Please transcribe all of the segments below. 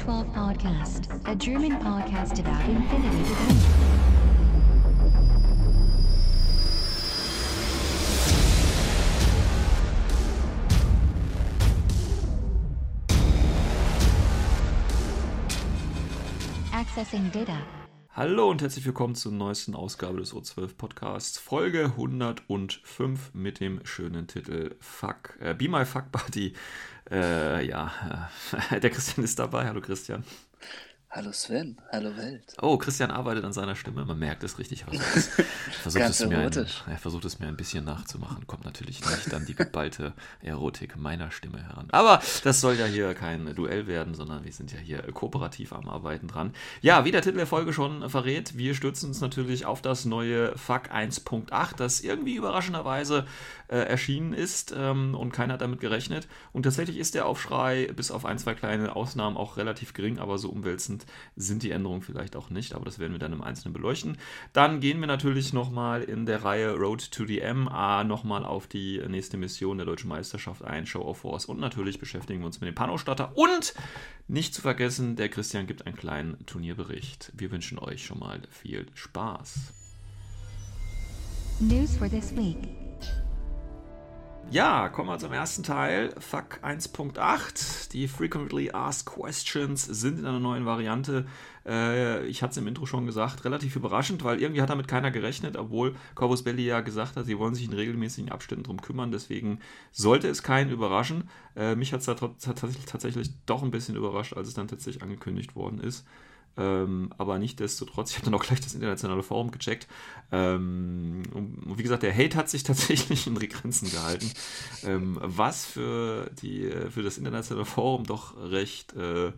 to the O12 Podcast, a German podcast about infinity. Accessing data. Hallo und herzlich willkommen zur neuesten Ausgabe des O12 Podcasts, Folge 105 mit dem schönen Titel Fuck, äh, Be My Fuck Buddy. Äh, ja, der Christian ist dabei. Hallo Christian. Hallo Sven, hallo Welt. Oh, Christian arbeitet an seiner Stimme. Man merkt es richtig. Also, versucht es mir ein, er versucht es mir ein bisschen nachzumachen. Kommt natürlich nicht an die geballte Erotik meiner Stimme heran. Aber das soll ja hier kein Duell werden, sondern wir sind ja hier kooperativ am Arbeiten dran. Ja, wie der Titel der Folge schon verrät, wir stürzen uns natürlich auf das neue Fuck 1.8, das irgendwie überraschenderweise äh, erschienen ist ähm, und keiner hat damit gerechnet. Und tatsächlich ist der Aufschrei bis auf ein, zwei kleine Ausnahmen auch relativ gering, aber so umwälzend sind die Änderungen vielleicht auch nicht, aber das werden wir dann im Einzelnen beleuchten. Dann gehen wir natürlich nochmal in der Reihe Road to the MA nochmal auf die nächste Mission der Deutschen Meisterschaft ein, Show of Force und natürlich beschäftigen wir uns mit dem Panausstatter und nicht zu vergessen, der Christian gibt einen kleinen Turnierbericht. Wir wünschen euch schon mal viel Spaß. News for this week. Ja, kommen wir zum ersten Teil. Fuck 1.8. Die Frequently Asked Questions sind in einer neuen Variante. Äh, ich hatte es im Intro schon gesagt, relativ überraschend, weil irgendwie hat damit keiner gerechnet, obwohl Corvus Belli ja gesagt hat, sie wollen sich in regelmäßigen Abständen darum kümmern. Deswegen sollte es keinen überraschen. Äh, mich hat es tatsächlich doch ein bisschen überrascht, als es dann tatsächlich angekündigt worden ist. Ähm, aber nichtsdestotrotz, ich habe dann auch gleich das internationale Forum gecheckt. Ähm, und wie gesagt, der Hate hat sich tatsächlich in die Grenzen gehalten. Ähm, was für, die, für das internationale Forum doch recht äh,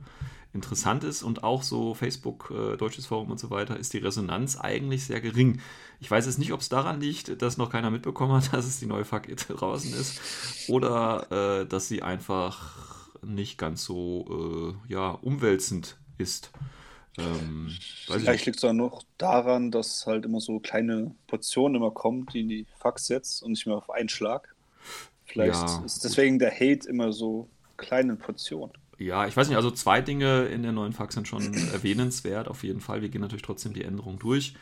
interessant ist und auch so Facebook, äh, deutsches Forum und so weiter, ist die Resonanz eigentlich sehr gering. Ich weiß jetzt nicht, ob es daran liegt, dass noch keiner mitbekommen hat, dass es die neue Fuck It draußen ist oder äh, dass sie einfach nicht ganz so äh, ja, umwälzend ist. Ähm, Vielleicht liegt es auch noch daran, dass halt immer so kleine Portionen immer kommen, die in die Fax setzt und nicht mehr auf einen Schlag. Vielleicht Ja, ist deswegen der Hate immer so kleine Portionen. Ja, ich weiß nicht, also zwei Dinge in der neuen Fax sind schon erwähnenswert, auf jeden Fall. Wir gehen natürlich trotzdem die Änderung durch.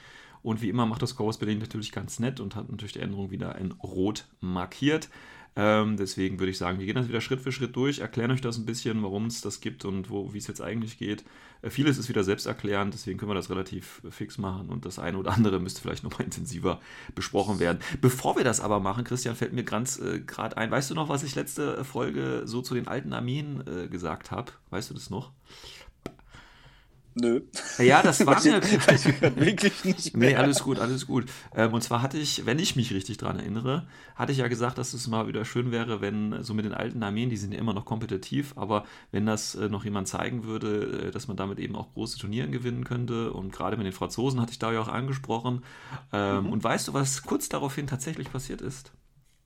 Und wie immer macht das Chorus Berlin natürlich ganz nett und hat natürlich die Änderung wieder in Rot markiert. Ähm, deswegen würde ich sagen, wir gehen das wieder Schritt für Schritt durch, erklären euch das ein bisschen, warum es das gibt und wo, wie es jetzt eigentlich geht. Vieles ist wieder selbsterklärend, deswegen können wir das relativ fix machen und das eine oder andere müsste vielleicht nochmal intensiver besprochen werden. Bevor wir das aber machen, Christian, fällt mir ganz äh, gerade ein, weißt du noch, was ich letzte Folge so zu den alten Armeen äh, gesagt habe? Weißt du das noch? Nö. Ja, das war grad wirklich nicht mehr. Nee, alles gut, alles gut. Ähm, und zwar hatte ich, wenn ich mich richtig dran erinnere, hatte ich ja gesagt, dass es mal wieder schön wäre, wenn so mit den alten Armeen, die sind ja immer noch kompetitiv, aber wenn das äh, noch jemand zeigen würde, äh, dass man damit eben auch große Turnieren gewinnen könnte. Und gerade mit den Franzosen hatte ich da ja auch angesprochen. Ähm, Und weißt du, was kurz daraufhin tatsächlich passiert ist?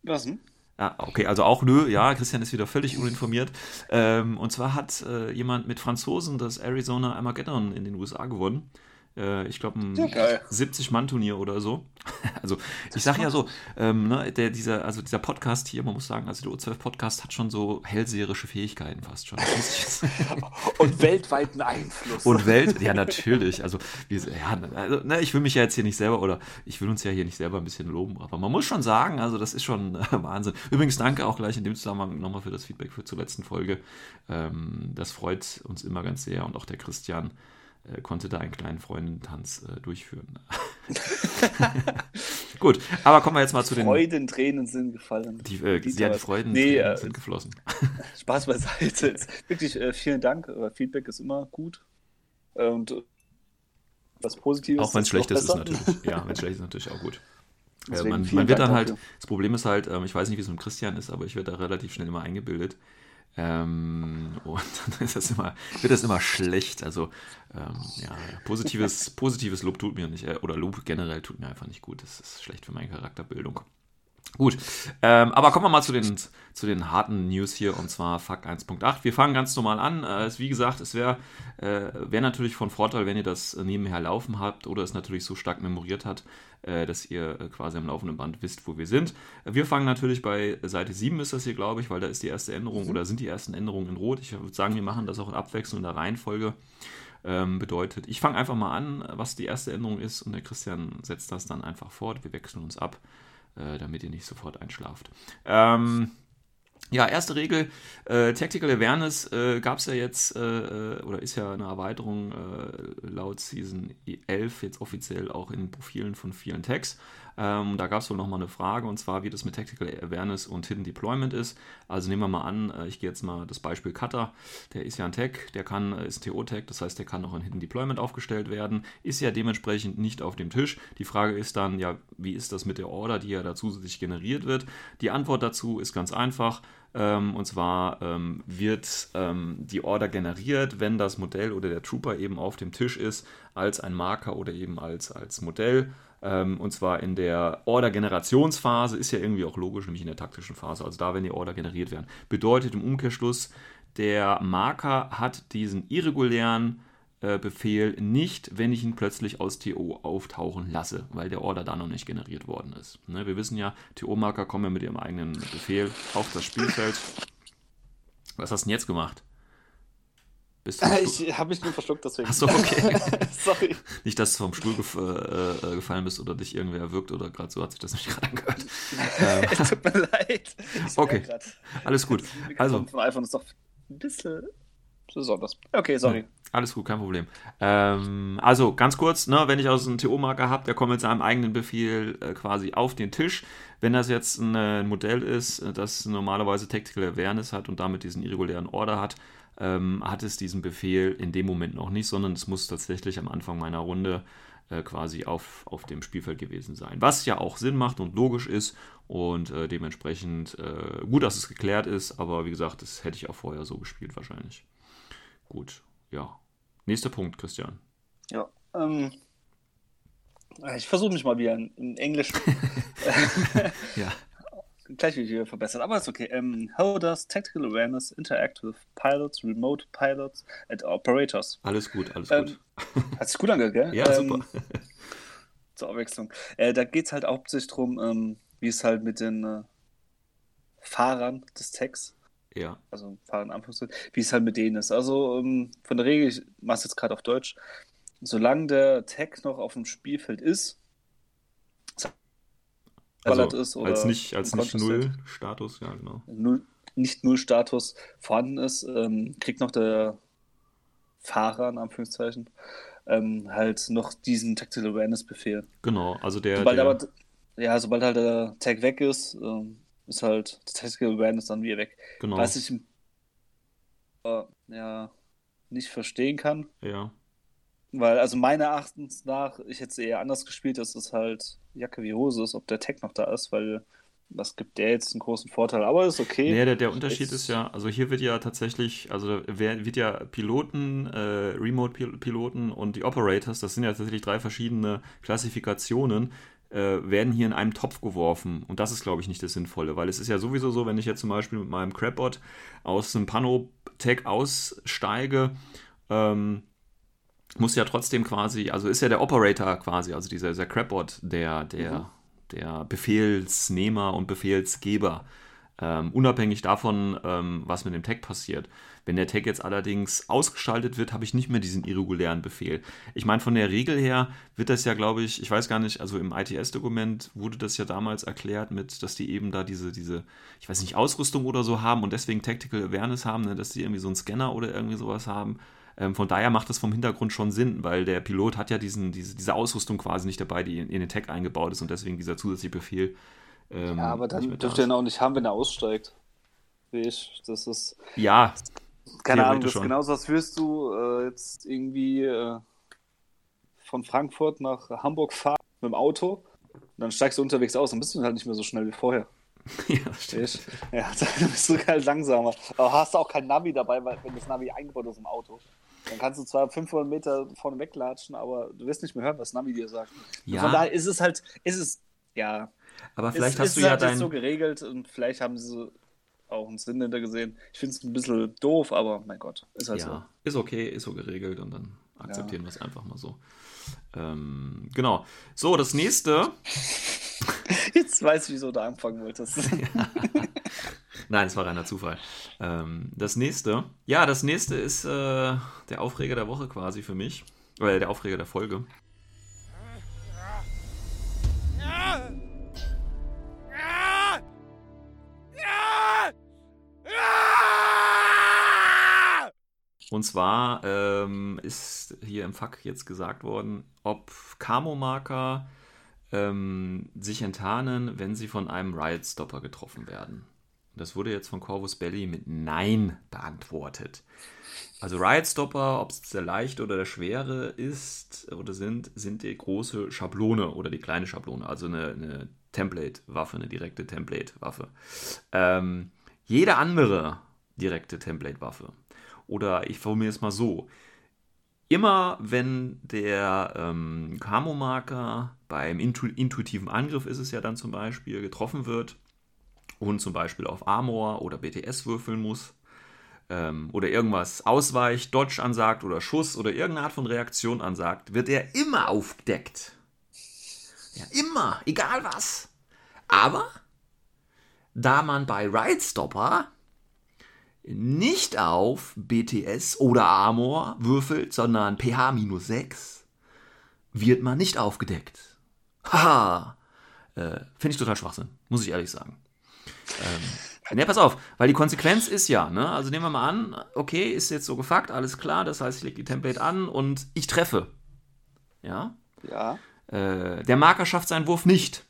Was denn? Ah, okay, also auch nö, ja, Christian ist wieder völlig uninformiert. Ähm, und zwar hat äh, jemand mit Franzosen das Arizona Armageddon in den USA gewonnen. Äh, ich glaube, ein Ja, geil. 70-Mann-Turnier oder so. Also, ich sage ja so, ähm, ne, der, dieser, also dieser Podcast hier, man muss sagen, also der O12-Podcast hat schon so hellseherische Fähigkeiten fast schon. Und weltweiten Einfluss. und Welt, ja, natürlich. Also, wir, ja, also, ne, ich will mich ja jetzt hier nicht selber, oder ich will uns ja hier nicht selber ein bisschen loben, aber man muss schon sagen, also, das ist schon äh, Wahnsinn. Übrigens, danke auch gleich in dem Zusammenhang nochmal für das Feedback für zur letzten Folge. Ähm, das freut uns immer ganz sehr und auch der Christian konnte da einen kleinen Freundentanz äh, durchführen. Gut, aber kommen wir jetzt mal zu den. Freudentränen sind gefallen. Die, äh, ja, die Freuden Nee, äh, sind geflossen. Spaß beiseite. Wirklich äh, vielen Dank. Äh, Feedback ist immer gut. Äh, Und äh, was Positives Auch wenn es ist schlecht ist, ist natürlich. Ja, wenn es schlecht ist, natürlich auch gut. Äh, Deswegen man, man wird Dank dann halt, dafür. das Problem ist halt, ähm, ich weiß nicht, wie es mit Christian ist, aber ich werde da relativ schnell immer eingebildet. Ähm, und dann das immer, wird das immer schlecht. Also, ähm, ja, positives, positives Lob tut mir nicht, äh, oder Lob generell tut mir einfach nicht gut. Das ist schlecht für meine Charakterbildung. Gut, ähm, aber kommen wir mal zu den, zu den harten News hier und zwar Fuck 1.8. Wir fangen ganz normal an. Äh, wie gesagt, es wäre äh, wär natürlich von Vorteil, wenn ihr das nebenher laufen habt oder es natürlich so stark memoriert hat, äh, dass ihr äh, quasi am laufenden Band wisst, wo wir sind. Wir fangen natürlich bei Seite 7 ist das hier, glaube ich, weil da ist die erste Änderung mhm. oder sind die ersten Änderungen in Rot. Ich würde sagen, wir machen das auch in Abwechslung in der Reihenfolge. Ähm, bedeutet, ich fange einfach mal an, was die erste Änderung ist und der Christian setzt das dann einfach fort. Wir wechseln uns ab äh, damit ihr nicht sofort einschlaft. Ähm, ja, erste Regel, äh, Tactical Awareness äh, gab es ja jetzt, äh, oder ist ja eine Erweiterung äh, laut Season 11 jetzt offiziell auch in Profilen von vielen Tags. Ähm, da gab es wohl nochmal eine Frage, und zwar, wie das mit Tactical Awareness und Hidden Deployment ist. Also nehmen wir mal an, äh, ich gehe jetzt mal das Beispiel Cutter, der ist ja ein Tag, der kann, äh, ist ein TO-Tag, das heißt, der kann auch in Hidden Deployment aufgestellt werden, ist ja dementsprechend nicht auf dem Tisch. Die Frage ist dann, ja, wie ist das mit der Order, die ja da zusätzlich generiert wird? Die Antwort dazu ist ganz einfach. Ähm, und zwar ähm, wird ähm, die Order generiert, wenn das Modell oder der Trooper eben auf dem Tisch ist, als ein Marker oder eben als, als Modell. Ähm, und zwar in der Order-Generationsphase, ist ja irgendwie auch logisch, nämlich in der taktischen Phase, also da, wenn die Order generiert werden. Bedeutet im Umkehrschluss, der Marker hat diesen irregulären äh, Befehl nicht, wenn ich ihn plötzlich aus TO auftauchen lasse, weil der Order da noch nicht generiert worden ist. Ne, wir wissen ja, TO-Marker kommen ja mit ihrem eigenen Befehl auf das Spielfeld. Was hast du denn jetzt gemacht? Du ich habe mich nur verschluckt, deswegen. Achso, okay. Sorry. Nicht, dass du vom Stuhl gef äh, äh, gefallen bist oder dich irgendwer erwürgt oder gerade so hat sich das nicht gerade angehört. ähm. Es tut mir leid. Ich okay, alles gut. Also, von iPhone ist doch ein bisschen besonders. Okay, sorry. Ja, alles gut, kein Problem. Ähm, also ganz kurz, ne, wenn ich aus einem TO-Marker habe, der kommt mit seinem eigenen Befehl äh, quasi auf den Tisch. Wenn das jetzt ein, ein Modell ist, äh, das normalerweise Tactical Awareness hat und damit diesen irregulären Order hat, ähm, hat es diesen Befehl in dem Moment noch nicht, sondern es muss tatsächlich am Anfang meiner Runde äh, quasi auf, auf dem Spielfeld gewesen sein. Was ja auch Sinn macht und logisch ist und äh, dementsprechend äh, gut, dass es geklärt ist, aber wie gesagt, das hätte ich auch vorher so gespielt wahrscheinlich. Gut, ja. Nächster Punkt, Christian. Ja, ähm, ich versuche mich mal wieder in, in Englisch. ja gleich wieder verbessert, aber ist okay. Um, ähm, how does tactical awareness interact with pilots, remote pilots and operators? Alles gut, alles ähm, gut. Hat sich gut angehört, gell? Ja, ähm, super. zur Abwechslung. Äh, da geht es halt hauptsächlich darum, ähm, wie es halt mit den äh, Fahrern des Tags, ja. also Fahrern Anführungszeichen, wie es halt mit denen ist. Also ähm, von der Regel, ich mache es jetzt gerade auf Deutsch, solange der Tag noch auf dem Spielfeld ist, also, ist. Oder als nicht, als nicht Null-Status, ja, genau. Null, nicht Null-Status vorhanden ist, ähm, kriegt noch der Fahrer, in Anführungszeichen, ähm, halt noch diesen Tactical Awareness-Befehl. Genau, also der. Sobald der... aber, ja, sobald halt der Tag weg ist, ähm, ist halt der Tactical Awareness dann wieder weg. Genau. Was ich äh, ja nicht verstehen kann. Ja. Weil, also meiner Erachtens nach, ich hätte es eher anders gespielt, dass es halt Jacke wie Hose ist, ob der Tag noch da ist, weil das gibt der jetzt einen großen Vorteil, aber ist okay. Nee, der, der Unterschied ist ja, also hier wird ja tatsächlich, also wird ja Piloten, äh, Remote-Piloten und die Operators, das sind ja tatsächlich drei verschiedene Klassifikationen, äh, werden hier in einem Topf geworfen. Und das ist, glaube ich, nicht das Sinnvolle, weil es ist ja sowieso so, wenn ich jetzt zum Beispiel mit meinem Crabbot aus einem Pano-Tag aussteige, ähm, muss ja trotzdem quasi, also ist ja der Operator quasi, also dieser, dieser Crabbot, der, der, mhm. der Befehlsnehmer und Befehlsgeber. Ähm, unabhängig davon, ähm, was mit dem Tag passiert. Wenn der Tag jetzt allerdings ausgeschaltet wird, habe ich nicht mehr diesen irregulären Befehl. Ich meine, von der Regel her wird das ja, glaube ich, ich weiß gar nicht, also im ITS-Dokument wurde das ja damals erklärt mit, dass die eben da diese, diese, ich weiß nicht, Ausrüstung oder so haben und deswegen Tactical Awareness haben, ne, dass die irgendwie so einen Scanner oder irgendwie sowas haben. Ähm, von daher macht das vom Hintergrund schon Sinn, weil der Pilot hat ja diesen, diese, diese Ausrüstung quasi nicht dabei, die in, in den Tag eingebaut ist und deswegen dieser zusätzliche Befehl. Ähm, ja, aber dann dürfte er ihn auch nicht haben, wenn er aussteigt. Ich, das ist. Ja. Keine Ahnung, das ist genauso, als wirst du äh, jetzt irgendwie äh, von Frankfurt nach Hamburg fahren mit dem Auto und dann steigst du unterwegs aus, dann bist du halt nicht mehr so schnell wie vorher. ja, stimmt. Ja, dann bist du halt langsamer. Aber hast du auch kein Navi dabei, weil wenn das Navi eingebaut ist im Auto. Dann kannst du zwar 500 Meter vorne weglatschen, aber du wirst nicht mehr hören, was Navi dir sagt. Ja. Von daher ist es halt, ist es ja. Aber vielleicht es, hast es du ist ja halt dein. so geregelt und vielleicht haben sie auch einen Sinn hinter gesehen. Ich finde es ein bisschen doof, aber mein Gott, ist halt ja, ist okay, ist so geregelt und dann akzeptieren Ja. wir es einfach mal so. Ähm, genau. So, das nächste. so. Jetzt weiß ich, wieso du anfangen wolltest. Nein, es war reiner Zufall. Ähm, das nächste. Ja, das nächste ist äh, der Aufreger der Woche quasi für mich. Oder der Aufreger der Folge. Und zwar ähm, ist hier im Fuck jetzt gesagt worden, ob Camo-Marker ähm, sich enttarnen, wenn sie von einem Riot-Stopper getroffen werden. Das wurde jetzt von Corvus Belly mit Nein beantwortet. Also Riot-Stopper, ob es der leichte oder der schwere ist oder sind, sind die große Schablone oder die kleine Schablone, also eine, eine Template-Waffe, eine direkte Template-Waffe. Ähm, jede andere direkte Template-Waffe oder ich formuliere es mal so. Immer wenn der ähm, Camo-Marker beim intu intuitiven Angriff ist es ja dann zum Beispiel getroffen wird und zum Beispiel auf Armor oder BTS würfeln muss ähm, oder irgendwas ausweicht, Dodge ansagt oder Schuss oder irgendeine Art von Reaktion ansagt, wird er immer aufgedeckt. Ja, immer, egal was. Aber da man bei Ride Stopper nicht auf BTS oder Armor würfelt, sondern pH minus 6, wird man nicht aufgedeckt. Haha. Äh, Finde ich total Schwachsinn, muss ich ehrlich sagen. Ähm, ne, pass auf, weil die Konsequenz ist ja, ne, also nehmen wir mal an, okay, ist jetzt so gefuckt, alles klar, das heißt, ich lege die Template an und ich treffe. Ja. ja. Äh, der Marker schafft seinen Wurf nicht.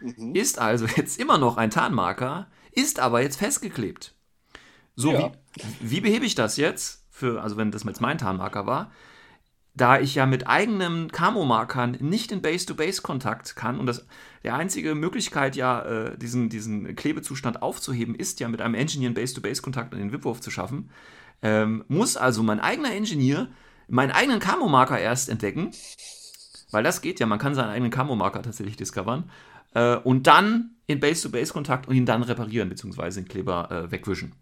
Mhm. Ist also jetzt immer noch ein Tarnmarker, ist aber jetzt festgeklebt. So, Ja. wie, wie behebe ich das jetzt? Für, also wenn das jetzt mein Tarnmarker war, da ich ja mit eigenen Camo-Markern nicht in Base-to-Base-Kontakt kann und das der einzige Möglichkeit ja, äh, diesen, diesen Klebezustand aufzuheben, ist ja mit einem Engineer einen Base-to-Base-Kontakt in den Wipwurf zu schaffen, ähm, muss also mein eigener Engineer meinen eigenen Camo-Marker erst entdecken, weil das geht ja, man kann seinen eigenen Camo-Marker tatsächlich discovern äh, und dann in Base-to-Base-Kontakt und ihn dann reparieren, beziehungsweise den Kleber äh, wegwischen.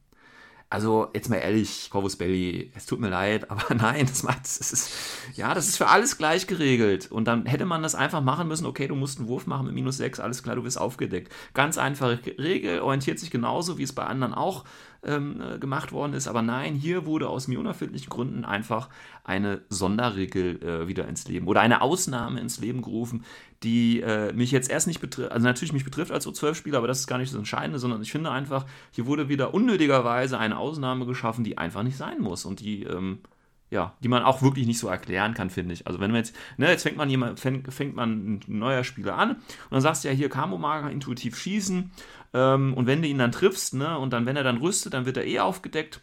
Also, jetzt mal ehrlich, Corvus Belly, es tut mir leid, aber nein, das macht, das ist, ja, das ist für alles gleich geregelt. Und dann hätte man das einfach machen müssen, okay, du musst einen Wurf machen mit minus 6, alles klar, du wirst aufgedeckt. Ganz einfache Regel, orientiert sich genauso, wie es bei anderen auch ähm, äh, gemacht worden ist. Aber nein, hier wurde aus mir unerfindlichen Gründen einfach eine Sonderregel äh, wieder ins Leben oder eine Ausnahme ins Leben gerufen, die äh, mich jetzt erst nicht betrifft, also natürlich mich betrifft als O12-Spieler, aber das ist gar nicht das Entscheidende, sondern ich finde einfach, hier wurde wieder unnötigerweise eine Ausnahme geschaffen, die einfach nicht sein muss und die, ähm, ja, die man auch wirklich nicht so erklären kann, finde ich. Also wenn man jetzt, ne, jetzt fängt man jemand, fängt, fängt man ein neuer Spieler an und dann sagst du ja hier Camo-Marker intuitiv schießen ähm, und wenn du ihn dann triffst, ne, und dann, wenn er dann rüstet, dann wird er eh aufgedeckt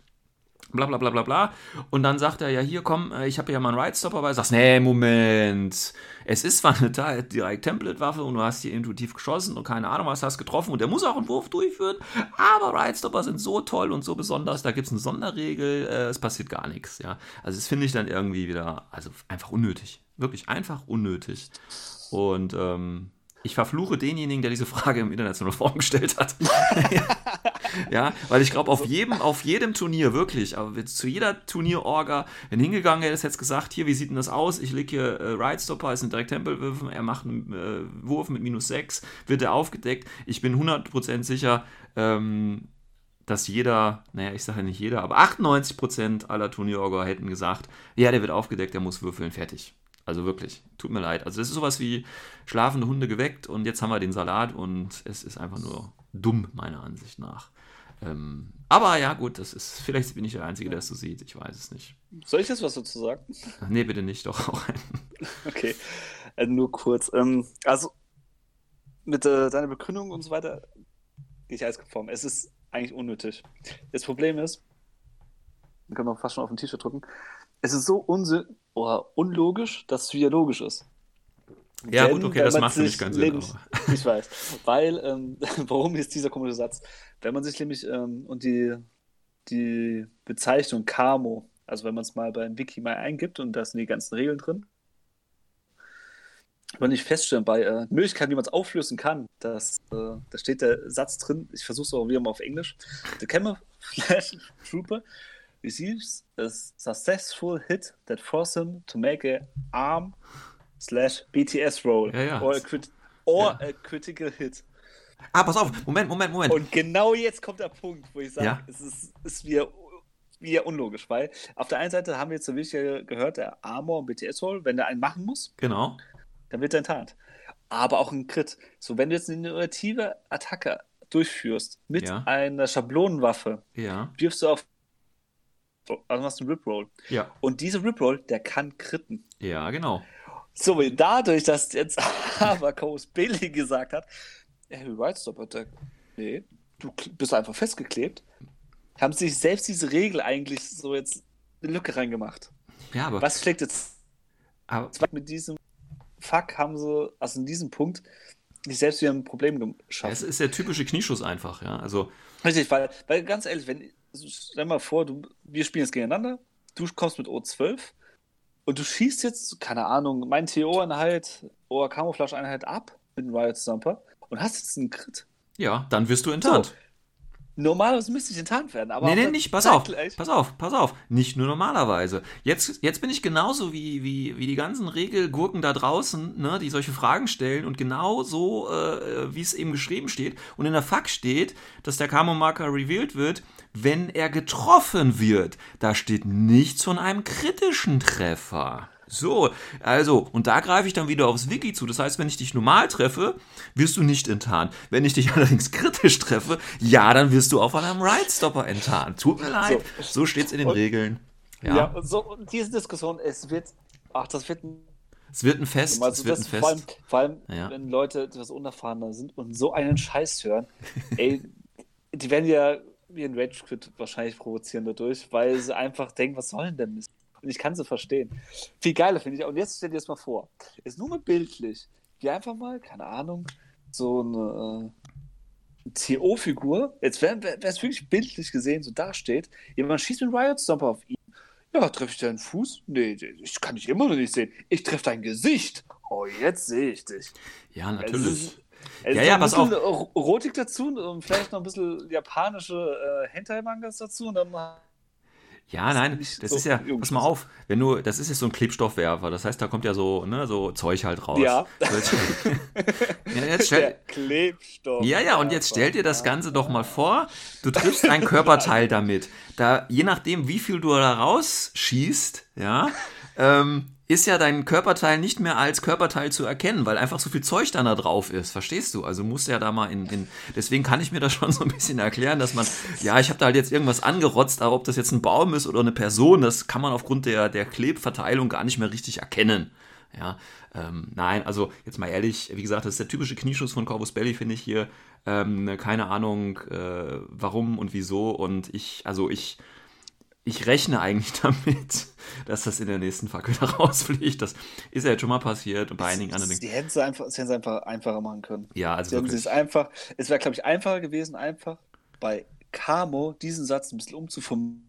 bla bla bla bla bla. Und dann sagt er ja, hier komm, äh, ich habe ja mal einen Ride-Stopper bei. Sagst, nee, Moment. Es ist zwar eine Ta- direkt Template-Waffe und du hast hier intuitiv geschossen und keine Ahnung, was hast getroffen und der muss auch einen Wurf durchführen, aber Ride-Stopper sind so toll und so besonders, da gibt es eine Sonderregel, äh, es passiert gar nichts, ja. Also das finde ich dann irgendwie wieder, also einfach unnötig. Wirklich einfach unnötig. Und ähm, ich verfluche denjenigen, der diese Frage im internationalen Forum gestellt hat. ja, weil ich glaube, auf jedem, auf jedem Turnier, wirklich, aber zu jeder Turnierorga, wenn hingegangen hätte, jetzt gesagt, hier, wie sieht denn das aus? Ich lege hier äh, Ride Stopper, ist ein direkt Tempelwürfen, er macht einen äh, Wurf mit minus 6, wird er aufgedeckt. Ich bin 100% sicher, ähm, dass jeder, naja, ich sage ja nicht jeder, aber 98% aller Turnierorga hätten gesagt, ja, der wird aufgedeckt, der muss würfeln, fertig. Also wirklich, tut mir leid. Also es ist sowas wie schlafende Hunde geweckt und jetzt haben wir den Salat und es ist einfach nur dumm, meiner Ansicht nach. Ähm, aber ja, gut, das ist, vielleicht bin ich der Einzige, der es so sieht, ich weiß es nicht. Soll ich jetzt was dazu sagen? Nee, bitte nicht, doch auch. Okay, äh, nur kurz. Ähm, also, mit äh, deiner Begründung und so weiter gehe ich alles konform. Es ist eigentlich unnötig. Das Problem ist, man kann man fast schon auf ein T-Shirt drücken, es ist so unsinn oder unlogisch, dass es wieder logisch ist. Ja, Denn, gut, okay, das macht für mich keinen Sinn. Ich weiß. Weil, ähm, warum ist dieser komische Satz? Wenn man sich nämlich ähm, und die, die Bezeichnung Camo, also wenn man es mal beim Wiki mal eingibt und da sind die ganzen Regeln drin, wenn ich feststellen, bei äh, Möglichkeiten, wie man es auflösen kann, dass, äh, da steht der Satz drin, ich versuche es auch wieder mal auf Englisch. The camouflage trooper receives a successful hit that forces him to make a arm slash BTS roll ja, ja. or, a, crit or ja. a critical hit. Ah, pass auf, Moment, Moment, Moment. Und genau jetzt kommt der Punkt, wo ich sage, es ist, ist wieder, wieder unlogisch, weil auf der einen Seite haben wir jetzt so wichtig gehört, der Armor und BTS-Roll, wenn der einen machen muss. Genau dann wird er enttarnt. Aber auch ein Crit. So, wenn du jetzt eine innovative Attacke durchführst mit einer Schablonenwaffe, ja. wirfst du auf. Also machst du einen Riproll. Ja. Und dieser Riproll, der kann kritten. Ja, genau. So, dadurch, dass jetzt aber Coase Billy gesagt hat, hey, Right Stop Attack. Nee, du bist einfach festgeklebt, haben sich selbst diese Regel eigentlich so jetzt eine Lücke reingemacht. Ja, aber. Was schlägt jetzt aber, mit diesem fuck, haben sie, also in diesem Punkt, sich selbst wieder ein Problem geschaffen. Es ist der typische Knieschuss einfach, ja. Also. Richtig, weil, weil ganz ehrlich, wenn, stell mal vor, du, wir spielen jetzt gegeneinander, du kommst mit O12 und du schießt jetzt, keine Ahnung, mein TO-Einheit oder Camouflage-Einheit ab mit dem Riot Stomper und hast jetzt einen Crit. Ja, dann wirst du enttarnt. So. Normalerweise müsste ich enttarnt werden, aber. Nee, nee, nicht. Pass auf. Pass auf, pass auf. Nicht nur normalerweise. Jetzt, jetzt bin ich genauso wie, wie, wie die ganzen Regelgurken da draußen, ne, die solche Fragen stellen und genau so, äh, wie es eben geschrieben steht. Und in der Fax steht, dass der Camo-Marker revealed wird, wenn er getroffen wird. Da steht nichts von einem kritischen Treffer. So, also, und da greife ich dann wieder aufs Wiki zu. Das heißt, wenn ich dich normal treffe, wirst du nicht enttarnt. Wenn ich dich allerdings kritisch treffe, ja, dann wirst du auf einem Ride Stopper enttarnt. Tut mir leid, so, so steht es in den und, Regeln. Ja, ja so, diese Diskussion, es wird, ach, das wird ein es wird ein Fest. Also es wird ein Fest. Vor allem, vor allem ja. wenn Leute etwas unerfahrener sind und so einen Scheiß hören, ey, die werden ja wie ein Rage Quit wahrscheinlich provozieren dadurch, weil sie einfach denken, was soll denn der Mist? Und ich kann sie verstehen. Viel geiler finde ich. Und jetzt stell dir das mal vor. Ist nur mal bildlich. Wie einfach mal, keine Ahnung, so eine, äh, CO-Figur, jetzt wäre es wirklich bildlich gesehen, so dasteht, jemand schießt mit Riot Stomper auf ihn. Ja, treffe ich deinen Fuß? Nee, ich kann dich immer noch nicht sehen. Ich treffe dein Gesicht. Oh, jetzt sehe ich dich. Ja, natürlich. Also ja, ja, pass auf. Erotik dazu und vielleicht noch ein bisschen japanische äh, Hentai-Mangas dazu und dann ja, nein, das so ist ja, pass mal auf, wenn du, das ist jetzt so ein Klebstoffwerfer, das heißt, da kommt ja so, ne, so Zeug halt raus. Ja. ja jetzt stell, Klebstoff. Ja, ja, und jetzt stell dir das Ganze doch mal vor, du triffst ein Körperteil damit. Da, je nachdem, wie viel du da rausschießt, ja, ähm, ist ja dein Körperteil nicht mehr als Körperteil zu erkennen, weil einfach so viel Zeug dann da drauf ist. Verstehst du? Also muss ja da mal in, in deswegen kann ich mir das schon so ein bisschen erklären, dass man, ja, ich habe da halt jetzt irgendwas angerotzt, aber ob das jetzt ein Baum ist oder eine Person, das kann man aufgrund der, der Klebverteilung gar nicht mehr richtig erkennen. Ja, ähm, nein, also jetzt mal ehrlich, wie gesagt, das ist der typische Knieschuss von Corvus Belly, finde ich hier. Ähm, keine Ahnung, äh, warum und wieso. Und ich, also ich, ich rechne eigentlich damit, dass das in der nächsten Fackel da rausfliegt. Das ist ja jetzt schon mal passiert und bei einigen anderen Dingen. Sie hätten es einfach, einfach einfacher machen können. Ja, also sie wirklich. es einfach, es wäre, glaube ich, einfacher gewesen, einfach bei Camo diesen Satz ein bisschen umzuformulieren.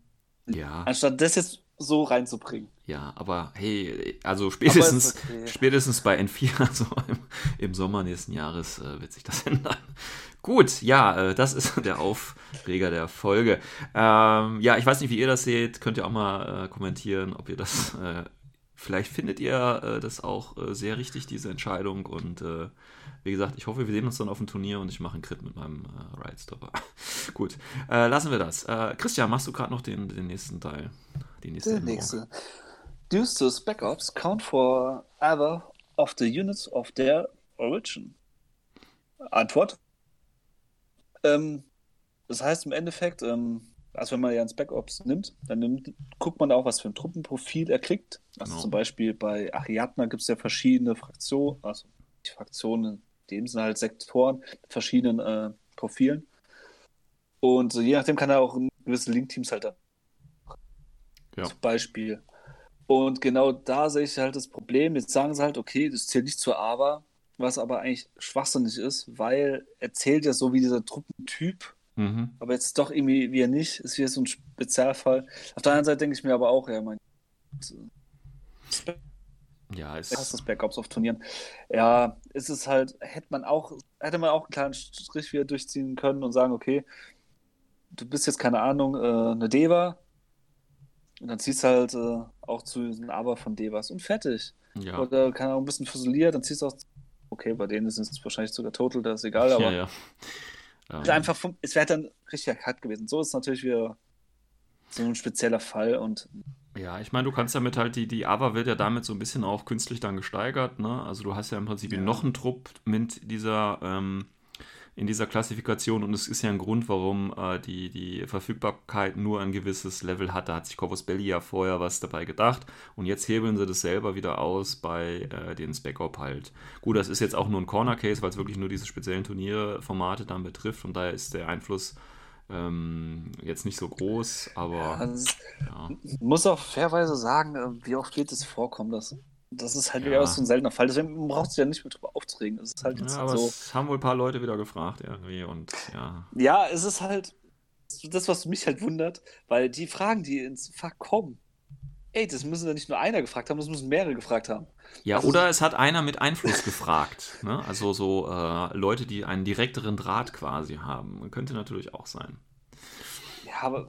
Ja. Anstatt das jetzt so reinzubringen. Ja, aber hey, also spätestens, okay. spätestens bei N4, also im, im Sommer nächsten Jahres, äh, wird sich das ändern. Gut, ja, äh, das ist der Aufreger der Folge. Ähm, ja, ich weiß nicht, wie ihr das seht. Könnt ihr auch mal äh, kommentieren, ob ihr das. Äh, vielleicht findet ihr äh, das auch äh, sehr richtig, diese Entscheidung. Und äh, wie gesagt, ich hoffe, wir sehen uns dann auf dem Turnier und ich mache einen Crit mit meinem äh, Ride Stopper. Gut, lassen wir das. Christian, machst du gerade noch den, den nächsten Teil? Die nächste Der nächste. Due to Spec Ops count for either of the units of their origin. Antwort ähm, das heißt im Endeffekt, ähm, also wenn man ja ins Backups nimmt, dann nimmt, guckt man da auch, was für ein Truppenprofil er kriegt. Also genau. zum Beispiel bei Ariadna gibt es ja verschiedene Fraktionen, also die Fraktionen, in dem sind halt Sektoren mit verschiedenen äh, Profilen. Und je nachdem kann er auch gewisse Link-Teams halt ja. Zum Beispiel. Und genau da sehe ich halt das Problem. Jetzt sagen sie halt, okay, das zählt nicht zur AVA, was aber eigentlich schwachsinnig ist, weil er zählt ja so wie dieser Truppentyp, mhm. aber jetzt doch irgendwie wie er nicht, ist wieder so ein Spezialfall. Auf der anderen Seite denke ich mir aber auch, ja, mein Ja, es hast das Backups auf Turnieren. Ja, ist es halt, hätte man auch, hätte man auch einen kleinen Strich wieder durchziehen können und sagen, okay, du bist jetzt keine Ahnung, äh, eine Deva. Und dann ziehst du halt äh, auch zu diesen Aber von Devas und fertig. Ja. Oder keine Ahnung, ein bisschen fusioniert, dann ziehst du auch. Okay, bei denen ist es wahrscheinlich sogar Total, das ist egal, aber ja, ja. Ähm. einfach vom, es wäre dann richtig hart gewesen. So ist es natürlich wieder so ein spezieller Fall und ja, ich meine, du kannst damit halt, die, die AVA wird ja damit so ein bisschen auch künstlich dann gesteigert, ne? Also du hast ja im Prinzip ja. noch einen Trupp mit dieser, ähm, in dieser Klassifikation und es ist ja ein Grund, warum äh, die, die Verfügbarkeit nur ein gewisses Level hat. Da hat sich Corvus Belli ja vorher was dabei gedacht und jetzt hebeln sie das selber wieder aus bei äh, den Spec-Op halt. Gut, das ist jetzt auch nur ein Corner-Case, weil es wirklich nur diese speziellen Turnierformate dann betrifft und daher ist der Einfluss ähm, jetzt nicht so groß, aber. Also, ja. Muss auch fairweise sagen, äh, wie oft wird es vorkommen, dass. Das ist halt ja. wieder so ein seltener Fall. Deswegen braucht sich ja nicht mehr drüber aufzuregen. Es ist halt ja, aber so. Es haben wohl ein paar Leute wieder gefragt irgendwie und ja. Ja, es ist halt das, was mich halt wundert, weil die Fragen, die ins Fach kommen, ey, das müssen ja nicht nur einer gefragt haben, das müssen mehrere gefragt haben. Ja, also, oder es hat einer mit Einfluss gefragt. Ne? Also so äh, Leute, die einen direkteren Draht quasi haben. Könnte natürlich auch sein. Ja, aber.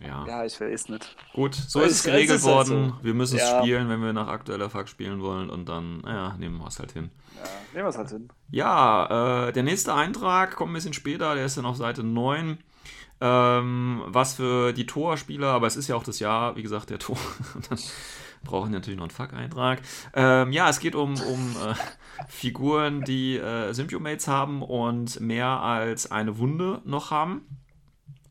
Ja, ja ich weiß nicht. Gut, so ist es geregelt ist halt worden. So. Wir müssen ja. es spielen, wenn wir nach aktueller Fakt spielen wollen. Und dann, naja, nehmen wir es halt hin. Ja, nehmen wir es halt hin. Ja, äh, der nächste Eintrag kommt ein bisschen später. Der ist dann auf Seite 9. Ähm, was für die Torspieler, aber es ist ja auch das Jahr, wie gesagt, der Tor. dann brauchen natürlich noch einen Fuck-Eintrag. Ähm, ja, es geht um, um äh, Figuren, die äh, Symbiomates haben und mehr als eine Wunde noch haben.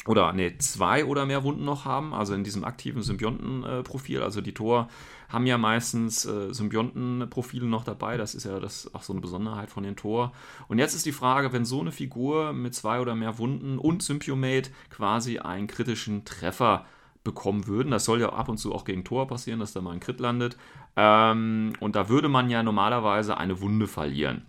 Oder, ne, zwei oder mehr Wunden noch haben, also in diesem aktiven Symbionten-Profil. also die Tor haben ja meistens äh, Symbionten-Profile noch dabei. Das ist ja das, auch so eine Besonderheit von den Tor. Und jetzt ist die Frage, wenn so eine Figur mit zwei oder mehr Wunden und Symbiomate quasi einen kritischen Treffer bekommen würden. Das soll ja ab und zu auch gegen Tor passieren, dass da mal ein Crit landet. Ähm, und da würde man ja normalerweise eine Wunde verlieren.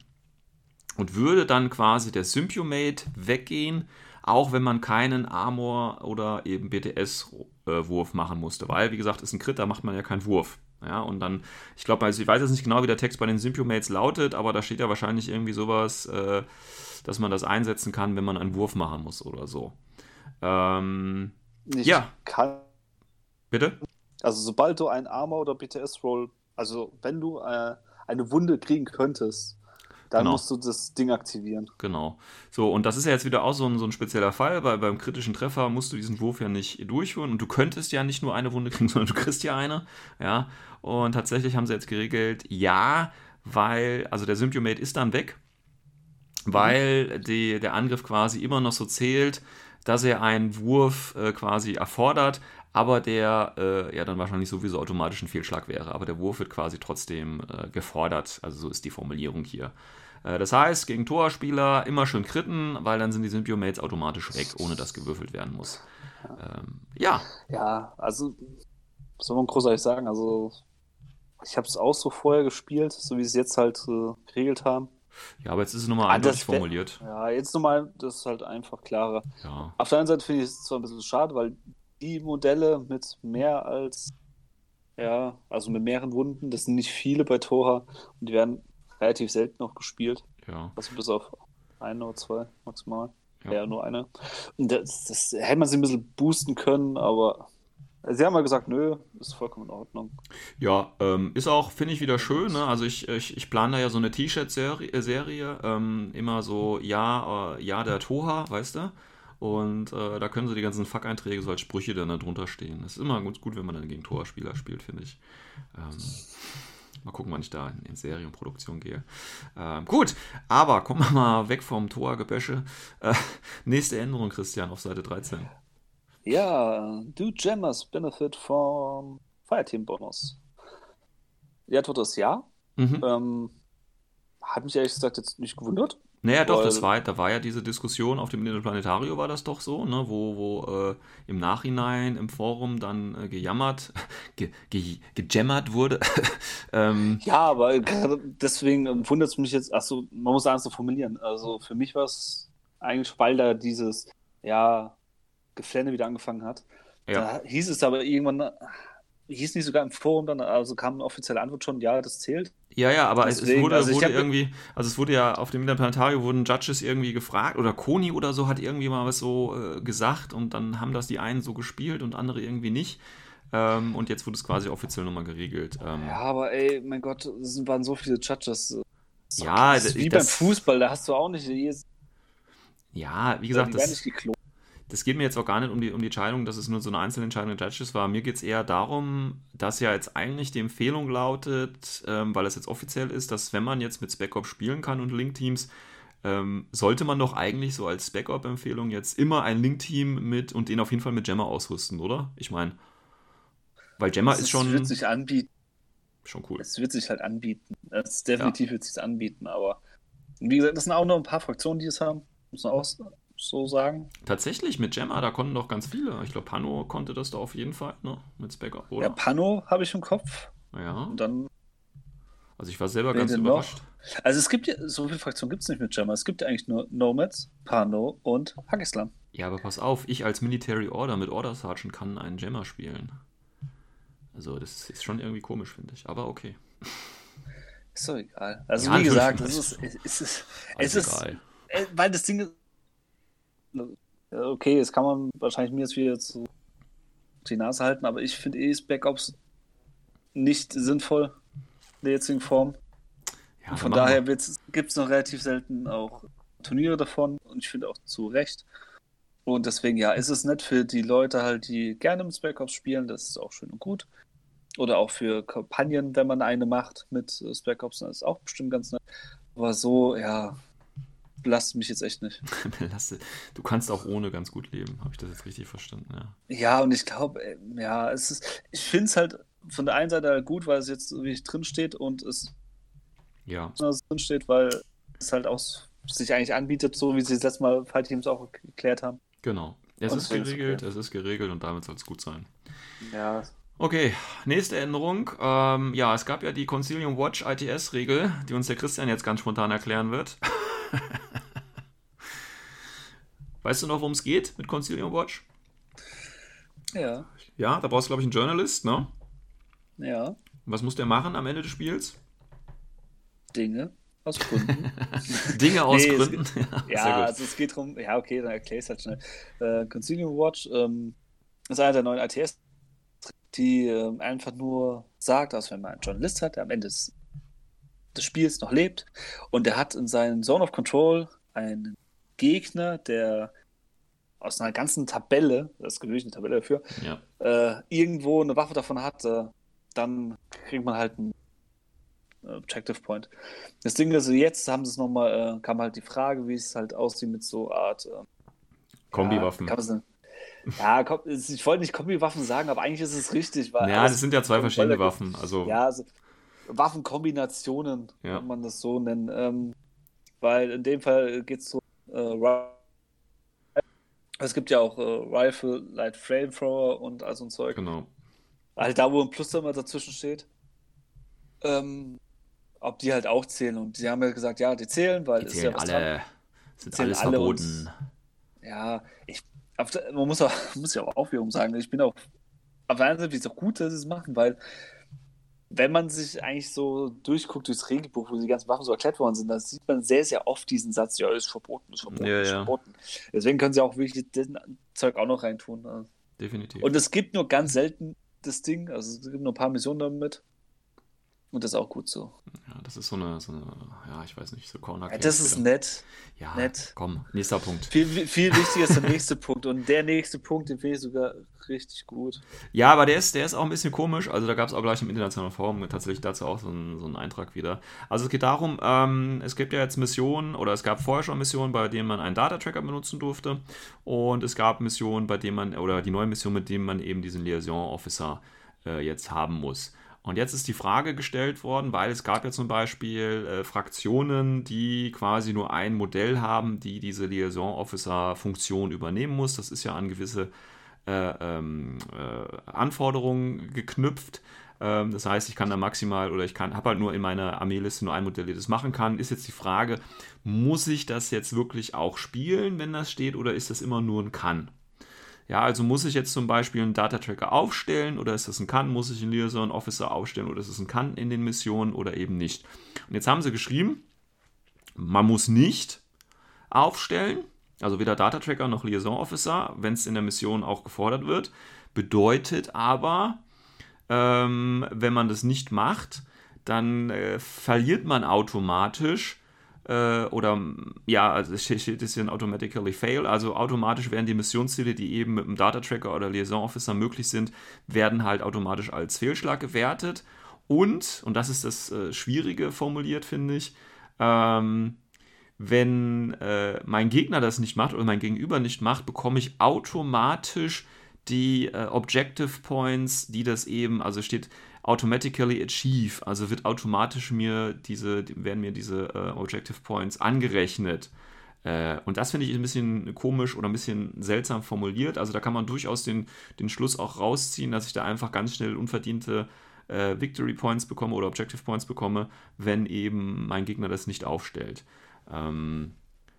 Und würde dann quasi der Symbiomate weggehen, auch wenn man keinen Armor oder eben BTS-Wurf machen musste. Weil, wie gesagt, ist ein Crit, da macht man ja keinen Wurf. Ja, und dann, ich glaube, also ich weiß jetzt nicht genau, wie der Text bei den Symbiomates lautet, aber da steht ja wahrscheinlich irgendwie sowas, äh, dass man das einsetzen kann, wenn man einen Wurf machen muss oder so. Ähm, ich ja. Kann, Bitte? Also sobald du ein Armor oder BTS-Roll, also wenn du äh, eine Wunde kriegen könntest, dann genau. musst du das Ding aktivieren. Genau. So, und das ist ja jetzt wieder auch so ein, so ein spezieller Fall, weil beim kritischen Treffer musst du diesen Wurf ja nicht durchführen und du könntest ja nicht nur eine Wunde kriegen, sondern du kriegst ja eine. Ja. Und tatsächlich haben sie jetzt geregelt, ja, weil, also der Symbiomate ist dann weg, weil die, der Angriff quasi immer noch so zählt, dass er einen Wurf äh, quasi erfordert, aber der äh, ja dann wahrscheinlich sowieso automatisch ein Fehlschlag wäre. Aber der Wurf wird quasi trotzdem äh, gefordert. Also so ist die Formulierung hier. Äh, das heißt, gegen Torspieler immer schön kritten, weil dann sind die Symbiomates automatisch weg, ohne dass gewürfelt werden muss. Ähm, ja. Ja, also was soll man großartig sagen? Also ich habe es auch so vorher gespielt, so wie sie es jetzt halt äh, geregelt haben. Ja, aber jetzt ist es nochmal ah, eindeutig formuliert. Ja, jetzt nochmal, das ist halt einfach klarer. Ja. Auf der einen Seite finde ich es zwar ein bisschen schade, weil die Modelle mit mehr als, ja, also mit mehreren Wunden, das sind nicht viele bei Tora und die werden relativ selten noch gespielt. Ja. Also bis auf eine oder zwei maximal. Ja, ja nur eine. Und das, das hätte man sie ein bisschen boosten können, aber Sie haben mal gesagt, nö, ist vollkommen in Ordnung. Ja, ähm, ist auch, finde ich, wieder schön. Ne? Also ich, ich, ich plane da ja so eine T-Shirt-Serie, äh, ähm, immer so Ja, äh, Ja der Toha, weißt du? Und äh, da können so die ganzen Fuck-Einträge so als Sprüche dann da drunter stehen. Das ist immer ganz gut, wenn man dann gegen Torspieler spielt, finde ich. Ähm, mal gucken, wann ich da in, in Serienproduktion gehe. Ähm, gut, aber kommen wir mal weg vom Torgebäsche. Äh, nächste Änderung, Christian, auf Seite 13. Ja, do Gemmers benefit from Fireteam Bonus? Ja, das Ja. Mhm. Ähm, hat mich ehrlich gesagt jetzt nicht gewundert. Naja, doch, das war, da war ja diese Diskussion auf dem Planetario war das doch so, ne, wo, wo äh, im Nachhinein im Forum dann äh, gejammert, ge, ge, gejammert wurde. ähm, ja, aber deswegen wundert es mich jetzt, achso, man muss anders so formulieren. Also für mich war es eigentlich, weil da dieses, ja, Geflänne wieder angefangen hat. Ja. Da hieß es aber irgendwann, hieß nicht sogar im Forum dann, also kam eine offizielle Antwort schon, ja, das zählt. Ja, ja, aber Deswegen, es wurde, also wurde irgendwie, also es wurde ja auf dem Interplanetarium wurden Judges irgendwie gefragt oder Koni oder so hat irgendwie mal was so äh, gesagt und dann haben das die einen so gespielt und andere irgendwie nicht. Ähm, und jetzt wurde es quasi offiziell nochmal geregelt. Ähm, ja, aber ey, mein Gott, es waren so viele Judges. Ja, das ist wie das, beim Fußball, da hast du auch nicht. Ja, wie gesagt, das, das geht mir jetzt auch gar nicht um die, um die Entscheidung, dass es nur so eine Einzelentscheidung der Judges war. Mir geht es eher darum, dass ja jetzt eigentlich die Empfehlung lautet, ähm, weil es jetzt offiziell ist, dass wenn man jetzt mit Spec-Op spielen kann und Link-Teams, ähm, sollte man doch eigentlich so als Spec-Op-Empfehlung jetzt immer ein Link-Team mit und den auf jeden Fall mit Gemma ausrüsten, oder? Ich meine, weil Gemma ist schon. Es wird sich anbieten. Schon cool. Es wird sich halt anbieten. Es definitiv ja. wird sich anbieten, aber wie gesagt, das sind auch noch ein paar Fraktionen, die es haben. Muss man auch so sagen. Tatsächlich, mit Gemma, da konnten doch ganz viele. Ich glaube, Pano konnte das da auf jeden Fall, ne? Mit Spec oder? Ja, Pano habe ich im Kopf. Ja. Und dann. Also ich war selber ganz überrascht. Noch? Also es gibt ja, so viele Fraktionen gibt es nicht mit Gemma. Es gibt ja eigentlich nur Nomads, Pano und Hagislam. Ja, aber pass auf, ich als Military Order mit Order Sergeant kann einen Gemma spielen. Also das ist schon irgendwie komisch, finde ich. Aber okay. Ist doch egal. Also ja, wie gesagt, es ist, es ist, es ist, egal. Äh, weil das Ding ist, okay, das kann man wahrscheinlich mir jetzt wieder zu die Nase halten, aber ich finde eh Backups nicht sinnvoll in der jetzigen Form. Ja, von daher gibt es noch relativ selten auch Turniere davon und ich finde auch zu Recht. Und deswegen, ja, ist es nett für die Leute halt, die gerne mit Spec Ops spielen, das ist auch schön und gut. Oder auch für Kampagnen, wenn man eine macht mit Spec Ops, das ist auch bestimmt ganz nett. Aber so, ja, belastet mich jetzt echt nicht. du kannst auch ohne ganz gut leben, habe ich das jetzt richtig verstanden, ja. Ja, und ich glaube, äh, ja, es ist, ich finde es halt von der einen Seite halt gut, weil es jetzt so wie drin steht und es ja. drin steht, weil es halt auch sich eigentlich anbietet, so wie sie das letzte Mal Fight Teams auch geklärt haben. Genau. Es und ist geregelt, okay. es ist geregelt und damit soll es gut sein. Ja. Okay, nächste Änderung. Ähm, ja, es gab ja die Concilium Watch ITS-Regel, die uns der Christian jetzt ganz spontan erklären wird. weißt du noch, worum es geht mit Concilium Watch? Ja. Ja, da brauchst du, glaube ich, einen Journalist, ne? Ja. Was muss der machen am Ende des Spiels? Dinge aus Gründen. Dinge aus nee, Gründen. Geht, ja, ja also es geht darum, ja, okay, dann erkläre ich es halt schnell. Äh, Concilium Watch ähm, ist einer der neuen ATS, die äh, einfach nur sagt, dass wenn man einen Journalist hat, der am Ende des des Spiels noch lebt. Und er hat in seinem Zone of Control einen Gegner, der aus einer ganzen Tabelle, das ist gewöhnlich eine Tabelle dafür, ja. äh, irgendwo eine Waffe davon hat, äh, dann kriegt man halt einen äh, Objective Point. Das Ding ist, jetzt haben sie es nochmal, äh, kam halt die Frage, wie es halt aussieht mit so Art äh, Kombiwaffen. Ja, ja, ich wollte nicht Kombiwaffen sagen, aber eigentlich ist es richtig. Weil ja, das sind ja zwei verschiedene Waffen. Also. Ja, also, Waffenkombinationen, ja. kann man das so nennen. Ähm, weil in dem Fall geht es so, äh, es gibt ja auch äh, Rifle, Light Flamethrower und all so ein Zeug. Genau. Halt da, wo ein Plus immer dazwischen steht. Ähm, ob die halt auch zählen. Und sie haben ja gesagt, ja, die zählen, weil die zählen ja alle. Dran. Sind alles alle verboten. Und, ja, ich, man muss, auch, muss ja auch Aufhörung sagen, ich bin auch auf der einen Seite auch gut, dass sie es machen, weil wenn man sich eigentlich so durchguckt durchs Regelbuch, wo die ganzen Waffen so erklärt worden sind, dann sieht man sehr, sehr oft diesen Satz, ja, ist verboten, ist verboten, ja, ist ja. verboten. Deswegen können sie auch wirklich das Zeug auch noch reintun. Ne? Definitiv. Und es gibt nur ganz selten das Ding, also es gibt nur ein paar Missionen damit. Und das ist auch gut so. Ja, das ist so eine, so eine ja, ich weiß nicht, so Corner ja, Das ist nett. Ja, nett. komm, nächster Punkt. Viel, viel wichtiger ist der nächste Punkt. Und der nächste Punkt, den finde ich sogar richtig gut. Ja, aber der ist, der ist auch ein bisschen komisch. Also da gab es auch gleich im internationalen Forum tatsächlich dazu auch so einen, so einen Eintrag wieder. Also es geht darum, ähm, es gibt ja jetzt Missionen, oder es gab vorher schon Missionen, bei denen man einen Data-Tracker benutzen durfte. Und es gab Missionen, bei denen man, oder die neue Mission, mit denen man eben diesen Liaison-Officer äh, jetzt haben muss. Und jetzt ist die Frage gestellt worden, weil es gab ja zum Beispiel äh, Fraktionen, die quasi nur ein Modell haben, die diese Liaison Officer Funktion übernehmen muss. Das ist ja an gewisse äh, ähm, äh, Anforderungen geknüpft. Ähm, das heißt, ich kann da maximal oder ich habe halt nur in meiner Armeeliste nur ein Modell, das machen kann. Ist jetzt die Frage, muss ich das jetzt wirklich auch spielen, wenn das steht, oder ist das immer nur ein Kann? Ja, also muss ich jetzt zum Beispiel einen Data Tracker aufstellen oder ist das ein Kann? Muss ich einen Liaison Officer aufstellen oder ist es ein Kann in den Missionen oder eben nicht? Und jetzt haben sie geschrieben, man muss nicht aufstellen, also weder Data Tracker noch Liaison Officer, wenn es in der Mission auch gefordert wird. Bedeutet aber, ähm, wenn man das nicht macht, dann äh, verliert man automatisch äh, oder ja, also es steht es hier automatically fail, also automatisch werden die Missionsziele, die eben mit dem Data Tracker oder Liaison Officer möglich sind, werden halt automatisch als Fehlschlag gewertet. Und, und das ist das äh, Schwierige formuliert, finde ich, ähm, wenn äh, mein Gegner das nicht macht oder mein Gegenüber nicht macht, bekomme ich automatisch die äh, Objective Points, die das eben, also steht automatically achieve, also wird automatisch mir diese, werden mir diese äh, Objective Points angerechnet. Äh, und das finde ich ein bisschen komisch oder ein bisschen seltsam formuliert. Also da kann man durchaus den, den Schluss auch rausziehen, dass ich da einfach ganz schnell unverdiente äh, Victory Points bekomme oder Objective Points bekomme, wenn eben mein Gegner das nicht aufstellt. Ähm,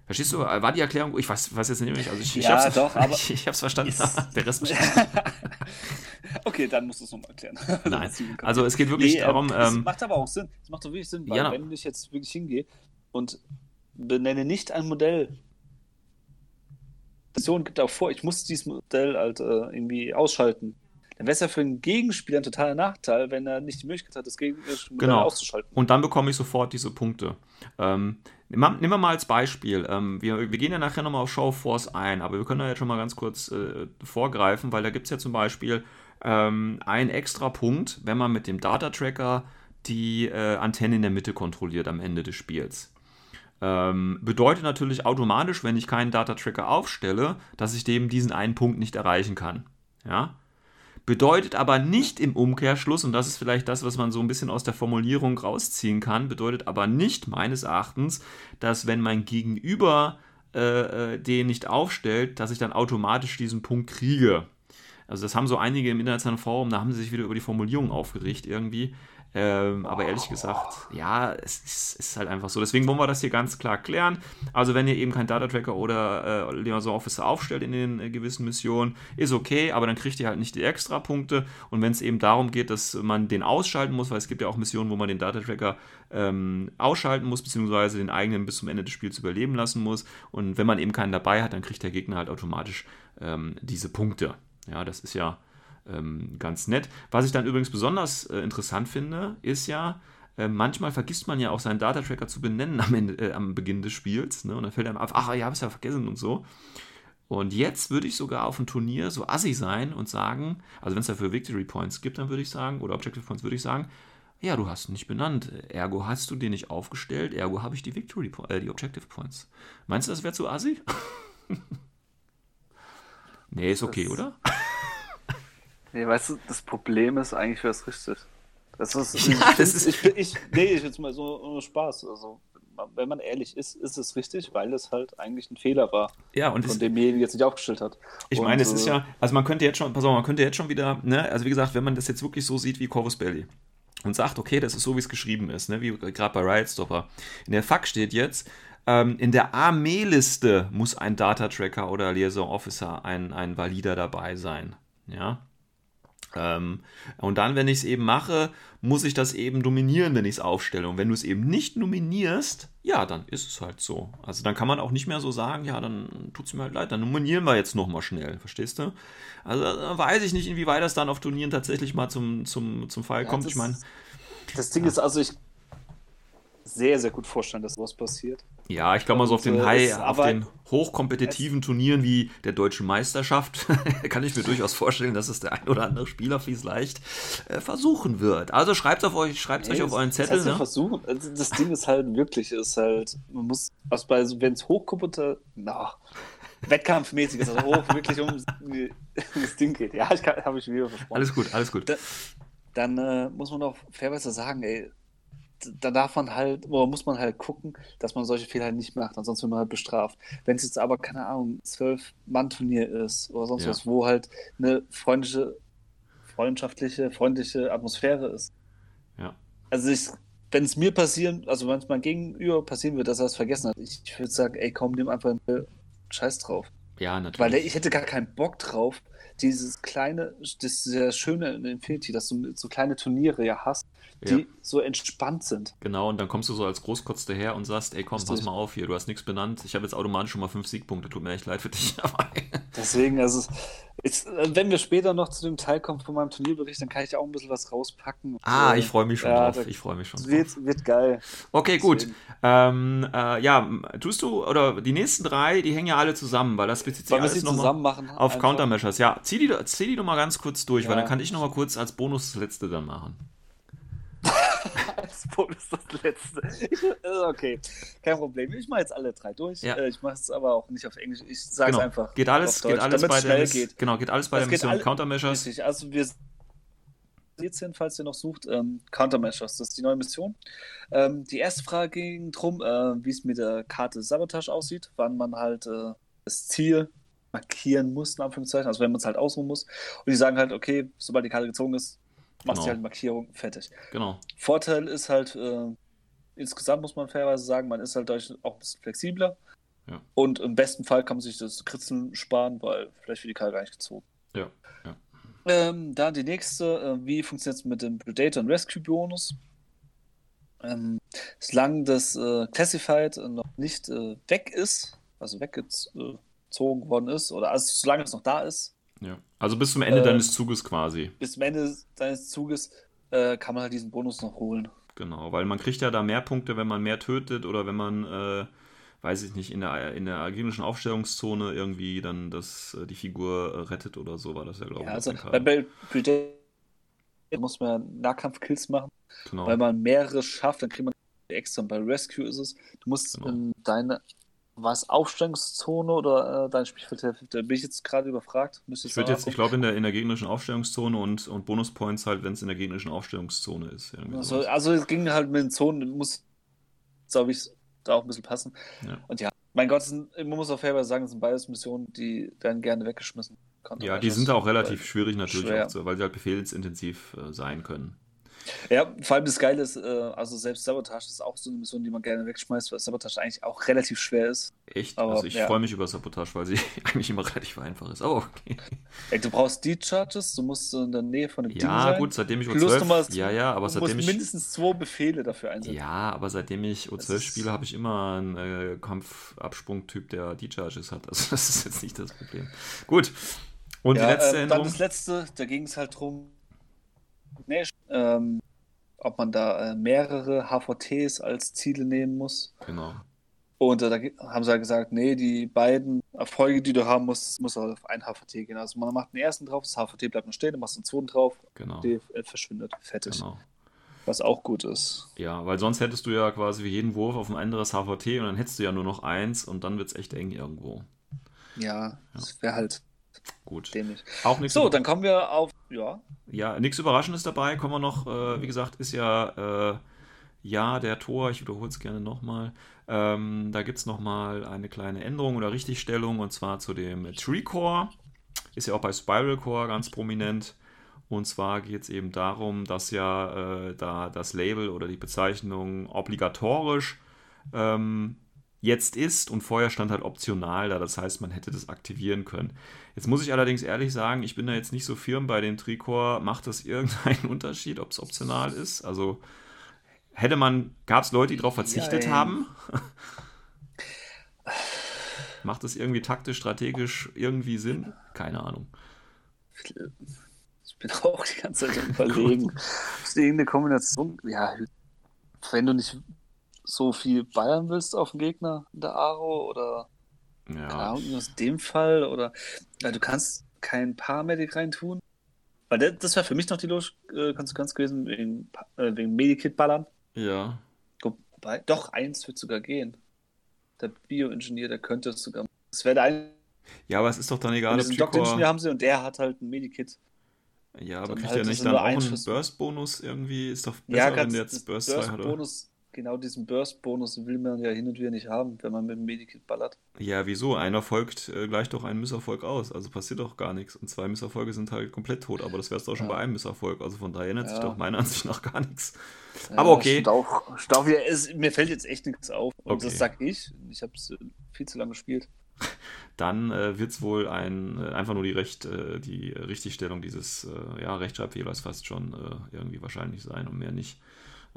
Verstehst du? War die Erklärung? Ich weiß, weiß jetzt nicht. Also ich, ja, ich hab's, doch, aber ich, ich hab's verstanden. Der Rest Okay, dann musst du es nochmal erklären. Nein. Also es geht wirklich nee, darum. Es ähm, macht aber auch Sinn. Es macht doch wirklich Sinn, weil ja, wenn ich jetzt wirklich hingehe und benenne nicht ein Modell, die Mission gibt auch vor, ich muss dieses Modell halt äh, irgendwie ausschalten dann wäre es ja für einen Gegenspieler ein totaler Nachteil, wenn er nicht die Möglichkeit hat, das Gegenspiel genau. auszuschalten. Und dann bekomme ich sofort diese Punkte. Ähm, nehmen wir mal als Beispiel. Ähm, wir, wir, gehen ja nachher nochmal auf Show Force ein, aber wir können da jetzt schon mal ganz kurz äh, vorgreifen, weil da gibt es ja zum Beispiel ähm, einen extra Punkt, wenn man mit dem Data Tracker die äh, Antenne in der Mitte kontrolliert am Ende des Spiels. Ähm, bedeutet natürlich automatisch, wenn ich keinen Data Tracker aufstelle, dass ich dem diesen einen Punkt nicht erreichen kann. Ja? Bedeutet aber nicht im Umkehrschluss, und das ist vielleicht das, was man so ein bisschen aus der Formulierung rausziehen kann, bedeutet aber nicht meines Erachtens, dass wenn mein Gegenüber äh, äh den nicht aufstellt, dass ich dann automatisch diesen Punkt kriege. Also das haben so einige im internationalen Forum, da haben sie sich wieder über die Formulierung aufgeregt irgendwie. Ähm, aber ehrlich gesagt, ja, es ist, ist, halt einfach so. Deswegen wollen wir das hier ganz klar klären. Also, wenn ihr eben keinen Data Tracker oder äh, Liaison Officer aufstellt in den äh, gewissen Missionen, ist okay, aber dann kriegt ihr halt nicht die Extra-Punkte. Und wenn es eben darum geht, dass man den ausschalten muss, weil es gibt ja auch Missionen, wo man den Data Tracker ähm, ausschalten muss, beziehungsweise den eigenen bis zum Ende des Spiels überleben lassen muss. Und wenn man eben keinen dabei hat, dann kriegt der Gegner halt automatisch ähm, diese Punkte. Ja, das ist ja ähm, ganz nett. Was ich dann übrigens besonders äh, interessant finde, ist ja, äh, manchmal vergisst man ja auch seinen Data-Tracker zu benennen am, Ende, äh, am Beginn des Spiels. Ne? Und dann fällt einem auf, ach ja, hab's ja vergessen und so. Und jetzt würde ich sogar auf ein Turnier so assi sein und sagen, also wenn es dafür Victory Points gibt, dann würde ich sagen, oder Objective Points würde ich sagen, ja, du hast ihn nicht benannt. Ergo hast du den nicht aufgestellt, ergo habe ich die Victory äh, die Objective Points. Meinst du, das wäre zu assi? nee, ist okay, das, oder? Nee, weißt du, das Problem ist eigentlich, wäre es richtig. Das ist, ja, ich, das ist ich, ich, nee, ich jetzt mal so Spaß. Also, wenn man ehrlich ist, ist es richtig, weil es halt eigentlich ein Fehler war. Ja, und von demjenigen jetzt nicht aufgestellt hat. Ich meine, es ist ja, also man könnte jetzt schon, pass auf, man könnte jetzt schon wieder, ne, also wie gesagt, wenn man das jetzt wirklich so sieht wie Corvus Belly und sagt, okay, das ist so, wie es geschrieben ist, ne, wie gerade bei Riot Stopper. In der Fuck steht jetzt, ähm, in der Armeeliste muss ein Data Tracker oder Liaison Officer ein, ein valider dabei sein. Ja, ähm, und dann, wenn ich es eben mache, muss ich das eben dominieren, wenn ich es aufstelle. Und wenn du es eben nicht nominierst, ja, dann ist es halt so. Also dann kann man auch nicht mehr so sagen, ja, dann tut es mir halt leid, dann nominieren wir jetzt nochmal schnell, verstehst du? Also da weiß ich nicht, inwieweit das dann auf Turnieren tatsächlich mal zum, zum, zum Fall ja, kommt. Ich meine. Das Ding ja. ist, also ich sehr, sehr gut vorstellen, dass sowas passiert. Ja, ich glaube mal so auf den High, auf den hochkompetitiven Turnieren wie der Deutschen Meisterschaft kann ich mir durchaus vorstellen, dass es der ein oder andere Spieler vielleicht äh, versuchen wird. Also schreibt es auf euch, schreibt euch auf euren Zettel. Das, heißt ne? versuchen. Also das Ding ist halt wirklich, ist halt, man muss, also bei, wenn es hochkompetent, na, Wettkampfmäßig ist, also hoch wirklich um, um das Ding geht. Ja, ich habe ich wieder versprochen. Alles gut, alles gut. Da, dann äh, muss man auch fairweise sagen, ey, da darf man halt, oder muss man halt gucken, dass man solche Fehler halt nicht macht, ansonsten wird man halt bestraft. Wenn es jetzt aber, keine Ahnung, zwölf Mann-Turnier ist oder sonst ja. was, wo halt eine freundliche, freundschaftliche, freundliche Atmosphäre ist. Ja. Also ich, wenn es mir passieren, also wenn es mein Gegenüber passieren wird, dass er es vergessen hat, ich, würde sagen, ey, komm, nimm einfach einen Scheiß drauf. Ja, natürlich. Weil ich hätte gar keinen Bock drauf, dieses kleine, das das Schöne in Infinity, dass du so kleine Turniere ja hast, die Ja. so entspannt sind. Genau, und dann kommst du so als Großkotz daher und sagst, ey komm, Richtig. pass mal auf hier, du hast nichts benannt. Ich habe jetzt automatisch schon mal fünf Siegpunkte, tut mir echt leid für dich. Aber Deswegen, also, jetzt, äh, wenn wir später noch zu dem Teil kommen von meinem Turnierbericht, dann kann ich da auch ein bisschen was rauspacken. ah, Äh, ich freue mich schon ja, drauf. Ich freue mich schon Es drauf. wird, wird geil. Okay, gut. Ähm, äh, ja, tust du, oder die nächsten drei, die hängen ja alle zusammen, weil das bezieht sich alles nochmal auf Einfach? Countermeasures. Ja, zieh die, doch- zieh die doch mal ganz kurz durch, weil Ja. dann kann ich nochmal kurz als Bonus das letzte dann machen. Als Bonus das letzte. Ich, äh, okay, kein Problem. Ich mache jetzt alle drei durch. Ja. Äh, Ich mache es aber auch nicht auf Englisch. Ich sage es Genau. einfach. Geht alles, Deutsch, geht alles bei der geht. Genau, geht alles bei Das der Mission alle- Countermeasures. Richtig, also wir 14, falls ihr noch sucht, ähm, Countermeasures, das ist die neue Mission. Ähm, die erste Frage ging drum, äh, wie es mit der Karte Sabotage aussieht, wann man halt äh, das Ziel markieren muss, in Anführungszeichen, also wenn man es halt ausruhen muss. Und die sagen halt, okay, sobald die Karte gezogen ist, machst du Genau. halt Markierung, fertig. Genau. Vorteil ist halt, äh, insgesamt muss man fairerweise sagen, man ist halt dadurch auch ein bisschen flexibler. Ja. Und im besten Fall kann man sich das Kritzeln sparen, weil vielleicht wird die Karte gar nicht gezogen. Ja, ja. Ähm, dann die nächste, äh, wie funktioniert es mit dem Predator und Rescue Bonus? Ähm, solange das äh, Classified noch nicht äh, weg ist, also weggezogen worden ist, oder also solange es noch da ist, ja. Also bis zum Ende Äh, deines Zuges quasi. bis zum Ende deines Zuges, äh, kann man halt diesen Bonus noch holen. Genau, weil man kriegt ja da mehr Punkte, wenn man mehr tötet oder wenn man, äh, weiß ich nicht, in der, in der agilischen Aufstellungszone irgendwie dann das, äh, die Figur äh, rettet oder so, war das ja, glaube Ja, ich. also auf der bei. Predator muss man Nahkampfkills machen. genau. Weil man mehrere schafft, dann kriegt man extra. Und bei Rescue ist es, du musst Genau. in deine, was Aufstellungszone oder äh, deine Spielfeldhälfte, da bin ich jetzt gerade überfragt. Müsste ich würde jetzt, ich glaube, in der, in der gegnerischen Aufstellungszone und, und Bonuspoints halt, wenn es in der gegnerischen Aufstellungszone ist. Also, also es ging halt mit den Zonen, muss, glaube ich, da auch ein bisschen passen. Ja. Und ja, mein Gott, es sind, man muss auch fairerweise sagen, es sind beides Missionen, die werden gerne weggeschmissen. ja, die sind auch relativ schwierig natürlich, auch zu, weil sie halt befehlsintensiv äh, sein können. Ja, vor allem das Geile ist, äh, also selbst Sabotage ist auch so eine Mission, die man gerne wegschmeißt, weil Sabotage eigentlich auch relativ schwer ist. Echt? Aber, also ich ja. freue mich über Sabotage, weil sie eigentlich immer relativ einfach ist. Aber okay. Ey, du brauchst die Charges, du musst in der Nähe von dem Ding Ja, sein. gut, seitdem ich Plus du O12. musst- Ja, ja, aber du seitdem ich. mindestens zwei Befehle dafür einsetzen. Ja, aber seitdem ich Das O12 ist- spiele, habe ich immer einen äh, Kampfabsprung-Typ, der D-Charges hat. Also das ist jetzt nicht das Problem. Gut. Und Ja, die letzte dann Änderung? das letzte, da ging es halt drum, nee, ähm, ob man da äh, mehrere HVTs als Ziele nehmen muss. Genau. Und äh, da haben sie halt gesagt, nee, die beiden Erfolge, die du haben musst, muss auf ein HVT gehen. Also man macht den ersten drauf, das HVT bleibt noch stehen, dann machst du den zweiten drauf, Genau. die äh, verschwindet. Fertig. Genau. Was auch gut ist. Ja, weil sonst hättest du ja quasi für jeden Wurf auf ein anderes HVT und dann hättest du ja nur noch eins und dann wird es echt eng irgendwo. Ja, das wäre halt Gut. dämlich. Auch nichts So, dann kommen wir auf, ja, Ja, nichts Überraschendes dabei. Kommen wir noch, äh, wie gesagt, ist ja, äh, ja, der Tor, ich wiederhole es gerne nochmal. Ähm, da gibt es nochmal eine kleine Änderung oder Richtigstellung und zwar zu dem Tree Core. Ist ja auch bei Spiral Core ganz prominent. Und zwar geht es eben darum, dass ja äh, da das Label oder die Bezeichnung obligatorisch ähm, jetzt ist und vorher stand halt optional da. Das heißt, man hätte das aktivieren können. Jetzt muss ich allerdings ehrlich sagen, ich bin da jetzt nicht so firm bei dem Tricor. Macht das irgendeinen Unterschied, ob es optional ist? Also hätte man, gab es Leute, die darauf verzichtet Jein. haben? Macht das irgendwie taktisch, strategisch irgendwie Sinn? Keine Ahnung. Ich bin auch die ganze Zeit am überlegen. Ist irgendeine Kombination? Ja, wenn du nicht so viel ballern willst auf den Gegner in der Aro oder Ja, Ahnung, aus dem Fall oder ja, du kannst kein Paramedic reintun. Weil das, das wäre für mich noch die Los äh, Konsequenz gewesen, wegen, äh, wegen Medikit-Ballern. ja. Wobei, doch, eins wird sogar gehen. Der Bioingenieur, der könnte es sogar. Das wäre der eine. Ja, aber es ist doch dann egal, ob Doktor-Ingenieur haben sie und der hat halt ein Medikit. Ja, aber kriegt halt er nicht sind dann auch einen Burst-Bonus irgendwie? Ist doch besser, Ja, wenn jetzt Burst 2 hat, oder? Burst-Bonus, genau diesen Burst-Bonus will man ja hin und wieder nicht haben, wenn man mit dem Medikit ballert. Ja, wieso? Einer folgt äh, gleich doch einen Misserfolg aus. Also passiert doch gar nichts. Und zwei Misserfolge sind halt komplett tot. Aber das wär's doch schon Ja. bei einem Misserfolg. Also von daher ändert sich Ja. doch meiner Ansicht nach gar nichts. Ja, Aber okay. stimmt auch, stimmt auch wieder, es, mir fällt jetzt echt nichts auf. Und Okay. das sag ich. Ich habe es viel zu lange gespielt. dann äh, wird es wohl ein, äh, einfach nur die, Recht, äh, die Richtigstellung dieses äh, ja, Rechtschreibfehlers fast schon äh, irgendwie wahrscheinlich sein und mehr nicht.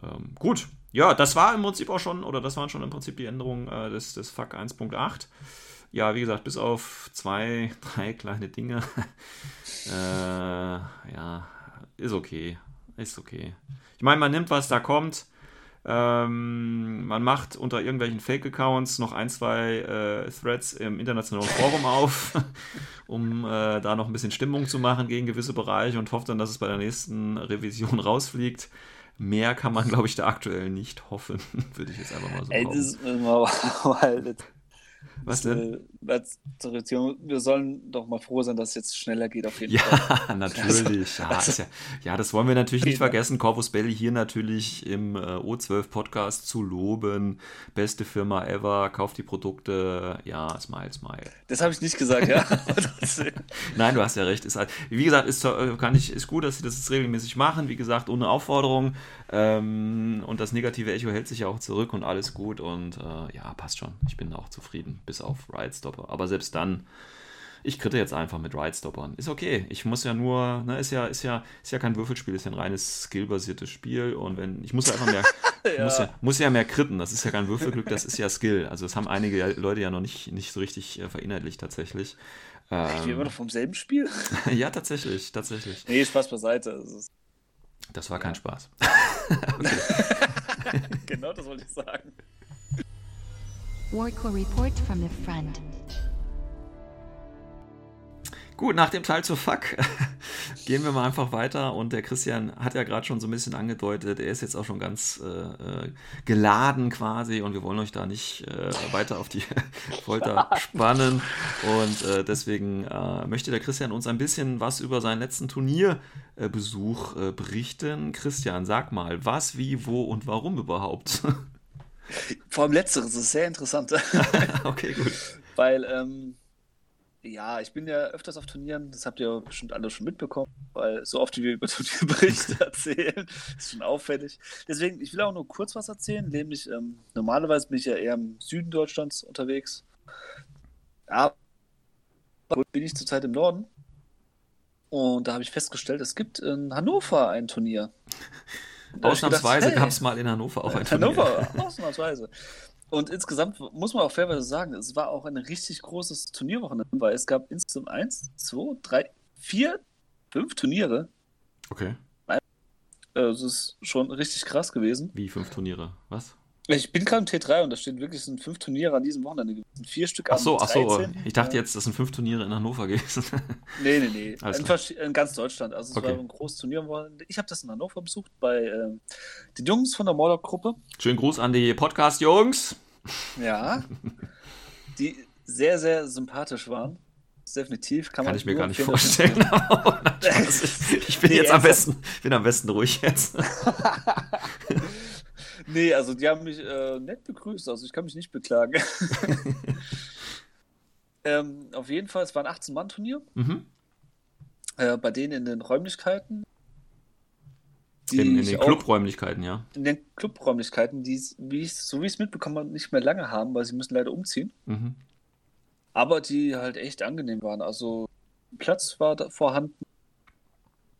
Ähm, gut, ja, das war im Prinzip auch schon, oder das waren schon im Prinzip die Änderungen äh, des, des FAQ 1.8. Ja, wie gesagt, bis auf zwei, drei kleine Dinge. ja, ist okay. Ist okay. Ich meine, man nimmt, was da kommt. Ähm, man macht unter irgendwelchen Fake-Accounts noch ein, zwei äh, Threads im internationalen Forum auf, um äh, da noch ein bisschen Stimmung zu machen gegen gewisse Bereiche und hofft dann, dass es bei der nächsten Revision rausfliegt. Mehr kann man, glaube ich, da aktuell nicht hoffen, würde ich jetzt einfach mal so sagen. Ey, das ist immer mal was denn? Wir sollen doch mal froh sein, dass es jetzt schneller geht auf jeden ja, Fall. Ja, natürlich. Ja, ja, ja, das wollen wir natürlich nicht vergessen. Corvus Belli hier natürlich im äh, O12-Podcast zu loben. Beste Firma ever, kauft die Produkte. Ja, smile, smile. Das habe ich nicht gesagt, ja. Nein, du hast ja recht. Ist halt, wie gesagt, ist, äh, kann ich, ist gut, dass sie das jetzt regelmäßig machen. Wie gesagt, ohne Aufforderung. Ähm, und das negative Echo hält sich ja auch zurück und alles gut. Und äh, ja, passt schon. Ich bin auch zufrieden, bis auf Ride Stopper. Aber selbst dann, ich kritte jetzt einfach mit Ride Stoppern. Ist okay. Ich muss ja nur, ne, ist ja, ist ja, ist ja kein Würfelspiel, ist ja ein reines skillbasiertes Spiel. Und wenn, ich muss ja einfach mehr, ja. Muss, ja, muss ja mehr kritten. Das ist ja kein Würfelglück, das ist ja Skill. Also das haben einige Leute ja noch nicht, nicht so richtig äh, verinnerlicht tatsächlich. Ähm, wir immer noch vom selben Spiel? ja, tatsächlich, tatsächlich. Nee, Spaß beiseite. Das war kein Spaß. genau das wollte ich sagen. Warcore Report from the front. Gut, nach dem Teil zu Fuck gehen wir mal einfach weiter. Und der Christian hat ja gerade schon so ein bisschen angedeutet, er ist jetzt auch schon ganz äh, äh geladen quasi und wir wollen euch da nicht äh, weiter auf die Folter spannen. Und äh, deswegen äh, möchte der Christian uns ein bisschen was über seinen letzten Turnierbesuch äh, berichten. Christian, sag mal, was, wie, wo und warum überhaupt? Vor allem letzteres ist sehr interessant. okay, gut. Weil ähm, ja, ich bin ja öfters auf Turnieren, das habt ihr bestimmt alle schon mitbekommen, weil so oft wie wir über Turnierberichte erzählen, ist schon auffällig. Deswegen, ich will auch nur kurz was erzählen, nämlich ähm, normalerweise bin ich ja eher im Süden Deutschlands unterwegs. Aber bin ich zurzeit im Norden. Und da habe ich festgestellt, es gibt in Hannover ein Turnier. Ausnahmsweise hey, gab es mal in Hannover auch ein Turnier. Hannover, ausnahmsweise. Und insgesamt muss man auch fairweise sagen, es war auch ein richtig großes Turnierwochenende, weil es gab insgesamt eins, zwei, drei, vier, fünf Turniere. Okay. Also es ist schon richtig krass gewesen. Wie fünf Turniere? Was? Ich bin gerade im T3 und da steht wirklich, es sind fünf Turniere an diesem Wochenende gewesen. Vier Stück Ach so, ach so. Ich dachte jetzt, das sind fünf Turniere in Hannover gewesen. nee, nee, nee. In, in, ganz Deutschland. Also es okay. war ein großes Turnier. Ich habe das in Hannover besucht bei äh, den Jungs von der Mordor-Gruppe. Schönen Gruß an die Podcast-Jungs. Ja. Die sehr, sehr sympathisch waren. Definitiv. Kann, kann ich mir gar nicht vorstellen. ich bin nee, jetzt am besten, bin am besten ruhig jetzt. Nee, also die haben mich äh, nett begrüßt, also ich kann mich nicht beklagen. ähm, auf jeden Fall, es war ein 18-Mann-Turnier. Mhm. Äh, bei denen in den Räumlichkeiten. In, in, den Clubräumlichkeiten, ja. In den Clubräumlichkeiten, die, wie ich, so wie ich es mitbekommen habe, nicht mehr lange haben, weil sie müssen leider umziehen. Mhm. Aber die halt echt angenehm waren. Also Platz war da vorhanden.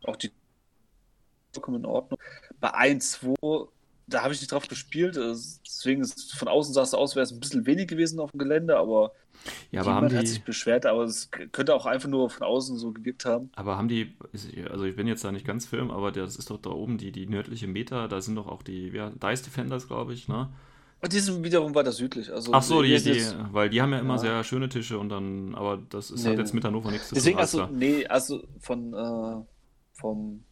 Auch die vollkommen in Ordnung. Bei 1, 2 da habe ich nicht drauf gespielt. Deswegen ist von außen sah es aus, wäre es ein bisschen wenig gewesen auf dem Gelände, aber ja, aber haben die, hat sich beschwert, aber es könnte auch einfach nur von außen so gewirkt haben. Aber haben die, also ich bin jetzt da nicht ganz film, aber das ist doch da oben die, die nördliche Meter, da sind doch auch die ja, Dice Defenders, glaube ich, ne? Und die sind wiederum weiter südlich. Also Ach so, die, die, weil die haben ja immer ja. sehr schöne Tische und dann, aber das ist nee, halt jetzt mit Hannover nichts zu tun. Deswegen, also, nee, also von, äh, vom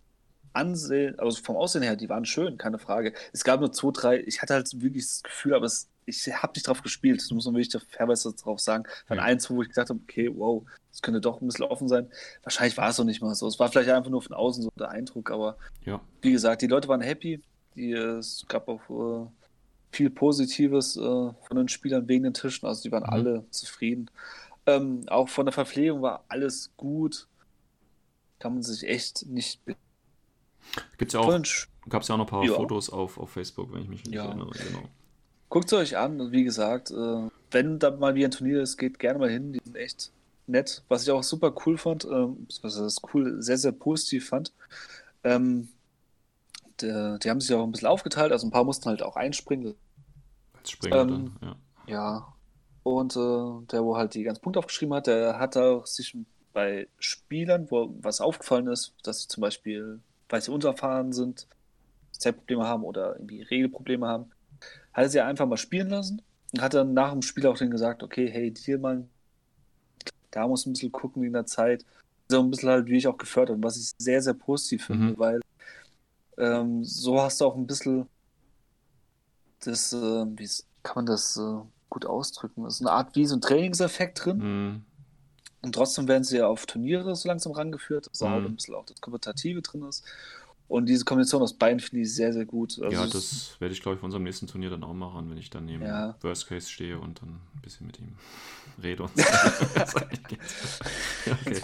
Ansehen, also vom Aussehen her, die waren schön, keine Frage. Es gab nur zwei, drei, ich hatte halt wirklich das Gefühl, aber es, ich habe nicht drauf gespielt, das muss man wirklich fairweise drauf sagen. Von ja. eins, wo ich gedacht habe, okay, wow, das könnte doch ein bisschen offen sein. Wahrscheinlich war es doch nicht mal so. Es war vielleicht einfach nur von außen so der Eindruck, aber ja. wie gesagt, die Leute waren happy. Die, es gab auch äh, viel Positives äh, von den Spielern wegen den Tischen, also die waren mhm. alle zufrieden. Ähm, auch von der Verpflegung war alles gut. Kann man sich echt nicht Gibt's ja auch, gab es ja auch noch ein paar ja. Fotos auf, auf Facebook, wenn ich mich nicht ja. erinnere. Genau. Guckt es euch an, wie gesagt, äh, wenn da mal wieder ein Turnier ist, geht gerne mal hin. Die sind echt nett. Was ich auch super cool fand, ähm, was das cool, sehr, sehr positiv fand, ähm, der, die haben sich auch ein bisschen aufgeteilt, also ein paar mussten halt auch einspringen. Als Springer Ähm, dann, ja. Ja. Und äh, der, wo halt die ganzen Punkte aufgeschrieben hat, der hat auch sich bei Spielern, wo was aufgefallen ist, dass sie zum Beispiel, weil sie unerfahren sind, Zeitprobleme haben oder irgendwie Regelprobleme haben, hat er sie einfach mal spielen lassen und hat dann nach dem Spiel auch denen gesagt, okay, hey, hier mal, da muss ein bisschen gucken in der Zeit. So ein bisschen halt, wie ich auch gefördert, was ich sehr, sehr positiv finde, Mhm. weil ähm, so hast du auch ein bisschen das, äh, wie kann man das äh, gut ausdrücken? Das ist eine Art wie so ein Trainingseffekt drin. Mhm. Und trotzdem werden sie ja auf Turniere so langsam rangeführt, dass da halt Mhm. ein bisschen auch das Kompetitive drin ist. Und diese Kombination aus beiden finde ich sehr, sehr gut. Also ja, das werde ich, glaube ich, von unserem nächsten Turnier dann auch machen, wenn ich dann neben Ja. Worst Case stehe und dann ein bisschen mit ihm rede und okay.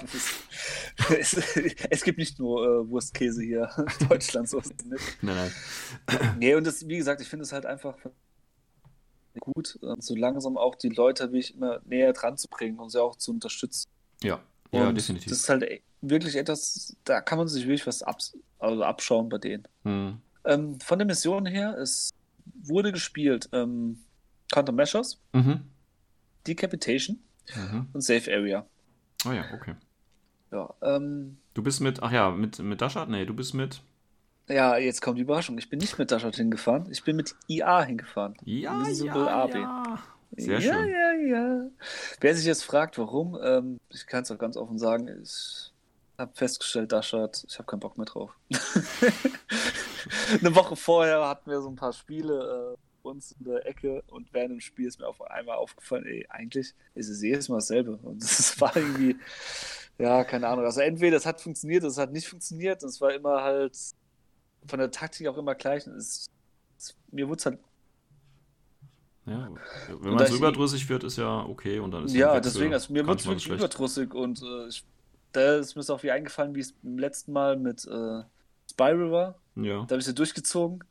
es, es gibt nicht nur äh, Wurstkäse hier in Deutschland, so ist es nicht. Nein, nein. Nee, und das, wie gesagt, ich finde es halt einfach gut, äh, so langsam auch die Leute wie ich immer näher dran zu bringen und sie auch zu unterstützen. Ja, ja, Und definitiv. Das ist halt e- wirklich etwas, da kann man sich wirklich was abs also abschauen bei denen. Mhm. Ähm, von der Mission her, es wurde gespielt ähm, Countermeasures, Mhm. Decapitation Mhm. und Safe Area. Oh ja, okay. Ja, ähm, Du bist mit, ach ja, mit, mit Dashat? Nee, du bist mit. ja, jetzt kommt die Überraschung. Ich bin nicht mit Dashat hingefahren, ich bin mit IA hingefahren. Ja, Invisible ja, AB. ja. Sehr ja, schön. ja, ja. Wer sich jetzt fragt, warum, ähm, ich kann es auch ganz offen sagen, ich habe festgestellt, Dashat, ich habe keinen Bock mehr drauf. Eine Woche vorher hatten wir so ein paar Spiele äh, uns in der Ecke und während dem Spiel ist mir auf einmal aufgefallen, ey, eigentlich ist es jedes Mal dasselbe. Und es war irgendwie, ja, keine Ahnung. Also entweder es hat funktioniert, es hat nicht funktioniert. Und es war immer halt von der Taktik auch immer gleich. Es, es, mir wurde es halt Ja, wenn man so überdrüssig wird, ist ja okay und dann ist Ja, Wechsel deswegen, also mir wird es wirklich schlecht. überdrüssig und äh, ich, da ist mir es auch wie eingefallen, wie es beim letzten Mal mit äh, Spiral war. Ja, Da habe ich sie durchgezogen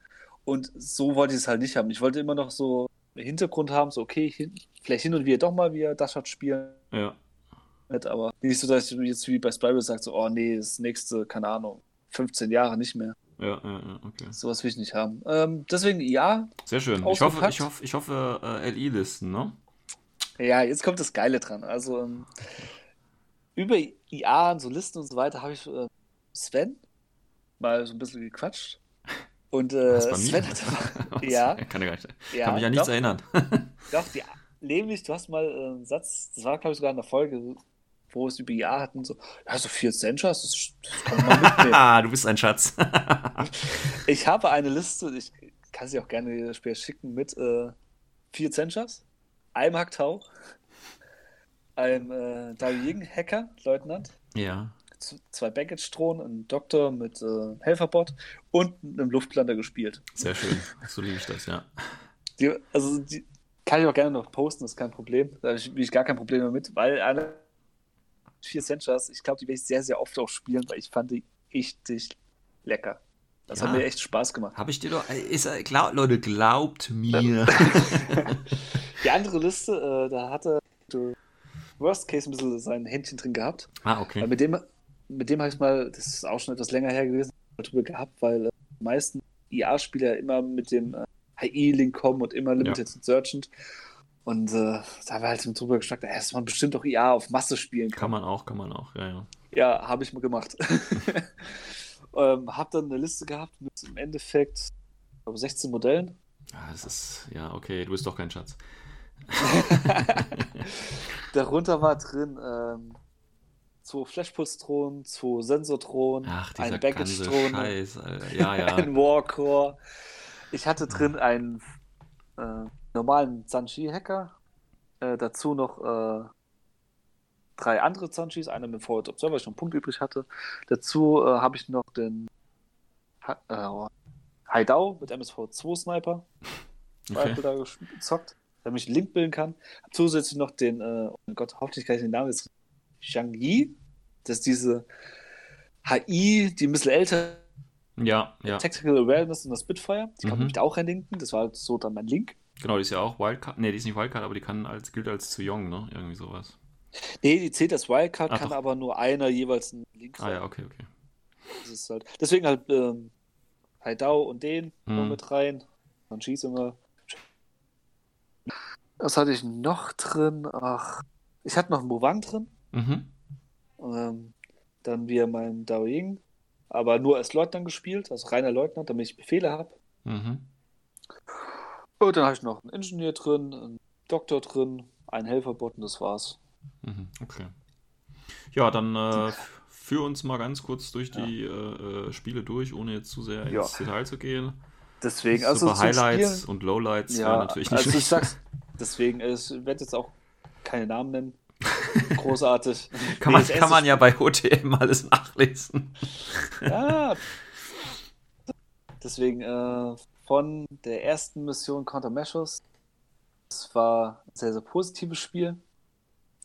und so wollte ich es halt nicht haben. Ich wollte immer noch so einen Hintergrund haben, so okay, hin, vielleicht hin und wieder doch mal wieder Dashard spielen, ja. aber nicht so, dass ich jetzt wie bei Spiral sage, so, oh nee, das nächste, keine Ahnung, 15 Jahre nicht mehr. Ja, ja, ja, okay. Sowas will ich nicht haben. Ähm, deswegen ja, Sehr schön. Ich hoffe, ich hoffe, ich hoffe äh, LI-Listen, ne? Ja, jetzt kommt das Geile dran. Also ähm, über IA und so Listen und so weiter habe ich äh, Sven mal so ein bisschen gequatscht. Und äh? Sven hat ja, Kann, ja ja, kann mich an nichts doch, erinnern. Doch, die, nämlich, du hast mal äh, einen Satz, das war glaube ich sogar in der Folge, wo es über IA hatten, so, ja, so vier Centers, das, das kann man mitnehmen. Ah, du bist ein Schatz. ich habe eine Liste, ich kann sie auch gerne später schicken, mit äh, vier Centers, einem Hacktau, einem äh, Darying-Hacker, Leutnant, ja. zwei Baggage-Drohnen, einen Doktor mit äh, Helferbot und einem Luftlander gespielt. Sehr schön. So liebe ich das, ja. Die, also die kann ich auch gerne noch posten, das ist kein Problem. Da habe ich, bin ich gar kein Problem damit, weil alle vier Centers, ich glaube, die werde ich sehr, sehr oft auch spielen, weil ich fand die richtig lecker. Das Ja. hat mir echt Spaß gemacht. Habe ich dir doch. Ist, äh, glaub, Leute, glaubt mir. Die andere Liste, äh, da hatte Worst Case ein bisschen sein Händchen drin gehabt. ah, Weil okay. mit dem, mit dem habe ich mal, das ist auch schon etwas länger her gewesen, drüber gehabt, weil äh, die meisten IA-Spieler immer mit dem äh, HI-Link kommen und immer Limited Insurgent. Und äh, da haben wir halt drüber geschnackt, dass man bestimmt auch IA auf Masse spielen kann. Kann man auch, kann man auch, ja, ja. Ja, habe ich mal gemacht. ähm, hab dann eine Liste gehabt mit im Endeffekt glaube, 16 Modellen. Ah, das ist. Ja, okay, du bist doch kein Schatz. Darunter war drin ähm, zwei Flashpulse-Drohnen, zwei Sensor-Drohnen, ein dieser ganze Baggage-Drohne, Scheiß, Alter. Ja, ja. ein Warcore. Ich hatte drin einen äh, normalen Sanchi-Hacker, äh, dazu noch äh, drei andere Sanchis, einer mit Forward Observer, weil ich noch einen Punkt übrig hatte. Dazu äh, habe ich noch den ha äh, Haidao mit MSV2 Sniper, Okay. Da gezockt, damit ich einen Link bilden kann. Hab zusätzlich noch den, äh, oh mein Gott, hoffentlich kann ich den Namen jetzt, Zhang Yi, das ist diese HI, die ein bisschen älter Ja, ja. Tactical Awareness und das Spitfire. Die kann Mhm. man nämlich auch reinlinken. Das war halt so dann mein Link. Genau, die ist ja auch Wildcard. Ne, die ist nicht Wildcard, aber die kann als, gilt als zu jung, ne? Irgendwie sowas. Nee, die zählt als Wildcard, Ah, kann doch. aber nur einer jeweils einen Link Ah ja, okay, okay. Das ist halt, deswegen halt ähm, Haidau und den Mhm. mit rein. Dann schießt immer. Was hatte ich noch drin? Ach, ich hatte noch einen Mowang drin. Mhm. Ähm, dann wieder mein Dao Ying. Aber nur als Leutnant gespielt, also reiner Leutnant, damit ich Befehle habe. Mhm. Und dann habe ich noch einen Ingenieur drin, einen Doktor drin, einen Helferbot und das war's. Mhm. Okay. Ja, dann äh, führ uns mal ganz kurz durch die äh, äh, Spiele durch, ohne jetzt zu sehr Ja. ins Detail zu gehen. Deswegen, also Super Highlights Spielen- und Lowlights Ja, natürlich nicht also ich schlecht. sag's, deswegen, äh, ich werde jetzt auch keine Namen nennen. Großartig. Kann man, kann man ja bei OTM alles nachlesen. Ja. Deswegen äh, von der ersten Mission Countermeasures. Das war ein sehr, sehr positives Spiel.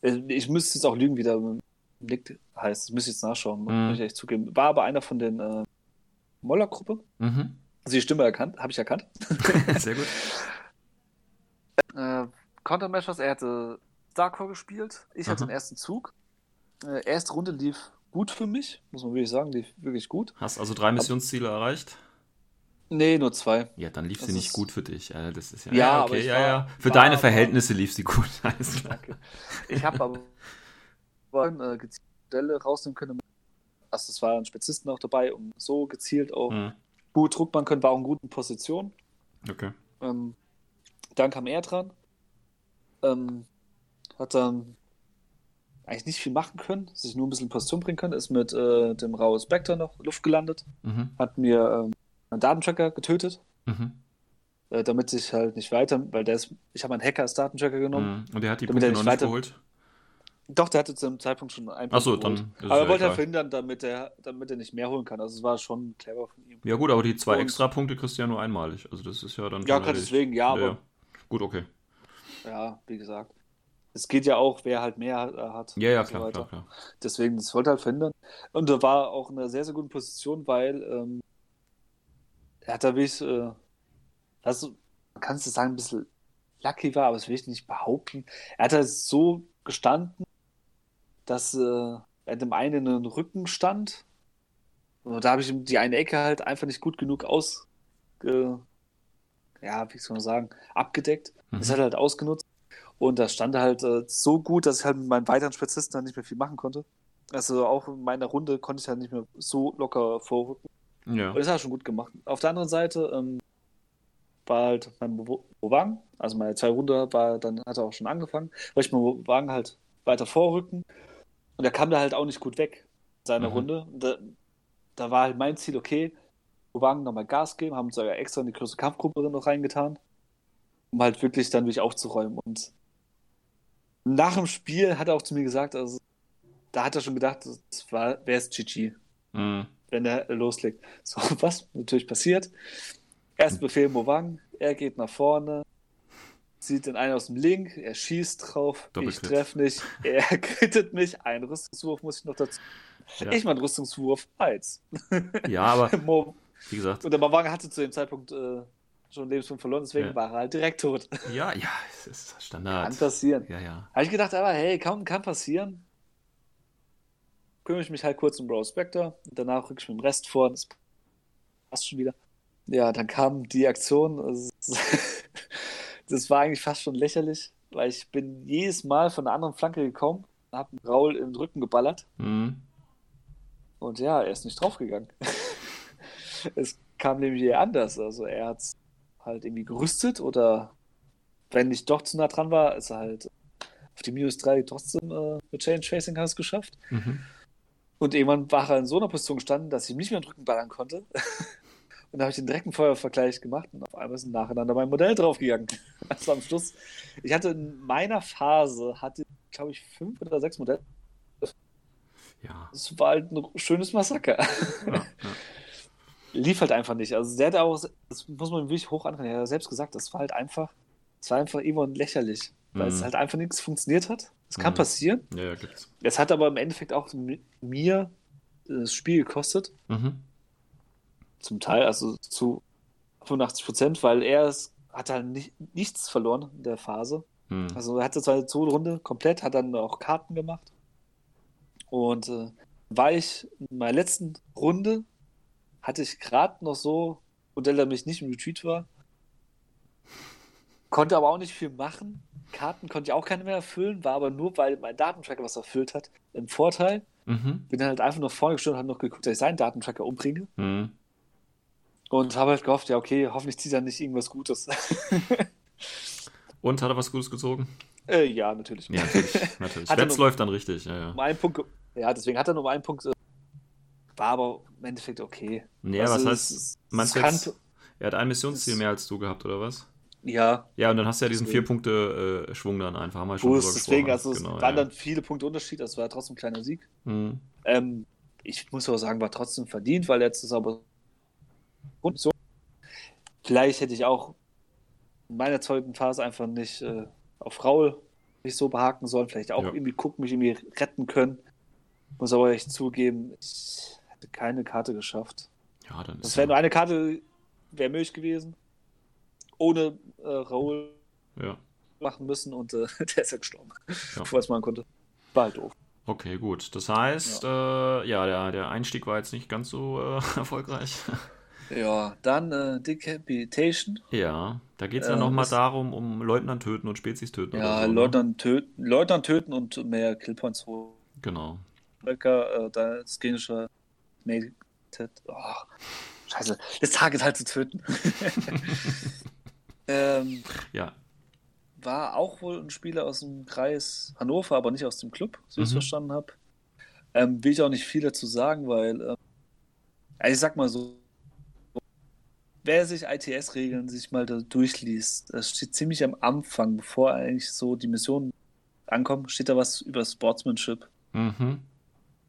Äh, Ich müsste jetzt auch lügen, wie der Nick heißt. Das müsste ich jetzt nachschauen, Mhm. muss ich echt zugeben. War aber einer von den äh, Moller-Gruppe. Mhm. Also die Stimme erkannt, habe ich erkannt. Sehr gut. Äh, Countermeasures, er hatte Starcore gespielt. Ich hatte Aha. den ersten Zug. Äh, erste Runde lief gut für mich, muss man wirklich sagen, lief wirklich gut. Hast also drei Missionsziele erreicht? Nee, nur zwei. Ja, dann lief Das sie nicht gut für dich. Ja, das ist ja, Ja, aber okay, ja, ja. Für deine war- Verhältnisse lief sie gut. Alles klar. Danke. Ich habe aber äh, gezielt Modelle rausnehmen können. Also es waren Spezialisten auch dabei, um so gezielt auch Mhm. gut Druck machen können, war auch in guten Position. Okay. Ähm, dann kam er dran. Ähm, hat dann eigentlich nicht viel machen können, sich nur ein bisschen in Position bringen können, ist mit äh, dem Rao Spectre noch Luft gelandet, Mhm. hat mir ähm, einen Datentracker getötet, Mhm. äh, damit ich halt nicht weiter, weil der ist, ich habe einen Hacker als Datentracker genommen. Mhm. Und der hat die Punkte noch nicht geholt? Doch, der hatte zu dem Zeitpunkt schon einen Punkt dann ist es Aber ja er wollte halt verhindern, damit er, damit er nicht mehr holen kann. Also es war schon clever von ihm. Ja gut, aber die zwei Und- extra Punkte kriegst du ja nur einmalig. Also das ist ja dann Ja, gerade deswegen, ja, aber ja. Gut, okay. ja, wie gesagt. Es geht ja auch, wer halt mehr äh, hat. Ja, ja, und so klar, klar, klar. Deswegen, das wollte er halt verhindern. Und er war auch in einer sehr, sehr guten Position, weil ähm, er hat da wirklich, äh, also, man kann es sagen, ein bisschen lucky war, aber das will ich nicht behaupten. Er hat da so gestanden, dass äh, er dem einen in den Rücken stand. Und da habe ich ihm die eine Ecke halt einfach nicht gut genug aus, äh, ja, wie soll man sagen, abgedeckt. Das Mhm. hat er halt ausgenutzt. Und da stand er halt äh, so gut, dass ich halt mit meinen weiteren Spezialisten dann nicht mehr viel machen konnte. Also auch in meiner Runde konnte ich halt nicht mehr so locker vorrücken. Ja. Und das hat er schon gut gemacht. Auf der anderen Seite ähm, war halt mein Wang, also meine zwei Runde war, dann hat er auch schon angefangen, wollte ich meinen Wang halt weiter vorrücken. Und er kam da halt auch nicht gut weg in seiner Mhm. Runde. Und da, da war halt mein Ziel, okay, Wang nochmal Gas geben, haben sogar extra in die größte Kampfgruppe noch reingetan, um halt wirklich dann wirklich aufzuräumen. Und nach dem Spiel hat er auch zu mir gesagt, also da hat er schon gedacht, das wer ist GG, Mhm. Wenn er loslegt. So, was natürlich passiert. Erst Befehl Mowang, er geht nach vorne, sieht den einen aus dem Link, er schießt drauf, ich treffe nicht, er krittet mich, einen Rüstungswurf muss ich noch dazu. Ja. Ich mein Rüstungswurf 1. ja, aber Mo- wie gesagt, Und der Mowang hatte zu dem Zeitpunkt äh, schon Lebenspunkt verloren, deswegen Ja. war er halt direkt tot. ja, ja, es ist Kann Standard. passieren. Ja, ja. Habe ich gedacht, aber hey, kann, kann passieren. Kümmere ich mich halt kurz um Spectre. Und danach rück ich mit dem Rest vor. Das passt schon wieder. Ja, dann kam die Aktion. Also, Das war eigentlich fast schon lächerlich, weil ich bin jedes Mal von der anderen Flanke gekommen, habe Raul im Rücken geballert. Mhm. Und ja, er ist nicht draufgegangen. es kam nämlich eher anders. Also er hat halt irgendwie gerüstet oder wenn ich doch zu nah dran war, ist er halt auf die Minus 3 trotzdem äh, mit Chain Tracing has geschafft. Mhm. Und irgendwann war er in so einer Position gestanden, dass ich ihm nicht mehr den Rücken ballern konnte. Und da habe ich den direkten Feuervergleich gemacht und auf einmal ist nacheinander mein Modell draufgegangen. Also am Schluss, ich hatte in meiner Phase, hatte, glaube ich, fünf oder sechs Modelle. Ja. Das war halt ein schönes Massaker. ja, ja. lief halt einfach nicht. Also der hat auch, das muss man wirklich hoch ankreiden, er hat selbst gesagt, das war halt einfach, es war einfach irgendwann lächerlich, weil es Mhm. halt einfach nichts funktioniert hat. Es kann Mhm. passieren. Ja, ja, gibt's. Es hat aber im Endeffekt auch mi- mir das Spiel gekostet, Mhm. zum Teil, also zu 85 Prozent, weil er es hat halt nicht, nichts verloren in der Phase. Hm. Also er hatte zwar die zweite Runde komplett, hat dann auch Karten gemacht. Und äh, war ich in meiner letzten Runde, hatte ich gerade noch so, Modell, der mich nicht im Retreat war, konnte aber auch nicht viel machen. Karten konnte ich auch keine mehr erfüllen, war aber nur, weil mein Datentracker was erfüllt hat, im Vorteil. Mhm. Bin dann halt einfach nur vorne gestanden und habe noch geguckt, dass ich seinen Datentracker umbringe. Hm. Und habe halt gehofft, ja, okay, hoffentlich zieht er nicht irgendwas Gutes. Und hat er was Gutes gezogen? äh, ja, natürlich. Ja, natürlich. natürlich. Nur- läuft dann richtig, ja, ja. Um einen Punkt, ja, deswegen hat er nur um einen Punkt. War aber im Endeffekt okay. Nee, Also was heißt, es kann- er hat ein Missionsziel mehr als du gehabt, oder was? Ja, Ja, und dann hast du ja diesen Deswegen. vier Punkte äh, Schwung dann einfach, wir schon drüber deswegen, also es Genau, waren ja. dann viele Punkte Unterschied, also war trotzdem ein kleiner Sieg. Hm. Ähm, ich muss aber sagen, war trotzdem verdient, weil jetzt ist aber und so. Vielleicht hätte ich auch in meiner zweiten Phase einfach nicht äh, auf Raul nicht so behaken sollen, vielleicht auch Ja. irgendwie gucken, mich irgendwie retten können. Muss aber echt zugeben, ich hätte keine Karte geschafft. Ja, dann Das ist wäre nur eine Karte, wäre möglich gewesen. Ohne äh, Raul ja. machen müssen und äh, der ist ja gestorben, Ja. bevor es machen konnte. War halt doof. Okay, gut. Das heißt, ja, äh, ja der, der Einstieg war jetzt nicht ganz so äh, erfolgreich. Ja, dann äh, Decapitation. ja, da geht es Äh, dann nochmal darum, um Leutnant töten und Spezies töten Ja, so. Ne? Leutnant, töten, Leutnant töten und mehr Killpoints holen. Genau. Böcker, äh, da das genische Made. Oh, scheiße, das Target halt zu töten. ähm, Ja, war auch wohl ein Spieler aus dem Kreis Hannover, aber nicht aus dem Club, so wie ich es Mhm. verstanden habe. Ähm, will ich auch nicht viel dazu sagen, weil, ähm, also ich sag mal so, wer sich ITS-Regeln sich mal da durchliest, das steht ziemlich am Anfang, bevor eigentlich so die Mission ankommt, steht da was über Sportsmanship. mhm.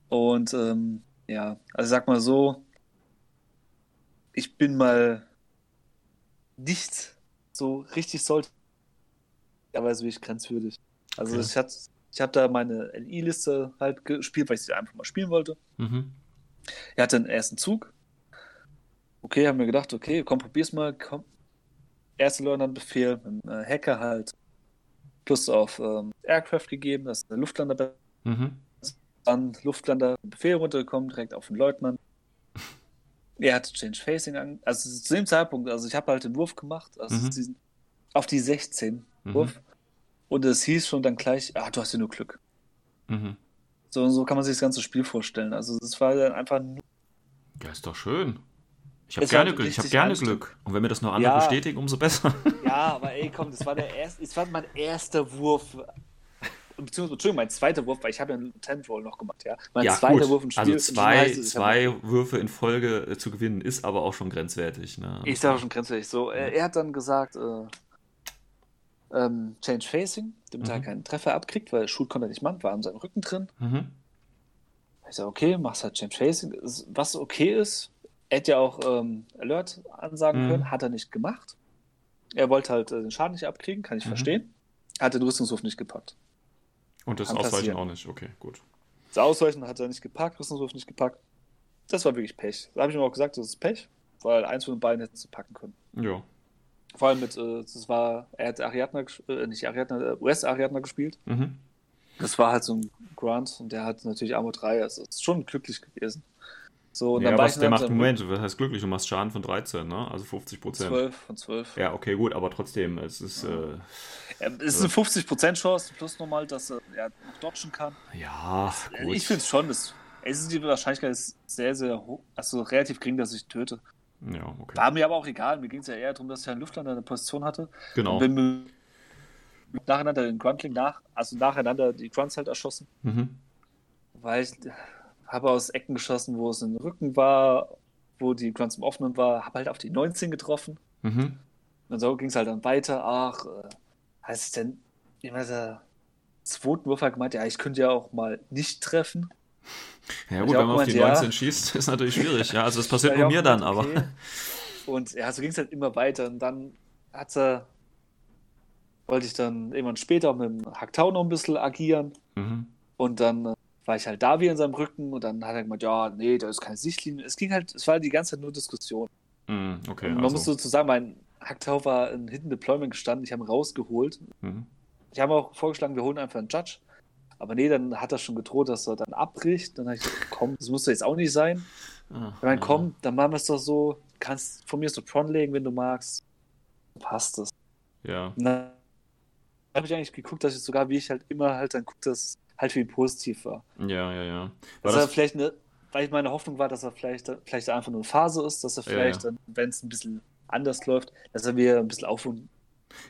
Und ähm, ja, also sag mal so, ich bin mal nicht so richtig sollte, aber ist wirklich grenzwürdig. Also Okay. ich hatte, ich habe da meine LI-Liste halt gespielt, weil ich sie einfach mal spielen wollte. Mhm. Er hatte den ersten Zug. Okay, haben mir gedacht, okay, komm, probier's mal, komm. Erste Leutnant-Befehl, dem äh, Hacker halt Plus auf ähm, Aircraft gegeben, dass der Luftlander Mhm. dann Luftlander Befehl runtergekommen, direkt auf den Leutnant. Er hatte Change Facing an, also zu dem Zeitpunkt, also ich habe halt den Wurf gemacht, also Mhm. diesen, auf die 16 Mhm. Wurf. Und es hieß schon dann gleich, ah, du hast ja nur Glück. Mhm. So, so kann man sich das ganze Spiel vorstellen. Also es war dann einfach nur, Ja, ist doch schön. Ich habe gerne Glück. Ich habe gerne. Glück. Und wenn mir das noch andere Ja. bestätigen, umso besser. ja, aber ey, komm, das war der erste, es war mein erster Wurf, beziehungsweise, Entschuldigung, mein zweiter Wurf, weil ich habe ja einen Tent Roll noch gemacht, ja. Mein ja, zweiter gut. Wurf im Spiel. also zwei, heißt zwei Würfe in Folge äh, zu gewinnen, ist aber auch schon grenzwertig. Ne? Ich sage schon grenzwertig. So, er, er hat dann gesagt, äh, ähm, Change Facing, damit er Mhm. keinen Treffer abkriegt, weil Shoot konnte er nicht machen, war an seinem Rücken drin. Mhm. Ich sage, okay, machst halt Change Facing. Ist- Was okay ist, er hätte ja auch ähm, Alert ansagen Mhm. können, hat er nicht gemacht. Er wollte halt äh, den Schaden nicht abkriegen, kann ich Mhm. verstehen. Hat den Rüstungswurf nicht gepackt. Und das Ausweichen passieren. auch nicht. Okay, gut. Das Ausweichen hat er nicht gepackt, Rüstungswurf nicht gepackt. Das war wirklich Pech. Da habe ich ihm auch gesagt, das ist Pech, weil eins von den beiden hätte sie packen können. Ja. Vor allem mit, äh, das war, er hat Ariadna, äh, nicht Ariadna, äh, US Ariadna gespielt. Mhm. Das war halt so ein Grant und der hat natürlich Armor 3, also ist schon glücklich gewesen. So, und ja, dann was der macht, Moment, was heißt glücklich? Du machst Schaden von 13, ne? Also 50 Prozent. 12 von 12. Ja, okay, gut, aber trotzdem, es ist, äh, Ja, es ist eine 50% Chance, plus nochmal, dass er ja, noch dodgen kann. ja, gut. Ich finde es schon, es ist die Wahrscheinlichkeit ist sehr, sehr hoch, also relativ gering, dass ich töte. ja, okay. War mir aber auch egal, mir ging es ja eher darum, dass ich einen Luftlander der Position hatte. Genau. Und bin nacheinander den Gruntling nach, also nacheinander die Grunts halt erschossen. Mhm. weil ich habe aus Ecken geschossen, wo es im Rücken war, wo die Grunts im Offenen war, habe halt auf die 19 getroffen. Mhm. Und so ging es halt dann weiter. Ach, äh, heißt es denn, immer der zweiten Wurf hat gemeint, ja, ich könnte ja auch mal nicht treffen. Ja Ich gut, wenn man auf die gemeint, ja. 19 schießt, ist natürlich schwierig. Ja, also das passiert nur ich mir dann, gemeint, aber. okay. Und ja, so ging es halt immer weiter. Und dann hat er, wollte ich dann irgendwann später auch mit dem Hacktau noch ein bisschen agieren. Mhm. Und dann äh, war ich halt da wieder in seinem Rücken und dann hat er gemeint, ja, nee, da ist keine Sichtlinie. Es ging halt, es war die ganze Zeit nur Diskussion. Mhm, okay, Und man also. muss sozusagen, mein Hacktau war ein Hidden Deployment gestanden, ich habe ihn rausgeholt. Mhm. Ich habe auch vorgeschlagen, wir holen einfach einen Judge. Aber nee, dann hat er schon gedroht, dass er dann abbricht. Dann habe ich gesagt, komm, das muss doch jetzt auch nicht sein. Ah, Ich meine, komm, dann machen wir es doch so. Kannst von mir so Tron legen, wenn du magst. Passt es. Ja, Und dann habe ich eigentlich geguckt, dass ich sogar, wie ich halt immer halt dann gucke, dass halt ihn positiv war. ja, ja, ja. War Dass er das, vielleicht eine, weil meine Hoffnung war, dass er vielleicht, vielleicht einfach nur eine Phase ist, dass er Ja, vielleicht ja. dann, wenn es ein bisschen anders läuft, dass er wieder ein bisschen Aufwand.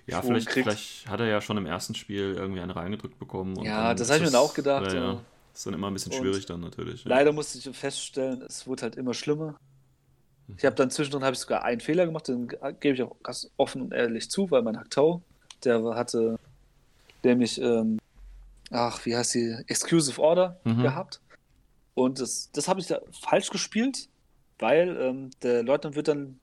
ja, vielleicht, kriegt. vielleicht hat er ja schon im ersten Spiel irgendwie einen reingedrückt bekommen. Und Ja, das habe ich mir dann auch gedacht, Ja, ja. ja. Ist dann immer ein bisschen schwierig dann natürlich. Ja. Leider musste ich feststellen, es wurde halt immer schlimmer. Ich habe dann zwischendrin habe ich sogar einen Fehler gemacht, den gebe ich auch ganz offen und ehrlich zu, weil mein Haktau, der hatte nämlich, ähm, ach, wie heißt die, Exclusive Order Mhm. gehabt. Und das, das habe ich da falsch gespielt, weil ähm, der Leutnant wird dann,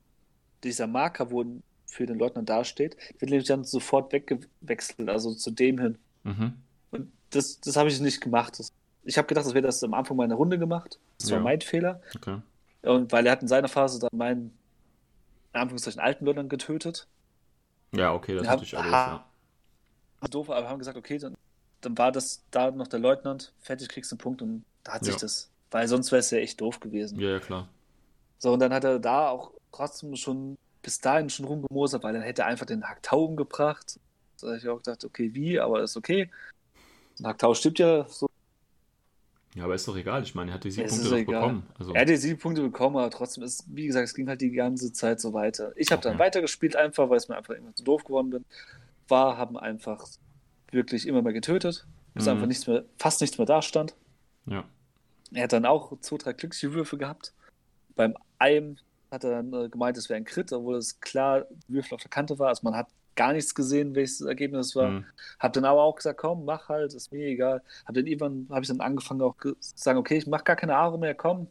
dieser Marker, wo für den Leutnant dasteht, wird nämlich dann sofort weggewechselt, also zu dem hin. Mhm. Und das, das habe ich nicht gemacht. Das, ich habe gedacht, das wäre das am Anfang meiner Runde gemacht. Das war Ja. mein Fehler. Okay. Und weil er hat in seiner Phase dann meinen, in Anführungszeichen, alten Leutnant getötet. Ja, okay, das ist natürlich aha. ja. Doof, aber wir haben gesagt, okay, dann, dann war das da noch der Leutnant, fertig kriegst du einen Punkt und da hat sich Ja. das, weil sonst wäre es ja echt doof gewesen. Ja, ja, klar. So, und dann hat er da auch trotzdem schon bis dahin schon rumgemosert, weil dann hätte er einfach den Haktau umgebracht. Da habe ich auch gedacht, okay, wie, aber ist okay. Und Haktau stirbt ja so. Ja, aber ist doch egal. Ich meine, er hat die sieben Punkte doch bekommen. Also, Er hat die sieben Punkte bekommen, aber trotzdem ist, wie gesagt, es ging halt die ganze Zeit so weiter. Ich habe dann Okay. weitergespielt einfach, weil es mir einfach irgendwann zu doof geworden bin. War, haben einfach wirklich immer mehr getötet, bis Mhm. einfach nichts mehr, fast nichts mehr da stand. ja. Er hat dann auch zwei, drei glückliche Würfe gehabt. Beim einem hat er dann äh, gemeint, es wäre ein Crit, obwohl es klar Würfel auf der Kante war. Also man hat gar nichts gesehen, welches Ergebnis war. Mhm. Hab dann aber auch gesagt, komm, mach halt, ist mir egal. Hab dann irgendwann, habe ich dann angefangen auch zu sagen, okay, ich mach gar keine Aare mehr, komm,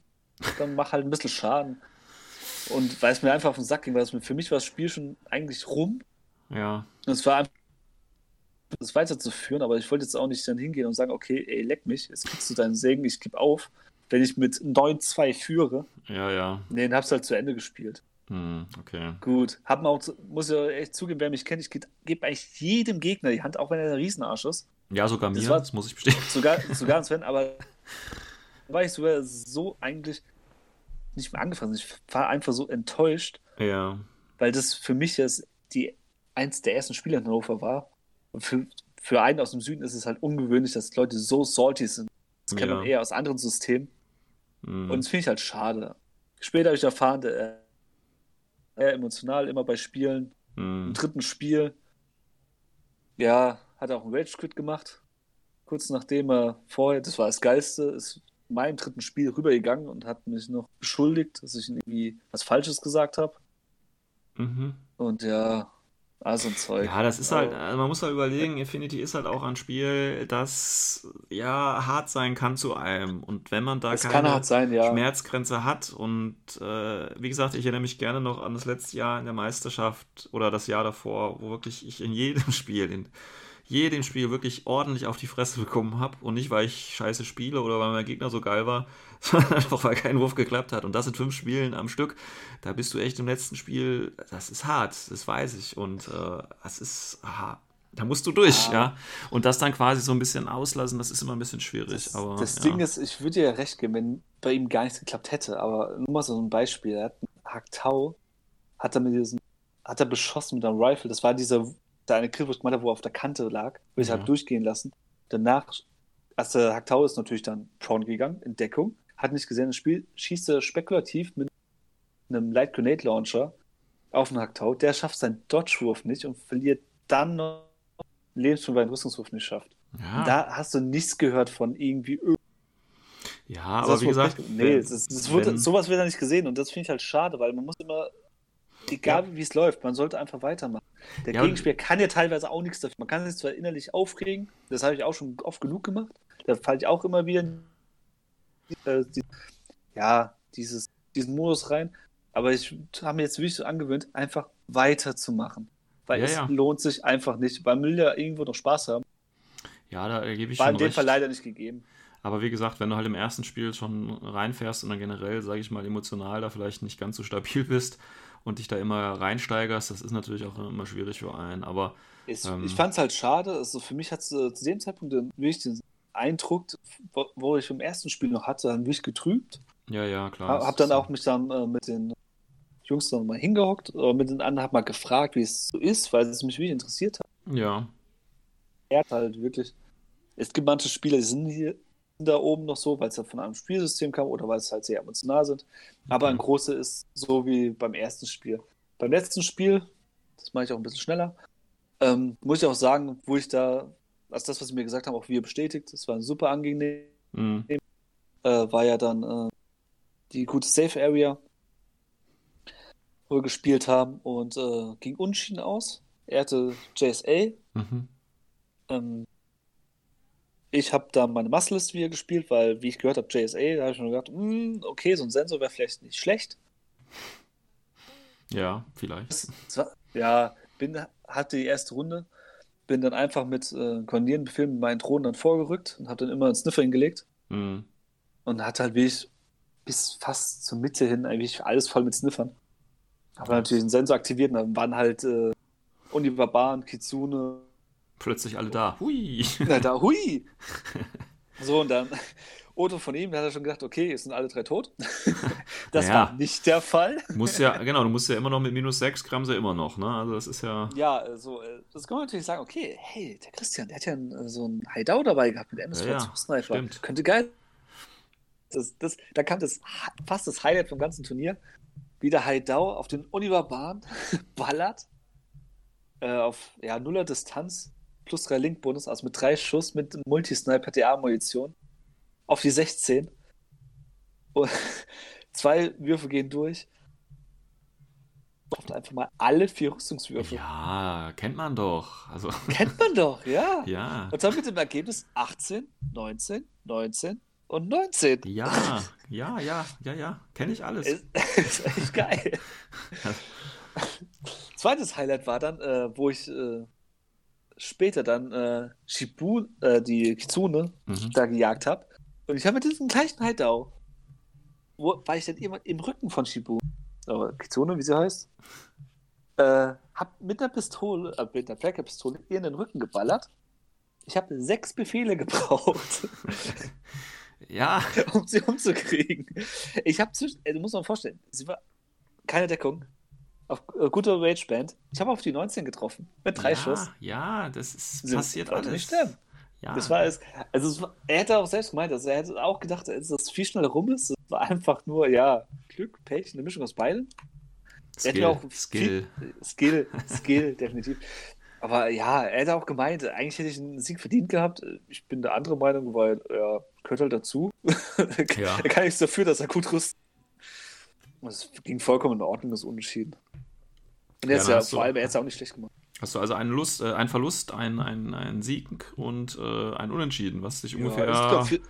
dann mach halt ein bisschen Schaden. Und weil es mir einfach auf den Sack ging, weil es mir, für mich war das Spiel schon eigentlich rum. Ja. Und es war einfach, das weiterzuführen, aber ich wollte jetzt auch nicht dann hingehen und sagen, okay, ey, leck mich, jetzt kriegst du deinen Segen, ich gebe auf. Wenn ich mit 9-2 führe, Ja, ja. nee, dann hab's halt zu Ende gespielt. Hm, okay. Gut, hab mir auch, muss ja echt zugeben, wer mich kennt, ich gebe geb eigentlich jedem Gegner die Hand, auch wenn er ein Riesenarsch ist. Ja, sogar mir, Das das, war- muss ich bestätigen. sogar, sogar Sven, aber da war ich sogar so eigentlich nicht mehr angefasst. Ich war einfach so enttäuscht, Ja. weil das für mich jetzt die eins der ersten Spiele in Hannover war. Und für, für einen aus dem Süden ist es halt ungewöhnlich, dass Leute so salty sind. Das kennt Ja. man eher aus anderen Systemen. Hm. Und das finde ich halt schade. Später habe ich erfahren, der eher emotional immer bei Spielen. Hm. Im dritten Spiel, ja, hat er auch einen Rage Quit gemacht. Kurz nachdem er vorher, das war das Geilste, ist in meinem dritten Spiel rübergegangen und hat mich noch beschuldigt, dass ich irgendwie was Falsches gesagt habe. Mhm. Und ja, also ein Zeug. Ja, das ist halt, Aber- also man muss halt überlegen, Infinity ist halt auch ein Spiel, das ja hart sein kann zu einem. Und wenn man da Das keine sein, ja. Schmerzgrenze hat und äh, wie gesagt, ich erinnere mich gerne noch an das letzte Jahr in der Meisterschaft oder das Jahr davor, wo wirklich ich in jedem Spiel, in jedem Spiel wirklich ordentlich auf die Fresse bekommen habe und nicht, weil ich scheiße spiele oder weil mein Gegner so geil war, sondern einfach, weil kein Wurf geklappt hat. Und das in fünf Spielen am Stück. Da bist du echt im letzten Spiel, das ist hart, das weiß ich. Und äh, das ist, aha, da musst du durch, Ja. ja. Und das dann quasi so ein bisschen auslassen, das ist immer ein bisschen schwierig. Das, aber, das ja. Ding ist, ich würde dir ja recht geben, wenn bei ihm gar nichts geklappt hätte, aber nur mal so ein Beispiel. Er hat einen Haktau, hat er mit diesem, hat er beschossen mit einem Rifle. Das war dieser, der eine ich gemacht habe, wo er auf der Kante lag, wo ich Ja. habe durchgehen lassen. Danach, als der Haktau ist natürlich dann prone gegangen, in Deckung, hat nicht gesehen, das Spiel schießt er spekulativ mit einem Light Grenade Launcher auf den Haktau. Der schafft seinen Dodge-Wurf nicht und verliert dann noch Lebenspunkt, weil er einen Rüstungswurf nicht schafft. ja. Da hast du nichts gehört von irgendwie Ja, das aber wie gesagt, nee, ist, es wurde, wenn- sowas wird da nicht gesehen und das finde ich halt schade, weil man muss immer, egal wie es läuft, man sollte einfach weitermachen. Der Ja, Gegenspieler kann ja teilweise auch nichts dafür. Man kann sich zwar innerlich aufregen, das habe ich auch schon oft genug gemacht, da falle ich auch immer wieder in äh, die, ja, dieses, diesen Modus rein, aber ich habe mir jetzt wirklich so angewöhnt, einfach weiterzumachen. Weil Ja, es ja. lohnt sich einfach nicht. Man will ja irgendwo noch Spaß haben. ja, da gebe ich War in dem recht. Fall leider nicht gegeben. Aber wie gesagt, wenn du halt im ersten Spiel schon reinfährst und dann generell, sage ich mal, emotional da vielleicht nicht ganz so stabil bist und dich da immer reinsteigerst, das ist natürlich auch immer schwierig für einen. Aber Ich, Ähm. ich fand es halt schade. Also für mich hat es äh, zu dem Zeitpunkt den, wirklich den Eindruck, wo, wo ich im ersten Spiel noch hatte, dann wirklich getrübt. ja, ja, klar. Hab, hab dann auch mich dann äh, mit den Jungs dann mal hingehockt, äh, mit den anderen hab mal gefragt, wie es so ist, weil es mich wirklich interessiert hat. Ja, Er hat halt wirklich. Es gibt manche Spieler, die sind hier da oben noch so, weil es ja von einem Spielsystem kam oder weil es halt sehr emotional sind. Aber ein Okay. großer ist so wie beim ersten Spiel. Beim letzten Spiel, das mache ich auch ein bisschen schneller, ähm, muss ich auch sagen, wo ich da, also das, was sie mir gesagt haben, auch wir bestätigt, es war super angenehm, mhm. äh, war ja dann äh, die gute Safe Area, wo wir gespielt haben und äh, ging Unschieden aus. Er hatte JSA, Mhm. ähm, ich habe da meine Muscle-List wieder gespielt, weil, wie ich gehört habe, JSA, da habe ich schon gedacht, hm, okay, so ein Sensor wäre vielleicht nicht schlecht. ja, vielleicht. Ja, bin, hatte die erste Runde, bin dann einfach mit äh, koordinierenden Befehlen mit meinen Drohnen dann vorgerückt und habe dann immer einen Sniffer hingelegt Mhm. und hatte halt wirklich bis fast zur Mitte hin eigentlich alles voll mit Sniffern. Aber natürlich einen Sensor aktiviert und dann waren halt äh, Unibarbaren, Kitsune, Plötzlich alle da. Hui. Na, da, hui! So, und dann Otto von ihm, der hat er schon gedacht, okay, jetzt sind alle drei tot. Das Ja. war nicht der Fall. Muss ja, genau, du musst ja immer noch mit minus 6 Gramm sie immer noch, ne? Also das ist ja. Ja, also, äh, das kann man natürlich sagen, okay, hey, der Christian, der hat ja so einen Hideout dabei gehabt mit MS-4 Ja, Sniper. stimmt. Könnte geil. Das, das, da kam das fast das Highlight vom ganzen Turnier. Wie der Hideout auf den Oliver Bahn ballert. Äh, auf ja, nuller Distanz plus drei Link-Bonus, also mit drei Schuss mit Multisniper PTA-Munition auf die 16. Und zwei Würfe gehen durch. Trifft einfach mal alle vier Rüstungswürfe. Ja, kennt man doch. Also, Kennt man doch, ja. ja. Und dann mit dem Ergebnis 18, 19, 19 und 19. Ja, ja, ja, ja, ja. Kenne ich alles. Ist, ist echt geil. Zweites Highlight war dann, äh, wo ich äh, später dann äh, Shibu, äh, die Kitsune, Mhm. da gejagt habe. Und ich habe mit diesem gleichen Hideout, wo war ich dann immer im Rücken von Shibu, oder Kitsune, wie sie heißt, äh, hab mit einer Pistole, äh, mit einer Fleckerpistole ihr in den Rücken geballert. Ich habe sechs Befehle gebraucht, Ja, um sie umzukriegen. Ich habe zwischen, du musst dir mal vorstellen, sie war keine Deckung. Auf äh, guter Rage-Band. Ich habe auf die 19 getroffen. Mit drei ja, Schuss. Ja, das ist Sie passiert alles. nicht sterben. Ja, Das war es. Also es war, er hätte auch selbst gemeint, also er hätte auch gedacht, dass das viel schneller rum ist. Es war einfach nur, ja, Glück, Pech, eine Mischung aus beiden. Er hätte Skill, auch Skill. Viel, Skill, Skill, definitiv. Aber ja, er hätte auch gemeint, eigentlich hätte ich einen Sieg verdient gehabt. Ich bin der andere Meinung, weil er gehört halt dazu. Ja. Er kann nichts dafür, dass er gut rüstet. Es ging vollkommen in Ordnung, das Unentschieden. Und Ja, dann ja, hast du- vor allem, er hat es auch nicht schlecht gemacht. Hast du also einen, Lust, äh, einen Verlust, einen, einen, einen Sieg und äh, ein Unentschieden, was dich ungefähr ich glaub, für,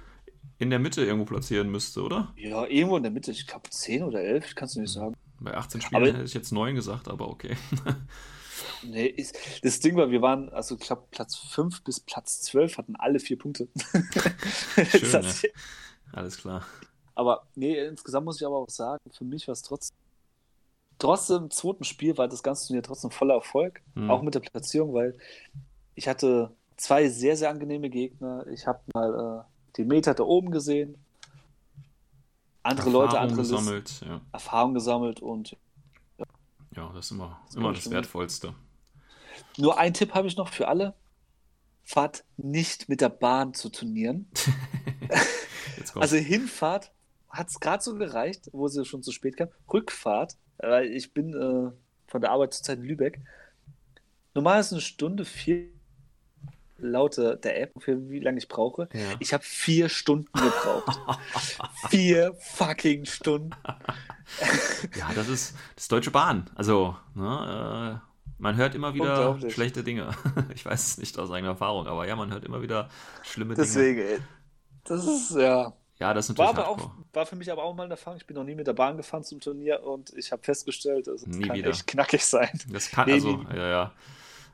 in der Mitte irgendwo platzieren müsste, oder? ja, irgendwo in der Mitte, ich glaube 10 oder 11, ich kann es nicht sagen. Bei 18 Spielen Aber- hätte ich jetzt 9 gesagt, aber okay. Nee, ist, das Ding war, wir waren, also ich glaube, Platz 5 bis Platz 12 hatten alle vier Punkte. Schön, hat- Alles klar. Aber nee, insgesamt muss ich aber auch sagen, für mich war es trotzdem, trotzdem im zweiten Spiel war das ganze Turnier trotzdem voller Erfolg, Hm. auch mit der Platzierung, weil ich hatte zwei sehr, sehr angenehme Gegner. Ich habe mal äh, die Meter da oben gesehen, andere Leute, Erfahrung andere Listen, gesammelt, ja. Erfahrung gesammelt und Ja, das ist immer, Das immer das. Wertvollste. nur ein Tipp habe ich noch für alle. Fahrt nicht mit der Bahn zu Turnieren. Also Hinfahrt hat es gerade so gereicht, wo sie schon zu spät kam. Rückfahrt, weil ich bin äh, von der Arbeit zurzeit in Lübeck. Normal ist eine Stunde vier laut der App, für wie lange ich brauche. Ja. Ich habe vier Stunden gebraucht. vier fucking Stunden. Ja, das ist das Deutsche Bahn. Also, ne, äh, man hört immer wieder schlechte Dinge. Ich weiß es nicht aus eigener Erfahrung, aber ja, man hört immer wieder schlimme Dinge. Deswegen, das ist ja. Ja, das ist War, natürlich aber auch, war für mich aber auch mal eine Erfahrung. Ich bin noch nie mit der Bahn gefahren zum Turnier und ich habe festgestellt, es Nie kann wieder. echt knackig sein. Das kann, Nee, also, nee. ja, ja.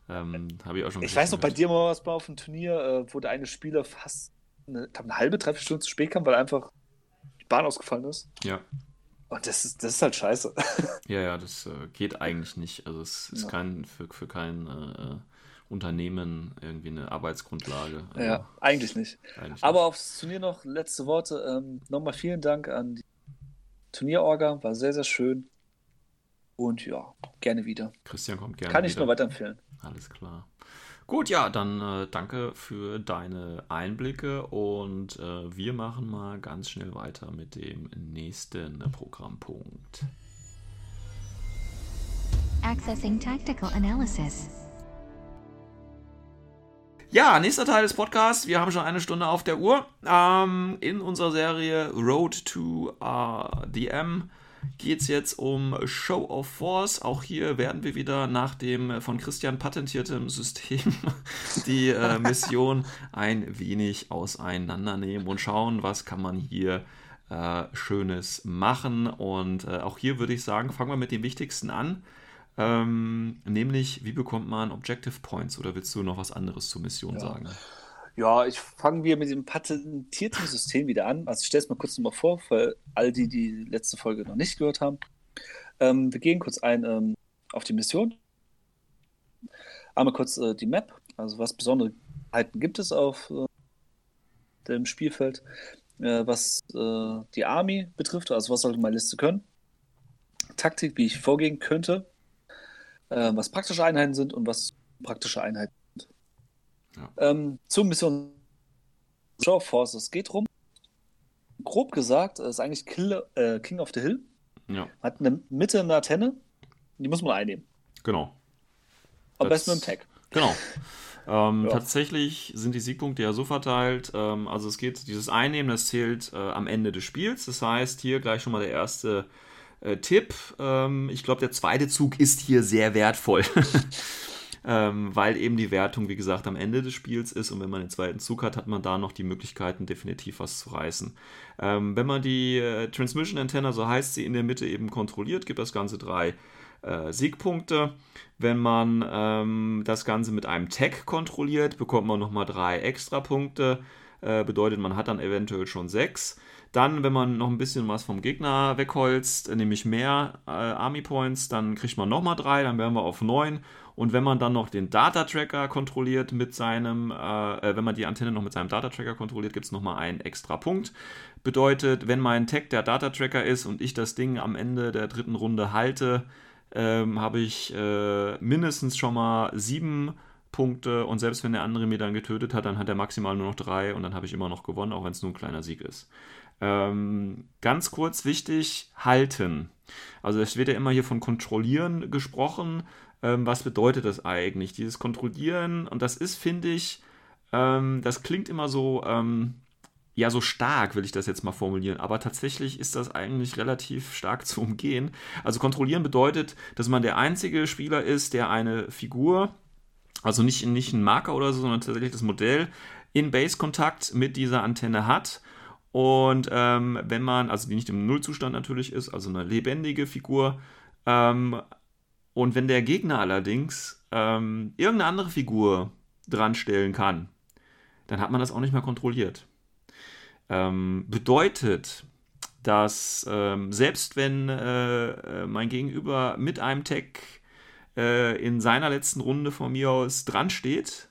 Ähm, Habe ich auch schon Ich weiß noch, bei Geschichten dir mal was war auf dem Turnier, äh, wo der eine Spieler fast eine, glaub, eine halbe, dreiviertel Stunde zu spät kam, weil einfach die Bahn ausgefallen ist. gehört. Und das ist, das ist halt scheiße. Ja, ja, das äh, geht eigentlich nicht. Also es ist Ja. kein für, für kein äh, Unternehmen irgendwie eine Arbeitsgrundlage. Also Ja, eigentlich nicht. eigentlich Aber nicht. aufs Turnier noch letzte Worte. Ähm, Nochmal vielen Dank an die Turnierorga, war sehr, sehr schön. Und ja, gerne wieder. Christian kommt gerne Kann ich wieder. nur weiterempfehlen. Alles klar. Gut, ja, dann äh, danke für deine Einblicke und äh, wir machen mal ganz schnell weiter mit dem nächsten Programmpunkt. Accessing tactical analysis. Ja, nächster Teil des Podcasts. Wir haben schon eine Stunde auf der Uhr. Ähm, in unserer Serie Road to uh, the M geht es jetzt um Show of Force. Auch hier werden wir wieder nach dem von Christian patentierten System die äh, Mission ein wenig auseinandernehmen und schauen, was kann man hier äh, Schönes machen. Und äh, auch hier würde ich sagen, fangen wir mit dem Wichtigsten an. Ähm, nämlich, wie bekommt man Objective Points? Oder willst du noch was anderes zur Mission Ja. sagen? Ja, ich fange wir mit dem patentierten System wieder an. Also ich stelle es mal kurz nochmal vor, für all die, die letzte Folge noch nicht gehört haben. Ähm, wir gehen kurz ein ähm, auf die Mission. Einmal kurz äh, die Map, also was besondere Einheiten gibt es auf äh, dem Spielfeld, äh, was äh, die Army betrifft, also was sollte meine Liste können. Taktik, wie ich vorgehen könnte, äh, was praktische Einheiten sind und was praktische Einheiten sind. Ja. Ähm, zur Mission Show of Force. Es geht drum, grob gesagt, es ist eigentlich Kill, äh, King of the Hill. Ja, Hat in der Mitte eine Antenne, die muss man einnehmen. genau. Am besten mit dem Tag. Genau. Ähm, Ja. Tatsächlich sind die Siegpunkte ja so verteilt. Ähm, also es geht, dieses Einnehmen, das zählt äh, am Ende des Spiels. Das heißt, hier gleich schon mal der erste äh, Tipp. Ähm, ich glaube, der zweite Zug ist hier sehr wertvoll. ähm, weil eben die Wertung, wie gesagt, am Ende des Spiels ist und wenn man den zweiten Zug hat, hat man da noch die Möglichkeiten, definitiv was zu reißen. Ähm, wenn man die äh, Transmission Antenna, so heißt sie, in der Mitte eben kontrolliert, gibt das Ganze drei äh, Siegpunkte. Wenn man ähm, das Ganze mit einem Tag kontrolliert, bekommt man nochmal drei Extrapunkte. Äh, bedeutet, man hat dann eventuell schon sechs. Dann, wenn man noch ein bisschen was vom Gegner wegholzt, nämlich mehr äh, Army Points, dann kriegt man nochmal drei, dann wären wir auf neun. Und wenn man dann noch den Data Tracker kontrolliert mit seinem, äh, äh, wenn man die Antenne noch mit seinem Data Tracker kontrolliert, gibt es nochmal einen extra Punkt. Bedeutet, wenn mein Tag der Data Tracker ist und ich das Ding am Ende der dritten Runde halte, ähm, habe ich äh, mindestens schon mal sieben Punkte und selbst wenn der andere mir dann getötet hat, dann hat er maximal nur noch drei und dann habe ich immer noch gewonnen, auch wenn es nur ein kleiner Sieg ist. Ähm, ganz kurz wichtig, halten. Also es wird ja immer hier von kontrollieren gesprochen. Ähm, was bedeutet das eigentlich? Dieses Kontrollieren, und das ist, finde ich, ähm, das klingt immer so, ähm, ja, so stark, will ich das jetzt mal formulieren, aber tatsächlich ist das eigentlich relativ stark zu umgehen. Also kontrollieren bedeutet, dass man der einzige Spieler ist, der eine Figur, also nicht, nicht ein Marker oder so, sondern tatsächlich das Modell in Base-Kontakt mit dieser Antenne hat. Und ähm, wenn man, also die nicht im Nullzustand natürlich ist, also eine lebendige Figur, ähm, und wenn der Gegner allerdings ähm, irgendeine andere Figur dran stellen kann, dann hat man das auch nicht mehr kontrolliert. Ähm, bedeutet, dass ähm, selbst wenn äh, äh, mein Gegenüber mit einem Tag äh, in seiner letzten Runde von mir aus dran steht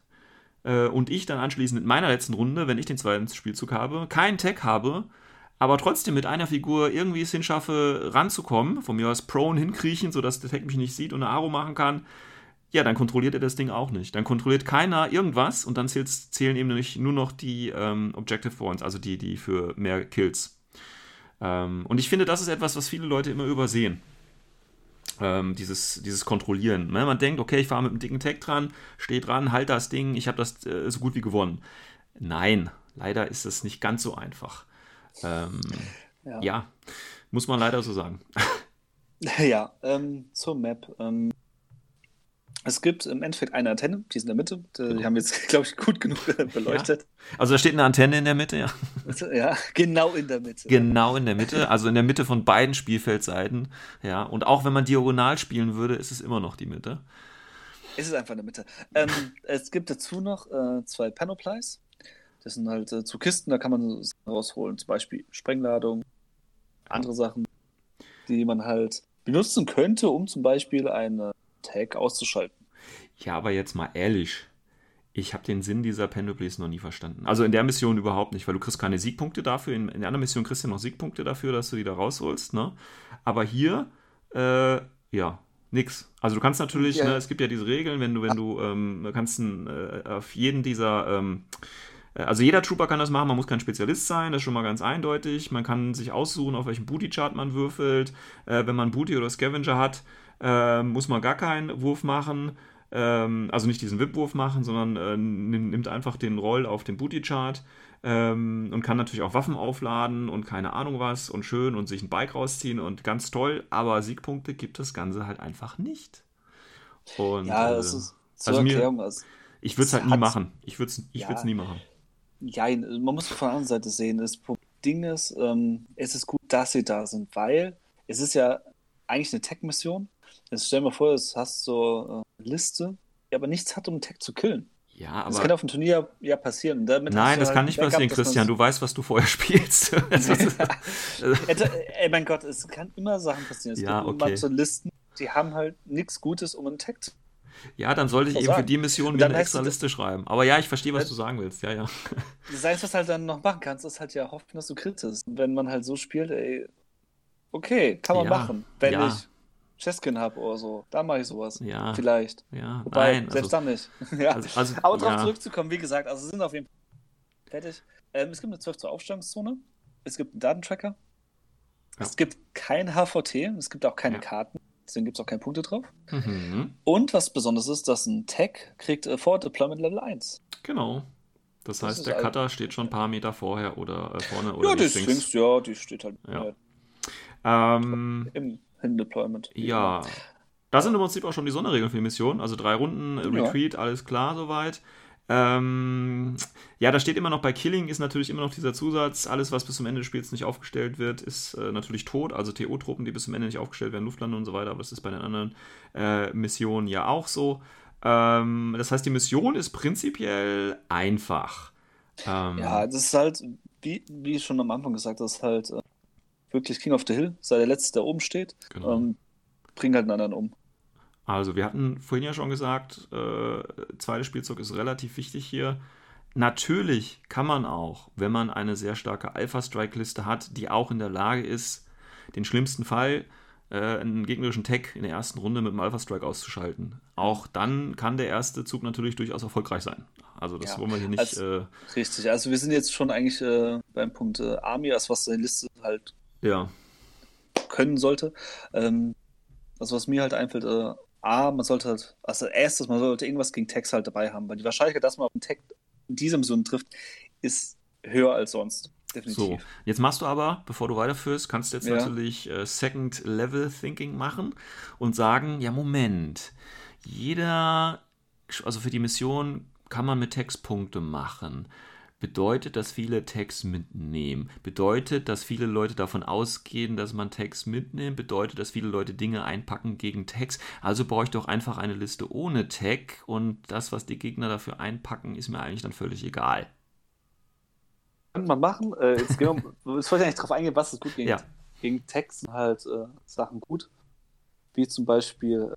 äh, und ich dann anschließend mit meiner letzten Runde, wenn ich den zweiten Spielzug habe, keinen Tag habe, aber trotzdem mit einer Figur irgendwie es hinschaffe, ranzukommen, von mir aus prone hinkriechen, sodass der Tag mich nicht sieht und eine Aro machen kann, ja, dann kontrolliert er das Ding auch nicht. Dann kontrolliert keiner irgendwas und dann zählen eben nämlich nur noch die ähm, Objective Points, also die, die für mehr Kills. Ähm, und ich finde, das ist etwas, was viele Leute immer übersehen. Ähm, dieses, dieses Kontrollieren. Ne? Man denkt, okay, ich fahre mit einem dicken Tag dran, stehe dran, halt das Ding, ich habe das äh, so gut wie gewonnen. Nein, leider ist das nicht ganz so einfach. Ähm, Ja, ja, muss man leider so sagen. ja ähm, zur Map. Ähm, es gibt im Endeffekt eine Antenne, die ist in der Mitte. Die Genau. haben wir jetzt, glaube ich, gut genug beleuchtet. Also da steht eine Antenne in der Mitte, ja. Ja. genau in der Mitte. Genau in der Mitte, also in der Mitte von beiden Spielfeldseiten. Ja, und auch wenn man diagonal spielen würde, ist es immer noch die Mitte. Es ist einfach in der Mitte. Ähm, es gibt dazu noch äh, zwei Panoplies. Das sind halt äh, zu Kisten, da kann man rausholen, zum Beispiel Sprengladung, andere Sachen. die man halt benutzen könnte, um zum Beispiel einen Tag auszuschalten. Ja, aber jetzt mal ehrlich. Ich habe den Sinn dieser Penduplays noch nie verstanden. Also in der Mission überhaupt nicht, weil du kriegst keine Siegpunkte dafür. In, in der anderen Mission kriegst du noch Siegpunkte dafür, dass du die da rausholst. Ne? Aber hier, äh, ja, nix. Also du kannst natürlich, ja. ne, es gibt ja diese Regeln, wenn du, wenn du, ähm, kannst äh, auf jeden dieser, ähm, äh, also jeder Trooper kann das machen, man muss kein Spezialist sein, das ist schon mal ganz eindeutig. Man kann sich aussuchen, auf welchen Booty-Chart man würfelt. Äh, wenn man Booty oder Scavenger hat, äh, muss man gar keinen Wurf machen. Ähm, also nicht diesen Wip-Wurf machen, sondern äh, nimmt einfach den Roll auf den Booty-Chart ähm, und kann natürlich auch Waffen aufladen und keine Ahnung was und schön und sich ein Bike rausziehen und ganz toll, aber Siegpunkte gibt das Ganze halt einfach nicht. Und, ja, das äh, ist zur also Erklärung. Mir, ich würde es halt nie machen. Ich würde es ich ja, nie machen. Ja, man muss von der anderen Seite sehen. Das Ding ist, ähm, es ist gut, dass sie da sind, weil es ist ja eigentlich eine Tech-Mission. Jetzt stell dir mal vor, du hast so äh, eine Liste, die aber nichts hat, um einen Tech zu killen. Ja, aber. Das kann auf dem Turnier ja passieren. Damit Nein, das halt kann nicht Backup, passieren, Christian. Du weißt, was du vorher spielst. Ey, mein Gott, es kann immer Sachen passieren. Es ja, gibt okay. manche Listen, die haben halt nichts Gutes, um einen Tag zu ja, dann sollte ich eben sagen. für die Mission wieder eine extra Liste schreiben. Aber ja, ich verstehe, was du sagen willst. Ja, ja. Das heißt, was halt dann noch machen kannst, ist halt ja hoffen, dass du krittest. Wenn man halt so spielt, ey, okay, kann man ja, machen. Wenn ja. ich Cheskin habe oder so, dann mache ich sowas. Ja. Vielleicht. Ja, Wobei, nein. Selbst also, dann nicht. ja. Also, also, Aber darauf ja. zurückzukommen, wie gesagt, also sind auf jeden Fall fertig. Ähm, es gibt eine 12 zur Aufstellungszone. Es gibt einen Datentracker. Ja. Es gibt kein HVT. Es gibt auch keine ja. Karten. Deswegen gibt es auch keine Punkte drauf. Mhm. Und was besonders ist, dass ein Tag kriegt äh, vor Deployment Level 1. Genau. Das, das heißt, der Cutter halt, steht schon ein paar Meter vorher oder äh, vorne oder Ja, die Sphinx, ja, die steht halt. Ja. Ähm, Im Hin-Deployment. Ja. Da sind im Prinzip auch schon die Sonderregeln für die Mission. Also drei Runden, ja. Retreat, alles klar soweit. Ähm, ja, da steht immer noch bei Killing ist natürlich immer noch dieser Zusatz, alles was bis zum Ende des Spiels nicht aufgestellt wird, ist äh, natürlich tot, also TO-Truppen, die bis zum Ende nicht aufgestellt werden, Luftlandung und so weiter, aber das ist bei den anderen äh, Missionen ja auch so. Ähm, das heißt, die Mission ist prinzipiell einfach. Ähm, ja, das ist halt, wie, wie schon am Anfang gesagt, das ist halt äh, wirklich King of the Hill, sei der Letzte, der oben steht, genau. ähm, bringt halt einen anderen um. Also wir hatten vorhin ja schon gesagt, äh, zweites Spielzeug ist relativ wichtig hier. Natürlich kann man auch, wenn man eine sehr starke Alpha-Strike-Liste hat, die auch in der Lage ist, den schlimmsten Fall äh, einen gegnerischen Tag in der ersten Runde mit dem Alpha-Strike auszuschalten. Auch dann kann der erste Zug natürlich durchaus erfolgreich sein. Also das ja, wollen wir hier nicht. Also, äh, richtig, also wir sind jetzt schon eigentlich äh, beim Punkt äh, Army, was seine Liste halt ja. können sollte. Ähm, also was mir halt einfällt, äh, A, man sollte halt, also erstes, man sollte irgendwas gegen Text halt dabei haben, weil die Wahrscheinlichkeit, dass man auf einen Text in diesem Mission trifft, ist höher als sonst. Definitiv. So, jetzt machst du aber, bevor du weiterführst, kannst du jetzt ja. natürlich äh, Second Level Thinking machen und sagen, ja Moment, jeder, also für die Mission kann man mit Textpunkte machen bedeutet, dass viele Tags mitnehmen. Bedeutet, dass viele Leute davon ausgehen, dass man Tags mitnimmt. Bedeutet, dass viele Leute Dinge einpacken gegen Tags. Also brauche ich doch einfach eine Liste ohne Tag und das, was die Gegner dafür einpacken, ist mir eigentlich dann völlig egal. Kann man machen. Äh, jetzt, gehen wir, jetzt wollte ich eigentlich darauf eingehen, was ist gut gegen, ja. gegen Tags sind halt äh, Sachen gut. Wie zum Beispiel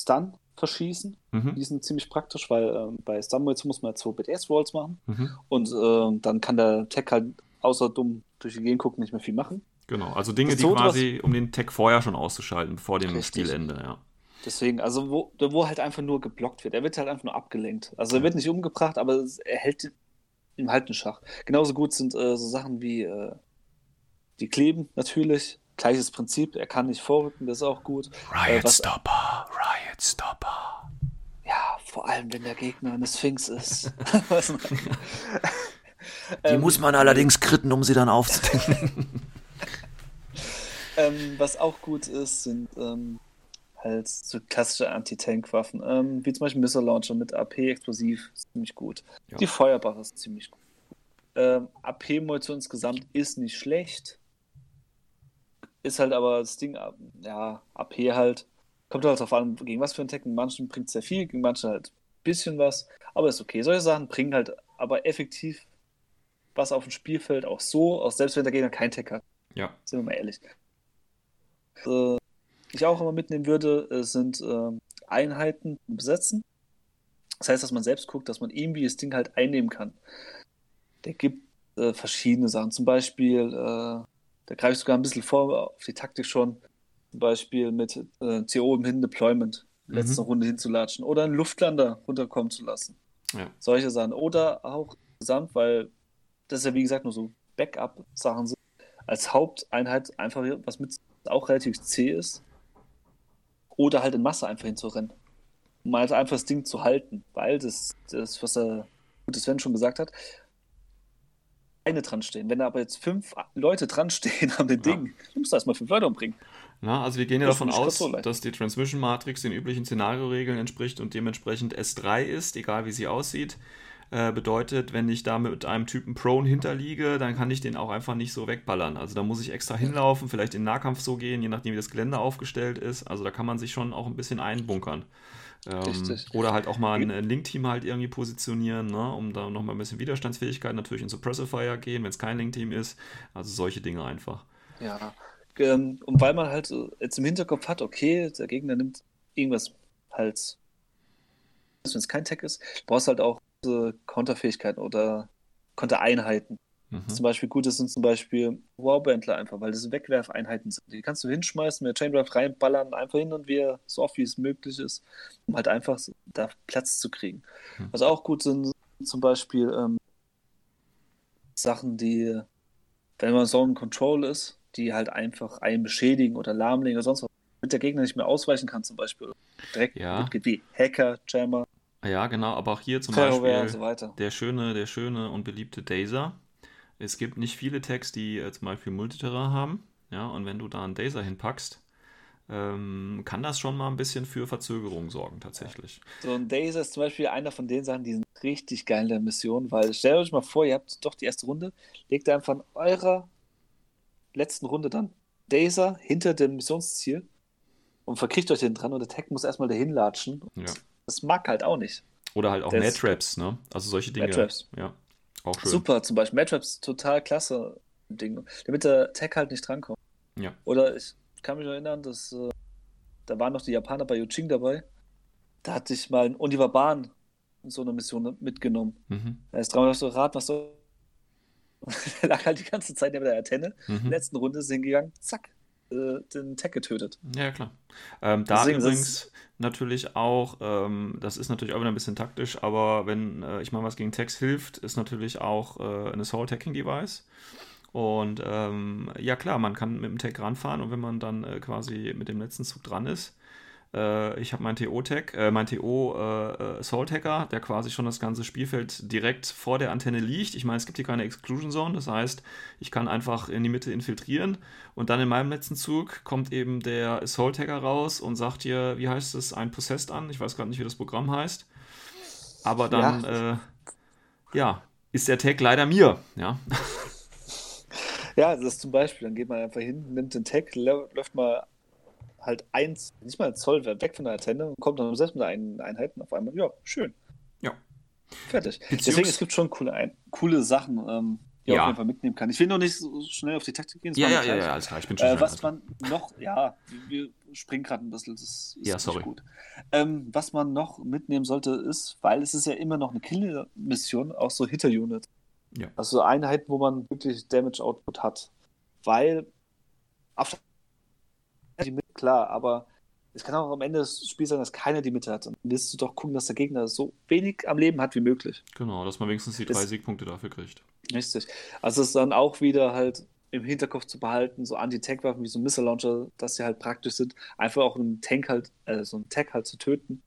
Stun verschießen. Mhm. Die sind ziemlich praktisch, weil ähm, bei Stumbles muss man zwei BDS-Rolls machen mhm. und äh, dann kann der Tech halt außer dumm durch die Gegend gucken nicht mehr viel machen. Genau, also Dinge, die quasi, um den Tech vorher schon auszuschalten, vor dem Richtig. Spielende, ja. Deswegen, also wo, wo halt einfach nur geblockt wird. Er wird halt einfach nur abgelenkt. Also er wird nicht umgebracht, aber er hält ihm halt einen Schach. Genauso gut sind äh, so Sachen wie äh, die Kleben natürlich. Gleiches Prinzip, er kann nicht vorrücken, das ist auch gut. Riot äh, Stopper, Riot Stopper. Vor allem, wenn der Gegner eine Sphinx ist. Die ähm, muss man allerdings kritten, um sie dann aufzudecken. ähm, was auch gut ist, sind ähm, halt so klassische Anti-Tank-Waffen, ähm, wie zum Beispiel Missile Launcher mit AP-Explosiv, ziemlich gut. Ja. Die Feuerbare ist ziemlich gut. Ähm, AP-Munition insgesamt ist nicht schlecht. Ist halt aber das Ding, ja, AP halt. Kommt halt darauf an, gegen was für ein Tekken. Manchen bringt es sehr viel, gegen manche halt ein bisschen was. Aber ist okay. Solche Sachen bringen halt aber effektiv was auf dem Spielfeld auch so, auch selbst wenn der Gegner kein Tech hat. Ja. Sind wir mal ehrlich. Äh, ich auch immer mitnehmen würde, äh, sind äh, Einheiten besetzen. Das heißt, dass man selbst guckt, dass man irgendwie das Ding halt einnehmen kann. Der gibt äh, verschiedene Sachen. Zum Beispiel, äh, da greife ich sogar ein bisschen vor auf die Taktik schon. Zum Beispiel mit äh, CO im Hin Deployment, letzte mhm. Runde hinzulatschen oder einen Luftlander runterkommen zu lassen. Ja. Solche Sachen. Oder auch gesamt, weil das ja wie gesagt nur so Backup-Sachen sind, als Haupteinheit einfach was mit auch relativ zäh ist. Oder halt in Masse einfach hinzurennen. Um halt einfach das Ding zu halten, weil das, das was der gute Sven schon gesagt hat, eine dran stehen. Wenn da aber jetzt fünf Leute dran stehen an dem Ding, ja. du musst erstmal fünf Leute umbringen. Na, also wir gehen ja das davon aus, so dass die Transmission Matrix den üblichen Szenarioregeln entspricht und dementsprechend S3 ist, egal wie sie aussieht. Äh, bedeutet, wenn ich da mit einem Typen Prone hinterliege, dann kann ich den auch einfach nicht so wegballern. Also da muss ich extra hinlaufen, vielleicht in den Nahkampf so gehen, je nachdem wie das Gelände aufgestellt ist. Also da kann man sich schon auch ein bisschen einbunkern. Ähm, oder halt auch mal ein Link-Team halt irgendwie positionieren, ne, um da nochmal ein bisschen Widerstandsfähigkeit natürlich in Suppressor Fire gehen, wenn es kein Link-Team ist. Also solche Dinge einfach. Ja, ähm, und weil man halt jetzt im Hinterkopf hat, okay, der Gegner nimmt irgendwas halt, wenn es kein Tech ist, brauchst halt auch Konterfähigkeiten oder Kontereinheiten. Mhm. Zum Beispiel gut, das sind zum Beispiel Warbandler einfach, weil das Wegwerfeinheiten sind. Die kannst du hinschmeißen, mit der Chaindraft reinballern, einfach hin und wieder, so oft wie es möglich ist, um halt einfach da Platz zu kriegen. Mhm. Was auch gut sind, zum Beispiel ähm, Sachen, die, wenn man so ein Control ist, die halt einfach einen beschädigen oder lahmlegen oder sonst was, damit der Gegner nicht mehr ausweichen kann, zum Beispiel. Direkt ja. geht wie Hacker, Jammer. Ja, genau, aber auch hier zum Beispiel so der schöne, der schöne und beliebte Dazer. Es gibt nicht viele Tags, die äh, zum Beispiel Multiterrain haben. Ja, und wenn du da einen Dazer hinpackst, ähm, kann das schon mal ein bisschen für Verzögerung sorgen, tatsächlich. So ein Dazer ist zum Beispiel einer von den Sachen, die sind richtig geil in der Mission, weil stellt euch mal vor, ihr habt doch die erste Runde, legt einfach in eurer letzten Runde dann Dazer hinter dem Missionsziel und verkriegt euch den dran und der Tag muss erstmal dahin latschen. Ja. Das mag halt auch nicht. Oder halt auch Matraps, ne? Also solche Dinge. Matraps. Ja, auch schön. Super, zum Beispiel Matraps, total klasse Ding. Damit der Tag halt nicht drankommt. Ja. Oder ich kann mich erinnern, dass äh, da waren noch die Japaner bei Yuching dabei. Da hatte ich mal einen Oliver Bahn in so einer Mission mitgenommen. Mhm. Er ist dreimal so Rad, was so. er lag halt die ganze Zeit neben der Antenne. Mhm. In der letzten Runde ist hingegangen, zack, äh, den Tech getötet. Ja, klar. Ähm, da Deswegen übrigens natürlich auch, ähm, das ist natürlich auch wieder ein bisschen taktisch, aber wenn äh, ich mal was gegen Tags hilft, ist natürlich auch äh, ein Assault Hacking Device. Und ähm, ja klar, man kann mit dem Tag ranfahren und wenn man dann äh, quasi mit dem letzten Zug dran ist, äh, ich habe mein TO-Tag, äh, mein TO äh, Assault Hacker, der quasi schon das ganze Spielfeld direkt vor der Antenne liegt. Ich meine, es gibt hier keine Exclusion Zone, das heißt, ich kann einfach in die Mitte infiltrieren und dann in meinem letzten Zug kommt eben der Assault Hacker raus und sagt hier, wie heißt es, ein Possessed an. Ich weiß gerade nicht, wie das Programm heißt. Aber dann, ja, äh, ja ist der Tag leider mir, ja. Ja, das ist zum Beispiel, dann geht man einfach hin, nimmt den Tag, läuft mal halt eins, nicht mal ein Zoll weg von der Antenne und kommt dann selbst mit einer Einheiten auf einmal. Ja, schön. Ja. Fertig. Beziehungs Deswegen, es gibt schon coole, ein, coole Sachen, ähm, die ja. auf jeden Fall mitnehmen kann. Ich will noch nicht so schnell auf die Taktik gehen. Ja, ja, ja, ja, alles klar, ich bin schon äh, Was man noch, ja, wir springen gerade ein bisschen, das ist ja, sorry. gut. Ähm, was man noch mitnehmen sollte, ist, weil es ist ja immer noch eine Kill-Mission, auch so Hitter-Unit. Ja. Also Einheiten, wo man wirklich Damage-Output hat. Weil mit, klar, aber es kann auch am Ende des Spiels sein, dass keiner die Mitte hat. Und dann willst du doch gucken, dass der Gegner so wenig am Leben hat wie möglich. Genau, dass man wenigstens die drei das, Siegpunkte dafür kriegt. Richtig. Also es ist dann auch wieder halt im Hinterkopf zu behalten, so Anti-Tank-Waffen wie so Missile Launcher, dass sie halt praktisch sind, einfach auch einen Tank halt, äh, so einen Tag halt zu töten.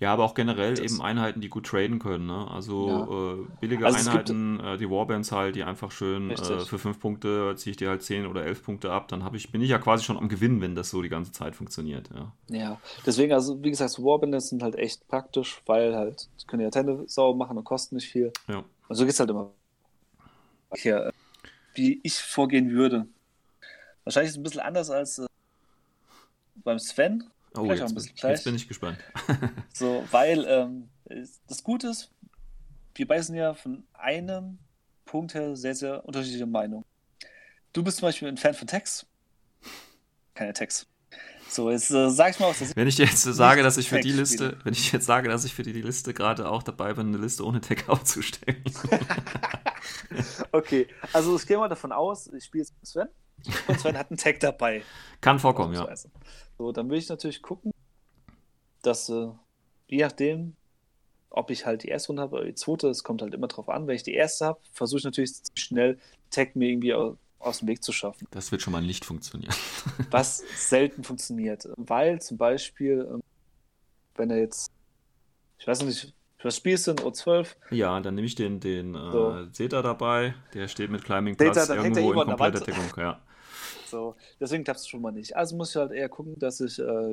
Ja, aber auch generell das, eben Einheiten, die gut traden können. Ne? Also ja. äh, billige also Einheiten, äh, die Warbands halt, die einfach schön äh, für fünf Punkte ziehe ich dir halt zehn oder elf Punkte ab, dann ich, bin ich ja quasi schon am Gewinnen, wenn das so die ganze Zeit funktioniert. Ja, ja. deswegen, also wie gesagt, so Warbands sind halt echt praktisch, weil halt, die können ja Tende sauber machen und kosten nicht viel. Ja. Und so geht es halt immer. Hier, äh, wie ich vorgehen würde. Wahrscheinlich ist es ein bisschen anders als äh, beim Sven, Oh, jetzt, bin, jetzt, bin ich gespannt. so, weil ähm, das Gute ist, wir beide sind ja von einem Punkt her sehr, sehr unterschiedliche Meinung. Du bist zum Beispiel ein Fan von Text. keine Tags. So, jetzt äh, sag ich mal was. Wenn ich jetzt sage, dass ich für die Liste, wenn ich jetzt sage, dass ich für die Liste gerade auch dabei bin, eine Liste ohne Tag aufzustellen. okay, also ich gehe mal davon aus, ich spiele jetzt mit Sven und Sven hat einen Tag dabei. Kann vorkommen, ja. So, dann will ich natürlich gucken, dass äh, je nachdem, ob ich halt die erste Runde habe oder die zweite, es kommt halt immer drauf an. Wenn ich die erste habe, versuche ich natürlich schnell Tag mir irgendwie aus dem Weg zu schaffen. Das wird schon mal nicht funktionieren. Was selten funktioniert, weil zum Beispiel, ähm, wenn er jetzt, ich weiß nicht, was spielst du in O12? Ja, dann nehme ich den, den äh, so. äh, Zeta dabei, der steht mit Climbing Plus Zeta, irgendwo in kompletter Deckung, ja. So, deswegen klappt es schon mal nicht. Also muss ich halt eher gucken, dass ich äh,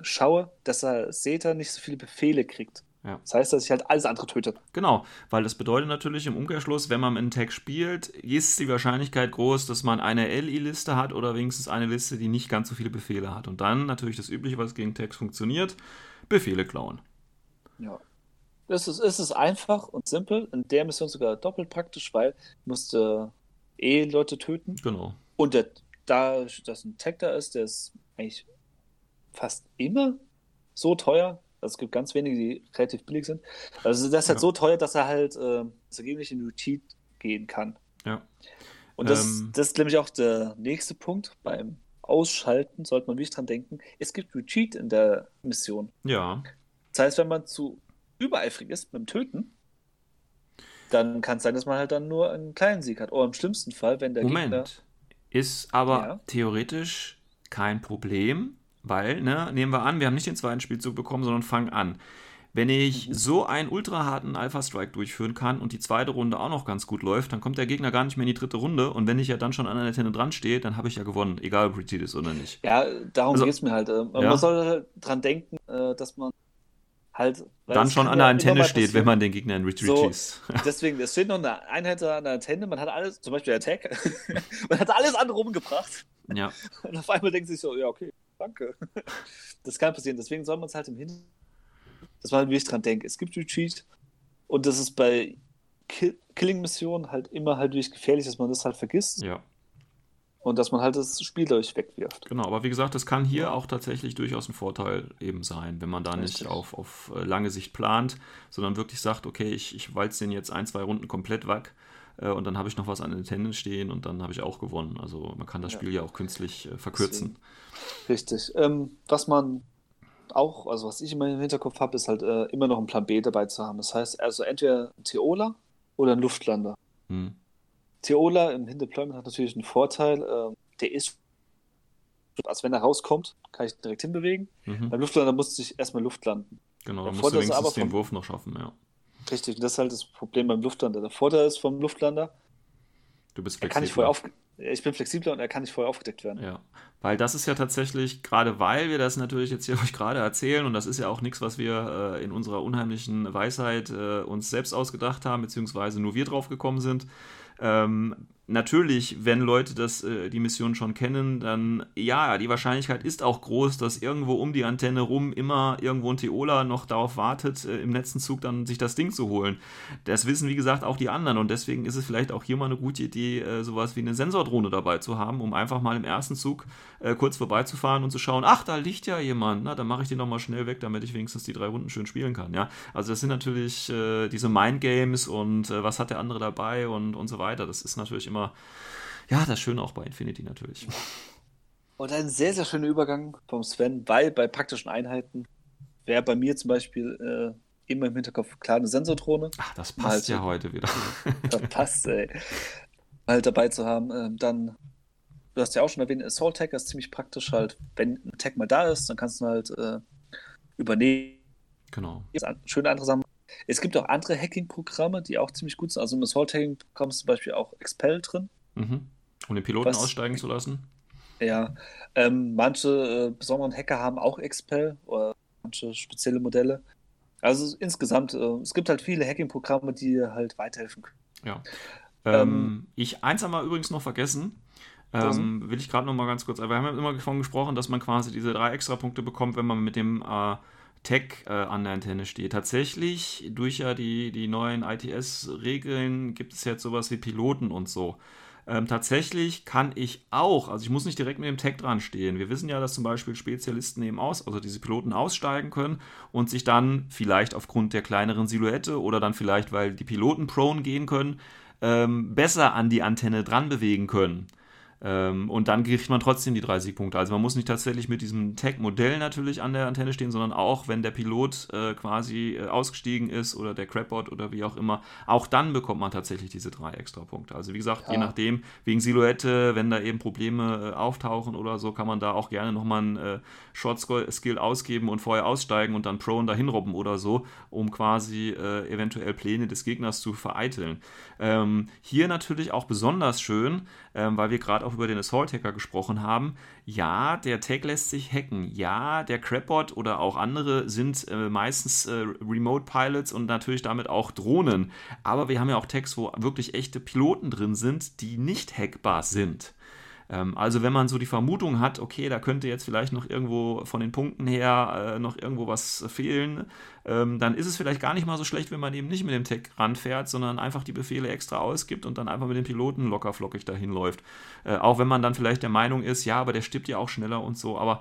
schaue, dass er Zeta nicht so viele Befehle kriegt. Ja. Das heißt, dass ich halt alles andere töte. Genau, weil das bedeutet natürlich im Umkehrschluss, wenn man einen Tag spielt, ist die Wahrscheinlichkeit groß, dass man eine LI-Liste hat oder wenigstens eine Liste, die nicht ganz so viele Befehle hat. Und dann natürlich das Übliche, was gegen Tags funktioniert, Befehle klauen. Ja. Es ist, es ist einfach und simpel, in der Mission sogar doppelt praktisch, weil du musst äh, eh Leute töten. Genau. Und der, da dass ein Tag da ist, der ist eigentlich fast immer so teuer, also es gibt ganz wenige, die relativ billig sind. Also das ist halt ja. so teuer, dass er halt äh, angeblich in Retreat gehen kann. Ja. Und das, ähm, das ist nämlich auch der nächste Punkt. Beim Ausschalten sollte man wirklich dran denken, es gibt Retreat in der Mission. Ja. Das heißt, wenn man zu übereifrig ist beim Töten, dann kann es sein, dass man halt dann nur einen kleinen Sieg hat. Oder im schlimmsten Fall, wenn der Moment. Gegner... Ist aber ja. theoretisch kein Problem, weil, ne, nehmen wir an, wir haben nicht den zweiten Spielzug bekommen, sondern fangen an. Wenn ich mhm. so einen ultra harten Alpha-Strike durchführen kann und die zweite Runde auch noch ganz gut läuft, dann kommt der Gegner gar nicht mehr in die dritte Runde. Und wenn ich ja dann schon an der Tenne dran stehe, dann habe ich ja gewonnen, egal ob Retreat ist oder nicht. Ja, darum also, geht es mir halt. Äh, man ja. soll halt dran denken, äh, dass man halt. Dann schon an der Antenne steht, wenn man den Gegner in Retreat so, schießt. Deswegen, es steht noch eine Einheit an der Antenne, man hat alles, zum Beispiel Attack, man hat alles andere rumgebracht. Ja. Und auf einmal denkt sich so, ja, okay, danke. Das kann passieren. Deswegen soll man es halt im Hintergrund, dass man halt wirklich dran denkt. Es gibt Retreat und das ist bei Kill Killing-Missionen halt immer halt wirklich gefährlich, dass man das halt vergisst. Ja. Und dass man halt das Spiel dadurch wegwirft. Genau, aber wie gesagt, das kann hier auch tatsächlich durchaus ein Vorteil eben sein, wenn man da nicht Richtig. auf, auf äh, lange Sicht plant, sondern wirklich sagt, okay, ich, ich walze den jetzt ein, zwei Runden komplett weg äh, und dann habe ich noch was an den Tennis stehen und dann habe ich auch gewonnen. Also man kann das ja. Spiel ja auch künstlich äh, verkürzen. Richtig. Ähm, was man auch, also was ich immer im Hinterkopf habe, ist halt äh, immer noch ein Plan B dabei zu haben. Das heißt also entweder ein Theola oder ein Luftlander. Hm. Theola im Hindeployment hat natürlich einen Vorteil, äh, der ist, als wenn er rauskommt, kann ich direkt hinbewegen. Mhm. Beim Luftlander muss ich erstmal Luft landen. Genau, dann musst du wenigstens den Wurf noch schaffen, ja. Richtig, das ist halt das Problem beim Luftlander. Der Vorteil ist vom Luftlander, du bist flexibler. Er kann vorher auf, ich bin flexibler und er kann nicht vorher aufgedeckt werden. Ja, weil das ist ja tatsächlich, gerade weil wir das natürlich jetzt hier euch gerade erzählen und das ist ja auch nichts, was wir äh, in unserer unheimlichen Weisheit äh, uns selbst ausgedacht haben, beziehungsweise nur wir drauf gekommen sind. Ähm, natürlich, wenn Leute das, äh, die Mission schon kennen, dann ja, die Wahrscheinlichkeit ist auch groß, dass irgendwo um die Antenne rum immer irgendwo ein Theola noch darauf wartet, äh, im letzten Zug dann sich das Ding zu holen. Das wissen, wie gesagt, auch die anderen und deswegen ist es vielleicht auch hier mal eine gute Idee, äh, sowas wie eine Sensordrohne dabei zu haben, um einfach mal im ersten Zug äh, kurz vorbeizufahren und zu schauen, ach, da liegt ja jemand, na, dann mache ich den nochmal schnell weg, damit ich wenigstens die drei Runden schön spielen kann, ja. Also das sind natürlich äh, diese Mindgames und äh, was hat der andere dabei und, und so weiter. Das ist natürlich immer immer, ja, das Schöne auch bei Infinity natürlich. Und ein sehr, sehr schöner Übergang vom Sven, weil bei praktischen Einheiten wäre bei mir zum Beispiel äh, immer im Hinterkopf klar eine Sensordrohne. Ach, das passt halt, ja heute wieder. das passt, ey. Halt dabei zu haben. Ähm, dann, du hast ja auch schon erwähnt, Assault Tag ist ziemlich praktisch halt, wenn ein Tag mal da ist, dann kannst du halt äh, übernehmen. Genau. Schöne andere Sachen. Es gibt auch andere Hacking-Programme, die auch ziemlich gut sind. Also im Assault-Hacking-Programm ist zum Beispiel auch Expel drin. Mhm. Um den Piloten Was, aussteigen zu lassen. Ja, ähm, manche äh, besonderen Hacker haben auch Expel oder manche spezielle Modelle. Also insgesamt, äh, es gibt halt viele Hacking-Programme, die halt weiterhelfen können. Ja. Ähm, ähm, ich eins einmal übrigens noch vergessen. Ähm, will ich gerade noch mal ganz kurz, wir haben ja immer davon gesprochen, dass man quasi diese drei Extra-Punkte bekommt, wenn man mit dem äh, Tech äh, an der Antenne steht. Tatsächlich, durch ja die, die neuen ITS-Regeln gibt es jetzt sowas wie Piloten und so. Ähm, tatsächlich kann ich auch, also ich muss nicht direkt mit dem Tag dran stehen. Wir wissen ja, dass zum Beispiel Spezialisten eben aus, also diese Piloten aussteigen können und sich dann vielleicht aufgrund der kleineren Silhouette oder dann vielleicht, weil die Piloten prone gehen können, ähm, besser an die Antenne dran bewegen können. Ähm, und dann kriegt man trotzdem die 30 Punkte. Also man muss nicht tatsächlich mit diesem Tag-Modell natürlich an der Antenne stehen, sondern auch, wenn der Pilot äh, quasi äh, ausgestiegen ist oder der Crabbot oder wie auch immer, auch dann bekommt man tatsächlich diese drei extra Punkte. Also wie gesagt, ja. je nachdem, wegen Silhouette, wenn da eben Probleme äh, auftauchen oder so, kann man da auch gerne nochmal einen äh, Short-Skill ausgeben und vorher aussteigen und dann Prone dahin robben oder so, um quasi äh, eventuell Pläne des Gegners zu vereiteln. Ähm, hier natürlich auch besonders schön, ähm, weil wir gerade auch über den Assault Hacker gesprochen haben. Ja, der Tag lässt sich hacken. Ja, der Crabbot oder auch andere sind äh, meistens äh, Remote Pilots und natürlich damit auch Drohnen. Aber wir haben ja auch Tags, wo wirklich echte Piloten drin sind, die nicht hackbar sind. Ähm, also wenn man so die Vermutung hat, okay, da könnte jetzt vielleicht noch irgendwo von den Punkten her äh, noch irgendwo was fehlen, ähm, dann ist es vielleicht gar nicht mal so schlecht, wenn man eben nicht mit dem Tech ranfährt, sondern einfach die Befehle extra ausgibt und dann einfach mit dem Piloten lockerflockig dahin läuft. Äh, auch wenn man dann vielleicht der Meinung ist, ja, aber der stirbt ja auch schneller und so, aber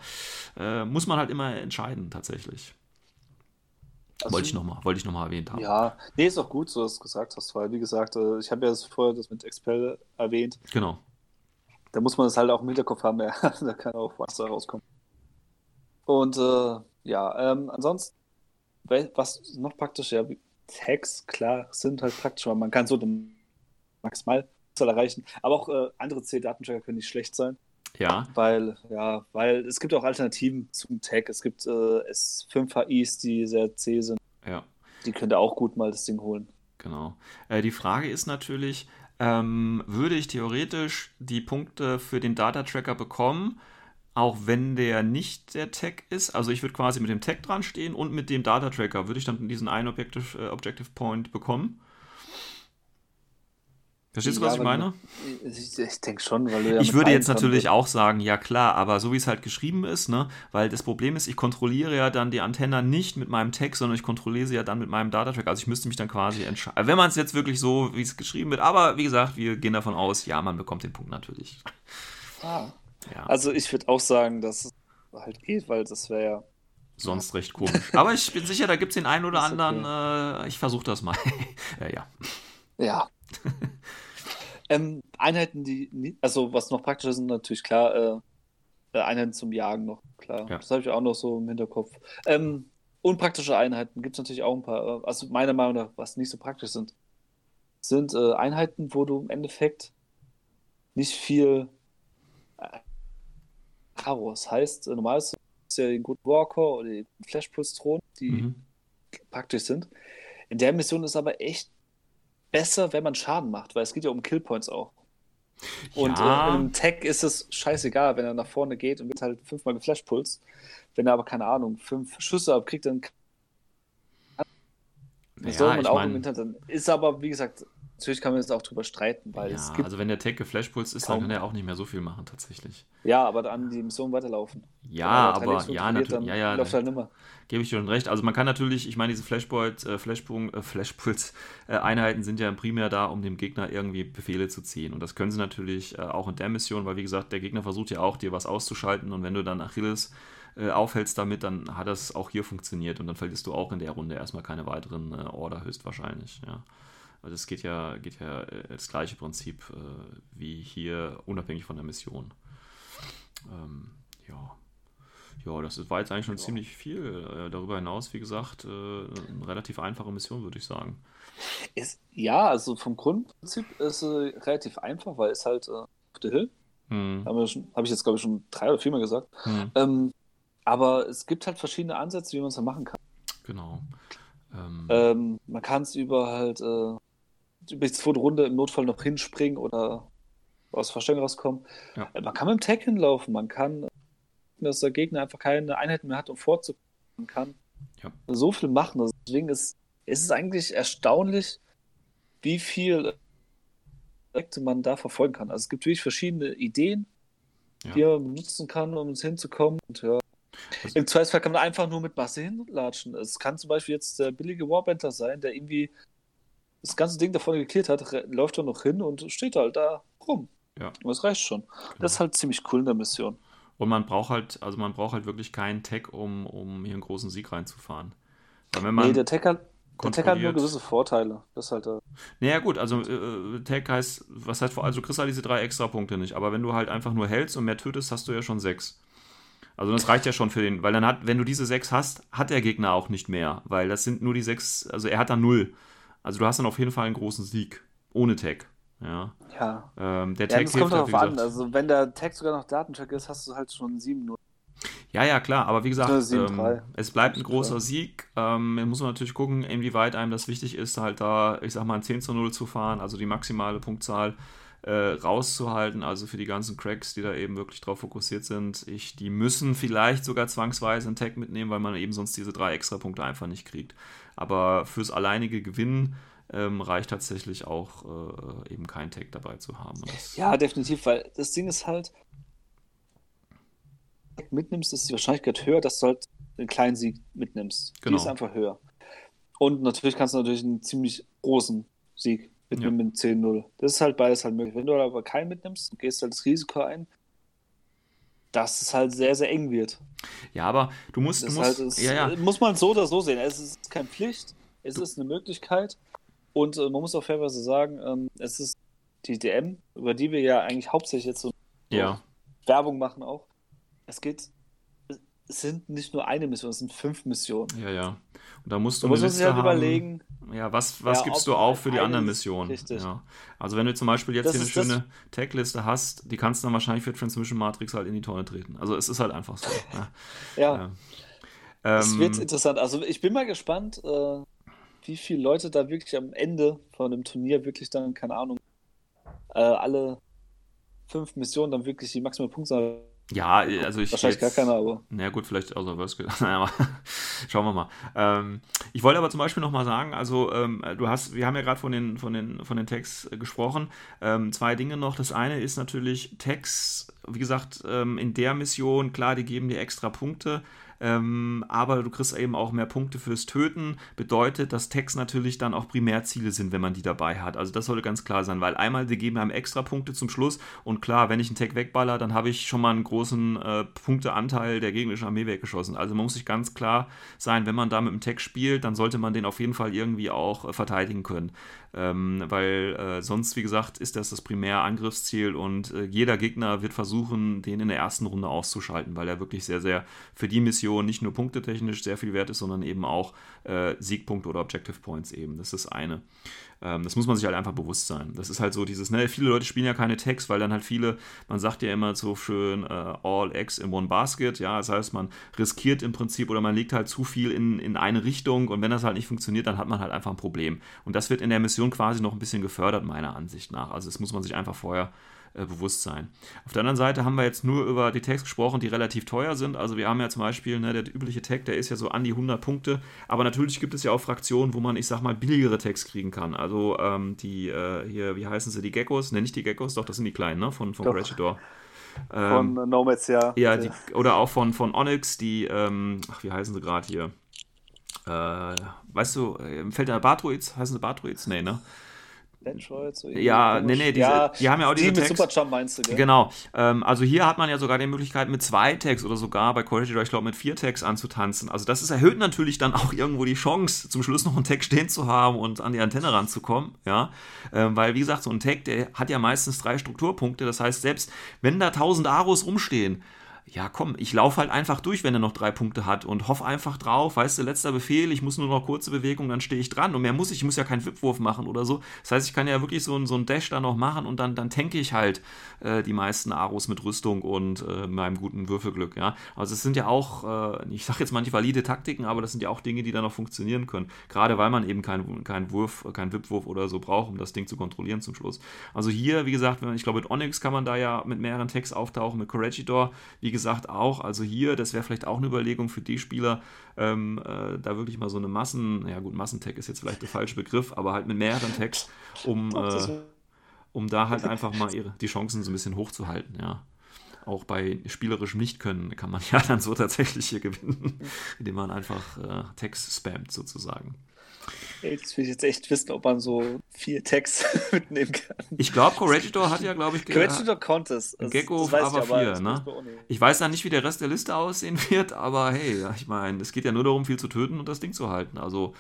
äh, muss man halt immer entscheiden tatsächlich. Also, wollte ich nochmal noch, erwähnt haben. Ja, nee, ist auch gut, so dass du gesagt hast, weil, wie gesagt, äh, ich habe ja das vorher das mit Expel erwähnt. Genau da muss man das halt auch im Hinterkopf haben, ja, da kann auch was da rauskommen. Und äh, ja, ähm, ansonsten, was noch praktisch, ja, Tags, klar, sind halt praktisch, weil man kann so den maximal erreichen, aber auch äh, andere C-Datentracker können nicht schlecht sein. Ja. Weil, ja, weil es gibt auch Alternativen zum Tag. Es gibt äh, S5HIs, die sehr C sind. Ja. Die könnte auch gut mal das Ding holen. Genau. Äh, die Frage ist natürlich, ähm, würde ich theoretisch die Punkte für den Data Tracker bekommen, auch wenn der nicht der Tag ist. Also ich würde quasi mit dem Tag dran stehen und mit dem Data Tracker würde ich dann diesen einen Objective, äh, Objective Point bekommen. Verstehst du, was ich meine? Ich, ich denke schon, weil du ja Ich würde jetzt natürlich auch sagen, ja klar, aber so wie es halt geschrieben ist, ne, weil das Problem ist, ich kontrolliere ja dann die Antenne nicht mit meinem Text, sondern ich kontrolliere sie ja dann mit meinem Datatrack. Also ich müsste mich dann quasi entscheiden. Wenn man es jetzt wirklich so, wie es geschrieben wird, aber wie gesagt, wir gehen davon aus, ja, man bekommt den Punkt natürlich. Ah. Ja. Also ich würde auch sagen, dass es halt geht, weil das wäre ja sonst recht komisch. Aber ich bin sicher, da gibt es den einen oder anderen, okay. äh, ich versuche das mal. ja, ja. Ja. ähm, Einheiten, die, also was noch praktischer sind, natürlich klar, äh, äh, Einheiten zum Jagen noch, klar. Ja. Das habe ich auch noch so im Hinterkopf. Ähm, unpraktische Einheiten gibt es natürlich auch ein paar. Äh, also meiner Meinung nach, was nicht so praktisch sind, sind äh, Einheiten, wo du im Endeffekt nicht viel äh, Chaos heißt. Äh, normalerweise ist ja den guten Walker oder die Flashpulse-Thron, die mhm. praktisch sind. In der Mission ist aber echt besser, wenn man Schaden macht, weil es geht ja um Killpoints auch. Und ja. äh, im Tech ist es scheißegal, wenn er nach vorne geht und wird halt fünfmal geflashpulst. Wenn er aber, keine Ahnung, fünf Schüsse abkriegt, dann ja, soll man auch mein... im Internet. Dann ist aber, wie gesagt, Natürlich kann man jetzt auch drüber streiten, weil ja, es gibt. Also wenn der Tech geflashpulst ist, dann kann er auch nicht mehr so viel machen tatsächlich. Ja, aber dann die Mission weiterlaufen. Ja, aber ja, natürlich. Ja, ja, läuft halt nimmer. Gebe ich dir schon recht. Also man kann natürlich, ich meine, diese Flashpoint, äh, Flashpunkt, äh, Flashpuls-Einheiten äh, sind ja primär da, um dem Gegner irgendwie Befehle zu ziehen. Und das können sie natürlich äh, auch in der Mission, weil wie gesagt, der Gegner versucht ja auch, dir was auszuschalten. Und wenn du dann Achilles aufhältst damit, dann hat das auch hier funktioniert. Und dann verlierst du auch in der Runde erstmal keine weiteren Order höchstwahrscheinlich. Ja. Also es geht ja, geht ja äh, das gleiche Prinzip äh, wie hier, unabhängig von der Mission. Ähm, ja. Ja, das war jetzt eigentlich schon ja. ziemlich viel. Äh, darüber hinaus, wie gesagt, äh, eine relativ einfache Mission, würde ich sagen. Ist, ja, also vom Grundprinzip ist es relativ einfach, weil es halt auf der Hill. Hm. Habe hab ich jetzt, glaube ich, schon drei oder viermal gesagt. Hm. Ähm, aber es gibt halt verschiedene Ansätze, wie man es dann machen kann. Genau. Ähm, ähm, man kann es über halt äh, über die zweite Runde im Notfall noch hinspringen oder aus Verstellung rauskommen. Ja. Äh, man kann mit dem Tag hinlaufen, man kann, dass der Gegner einfach keine Einheiten mehr hat, um vorzukommen. Man kann ja. so viel machen. Also deswegen ist, ist es eigentlich erstaunlich, wie viel Projekte man da verfolgen kann. Also es gibt wirklich verschiedene Ideen, ja. die man benutzen kann, um uns hinzukommen. Und ja, also Im Zweifelsfall kann man einfach nur mit Masse hinlatschen. Es kann zum Beispiel jetzt der billige Warbandler sein, der irgendwie das ganze Ding davon geklärt hat, läuft er noch hin und steht halt da rum. Ja. Und das reicht schon. Genau. Das ist halt ziemlich cool in der Mission. Und man braucht halt, also man braucht halt wirklich keinen Tag, um, um hier einen großen Sieg reinzufahren. Weil wenn man nee, der Tag hat, der Tag hat nur gewisse Vorteile. Das halt. Äh naja, gut, also äh, Tag heißt, was heißt, also du kriegst halt diese drei extra Punkte nicht. Aber wenn du halt einfach nur hältst und mehr tötest, hast du ja schon sechs. Also das reicht ja schon für den, weil dann hat, wenn du diese sechs hast, hat der Gegner auch nicht mehr, weil das sind nur die sechs, also er hat dann null. Also du hast dann auf jeden Fall einen großen Sieg ohne Tag. Ja. Ja. Ähm, der ja, Tag das kommt darauf an. Also wenn der Tag sogar noch Datencheck ist, hast du halt schon 7-0. Ja, ja, klar, aber wie gesagt, ähm, es bleibt ein großer Sieg. Ähm, muss man natürlich gucken, inwieweit einem das wichtig ist, halt da, ich sag mal, ein 10 zu 0 zu fahren, also die maximale Punktzahl äh, rauszuhalten. Also für die ganzen Cracks, die da eben wirklich drauf fokussiert sind, ich, die müssen vielleicht sogar zwangsweise einen Tag mitnehmen, weil man eben sonst diese drei extra Punkte einfach nicht kriegt. Aber fürs alleinige Gewinnen ähm, reicht tatsächlich auch äh, eben kein Tag dabei zu haben. Ja, definitiv, weil das Ding ist halt, mitnimmst, ist die Wahrscheinlichkeit höher, dass du halt einen kleinen Sieg mitnimmst. Genau. Die ist einfach höher. Und natürlich kannst du natürlich einen ziemlich großen Sieg mitnehmen ja. mit 10-0. Das ist halt beides halt möglich. Wenn du aber keinen mitnimmst gehst halt das Risiko ein, dass es halt sehr, sehr eng wird. Ja, aber du musst. Du musst halt, es, ja, ja. muss man so oder so sehen. Es ist keine Pflicht, es du, ist eine Möglichkeit. Und äh, man muss auch fairerweise sagen, ähm, es ist die DM, über die wir ja eigentlich hauptsächlich jetzt so ja. Werbung machen auch. Es geht, sind nicht nur eine Mission, es sind fünf Missionen. Ja, ja. Und da musst du da eine Liste halt haben, überlegen. Ja, was, was ja, gibst du auf für die anderen Missionen? Richtig. Ja. Also wenn du zum Beispiel jetzt das hier eine schöne Tag-Liste hast, die kannst du dann wahrscheinlich für Transmission Matrix halt in die Tonne treten. Also es ist halt einfach so. ja. ja. Es ähm, wird interessant. Also ich bin mal gespannt, äh, wie viele Leute da wirklich am Ende von dem Turnier wirklich dann, keine Ahnung, äh, alle fünf Missionen dann wirklich die maximale Punktzahl ja, also ich. Wahrscheinlich jetzt, gar keiner, aber. Na gut, vielleicht außer naja, Schauen wir mal. Ähm, ich wollte aber zum Beispiel nochmal sagen, also ähm, du hast, wir haben ja gerade von den, von den, von den Tags gesprochen. Ähm, zwei Dinge noch. Das eine ist natürlich Tags, wie gesagt, ähm, in der Mission, klar, die geben dir extra Punkte. Ähm, aber du kriegst eben auch mehr Punkte fürs Töten. Bedeutet, dass Tags natürlich dann auch Primärziele sind, wenn man die dabei hat. Also das sollte ganz klar sein, weil einmal, die geben einem extra Punkte zum Schluss und klar, wenn ich einen Tag wegballer, dann habe ich schon mal einen großen äh, Punkteanteil der gegnerischen Armee weggeschossen. Also man muss sich ganz klar sein, wenn man da mit einem Tag spielt, dann sollte man den auf jeden Fall irgendwie auch äh, verteidigen können. Ähm, weil äh, sonst, wie gesagt, ist das das Primärangriffsziel und äh, jeder Gegner wird versuchen, den in der ersten Runde auszuschalten, weil er wirklich sehr, sehr für die Mission nicht nur punktetechnisch sehr viel wert ist, sondern eben auch äh, Siegpunkte oder Objective Points eben. Das ist eine. Ähm, das muss man sich halt einfach bewusst sein. Das ist halt so dieses, ne, viele Leute spielen ja keine Tags, weil dann halt viele, man sagt ja immer so schön, äh, all eggs in one basket, ja, das heißt, man riskiert im Prinzip oder man legt halt zu viel in, in eine Richtung und wenn das halt nicht funktioniert, dann hat man halt einfach ein Problem. Und das wird in der Mission quasi noch ein bisschen gefördert, meiner Ansicht nach. Also das muss man sich einfach vorher äh, Bewusstsein. Auf der anderen Seite haben wir jetzt nur über die Tags gesprochen, die relativ teuer sind. Also wir haben ja zum Beispiel, ne, der übliche Tag, der ist ja so an die 100 Punkte. Aber natürlich gibt es ja auch Fraktionen, wo man, ich sag mal, billigere Tags kriegen kann. Also ähm, die, äh, hier, wie heißen sie, die Geckos? Ne, nicht die Geckos, doch, das sind die kleinen, ne, von, von Corregidor. Ähm, von Nomads, ja. Ja, die, oder auch von, von Onyx, die, ähm, ach, wie heißen sie gerade hier? Äh, weißt du, im äh, Feld der Bartroids, heißen sie Bartroids? Nee, ne? Landroid, so Ja, nee, nee, diese, ja, die haben ja auch diese die mit Superjump meinst du, gell? Genau. Ähm, also hier hat man ja sogar die Möglichkeit, mit zwei Tags oder sogar bei Corridor, ich glaube, mit vier Tags anzutanzen. Also das ist, erhöht natürlich dann auch irgendwo die Chance, zum Schluss noch einen Tag stehen zu haben und an die Antenne ranzukommen, ja. Ähm, weil, wie gesagt, so ein Tag, der hat ja meistens drei Strukturpunkte. Das heißt, selbst wenn da 1000 Aros rumstehen, ja komm, ich laufe halt einfach durch, wenn er noch drei Punkte hat und hoffe einfach drauf, weißt du, letzter Befehl, ich muss nur noch kurze Bewegung, dann stehe ich dran und mehr muss ich, ich muss ja keinen Wipwurf machen oder so. Das heißt, ich kann ja wirklich so, so einen Dash da noch machen und dann, dann tanke ich halt äh, die meisten Aros mit Rüstung und äh, meinem guten Würfelglück, ja. Also es sind ja auch, äh, ich sage jetzt manche valide Taktiken, aber das sind ja auch Dinge, die da noch funktionieren können. Gerade weil man eben keinen kein Wurf, keinen Wipwurf oder so braucht, um das Ding zu kontrollieren zum Schluss. Also hier, wie gesagt, ich glaube mit Onyx kann man da ja mit mehreren Tags auftauchen, mit Corregidor, wie gesagt, auch. Also hier, das wäre vielleicht auch eine Überlegung für die Spieler, ähm, äh, da wirklich mal so eine Massen, ja gut, Massentag ist jetzt vielleicht der falsche Begriff, aber halt mit mehreren Tags, um, äh, um da halt einfach mal ihre, die Chancen so ein bisschen hochzuhalten, ja. Auch bei spielerischem Nichtkönnen kann man ja dann so tatsächlich hier gewinnen, indem man einfach äh, Tags spammt sozusagen. Das will ich jetzt echt wissen, ob man so vier Tags mitnehmen kann. Ich glaube, Corregidor hat ja, glaube ich, Corregidor konnte es. Gecko auf AVA 4, ne? Ich weiß dann nicht, wie der Rest der Liste aussehen wird, aber hey, ich meine, es geht ja nur darum, viel zu töten und das Ding zu halten. Also,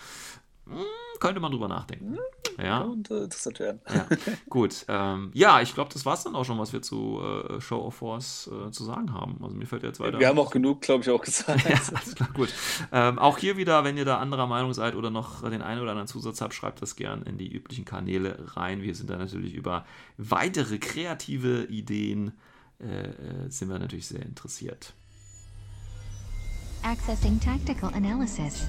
mh, hm, könnte man drüber nachdenken. Hm, ja. Und äh, interessant werden. Ja. Gut. Ähm, ja, ich glaube, das war es dann auch schon, was wir zu äh, Show of Force äh, zu sagen haben. Also mir fällt jetzt weiter. Wir haben auch genug, glaube ich, auch gesagt. ja, alles klar, gut. Ähm, auch hier wieder, wenn ihr da anderer Meinung seid oder noch den einen oder anderen Zusatz habt, schreibt das gern in die üblichen Kanäle rein. Wir sind da natürlich über weitere kreative Ideen äh, äh, sind wir natürlich sehr interessiert. Accessing Tactical Analysis.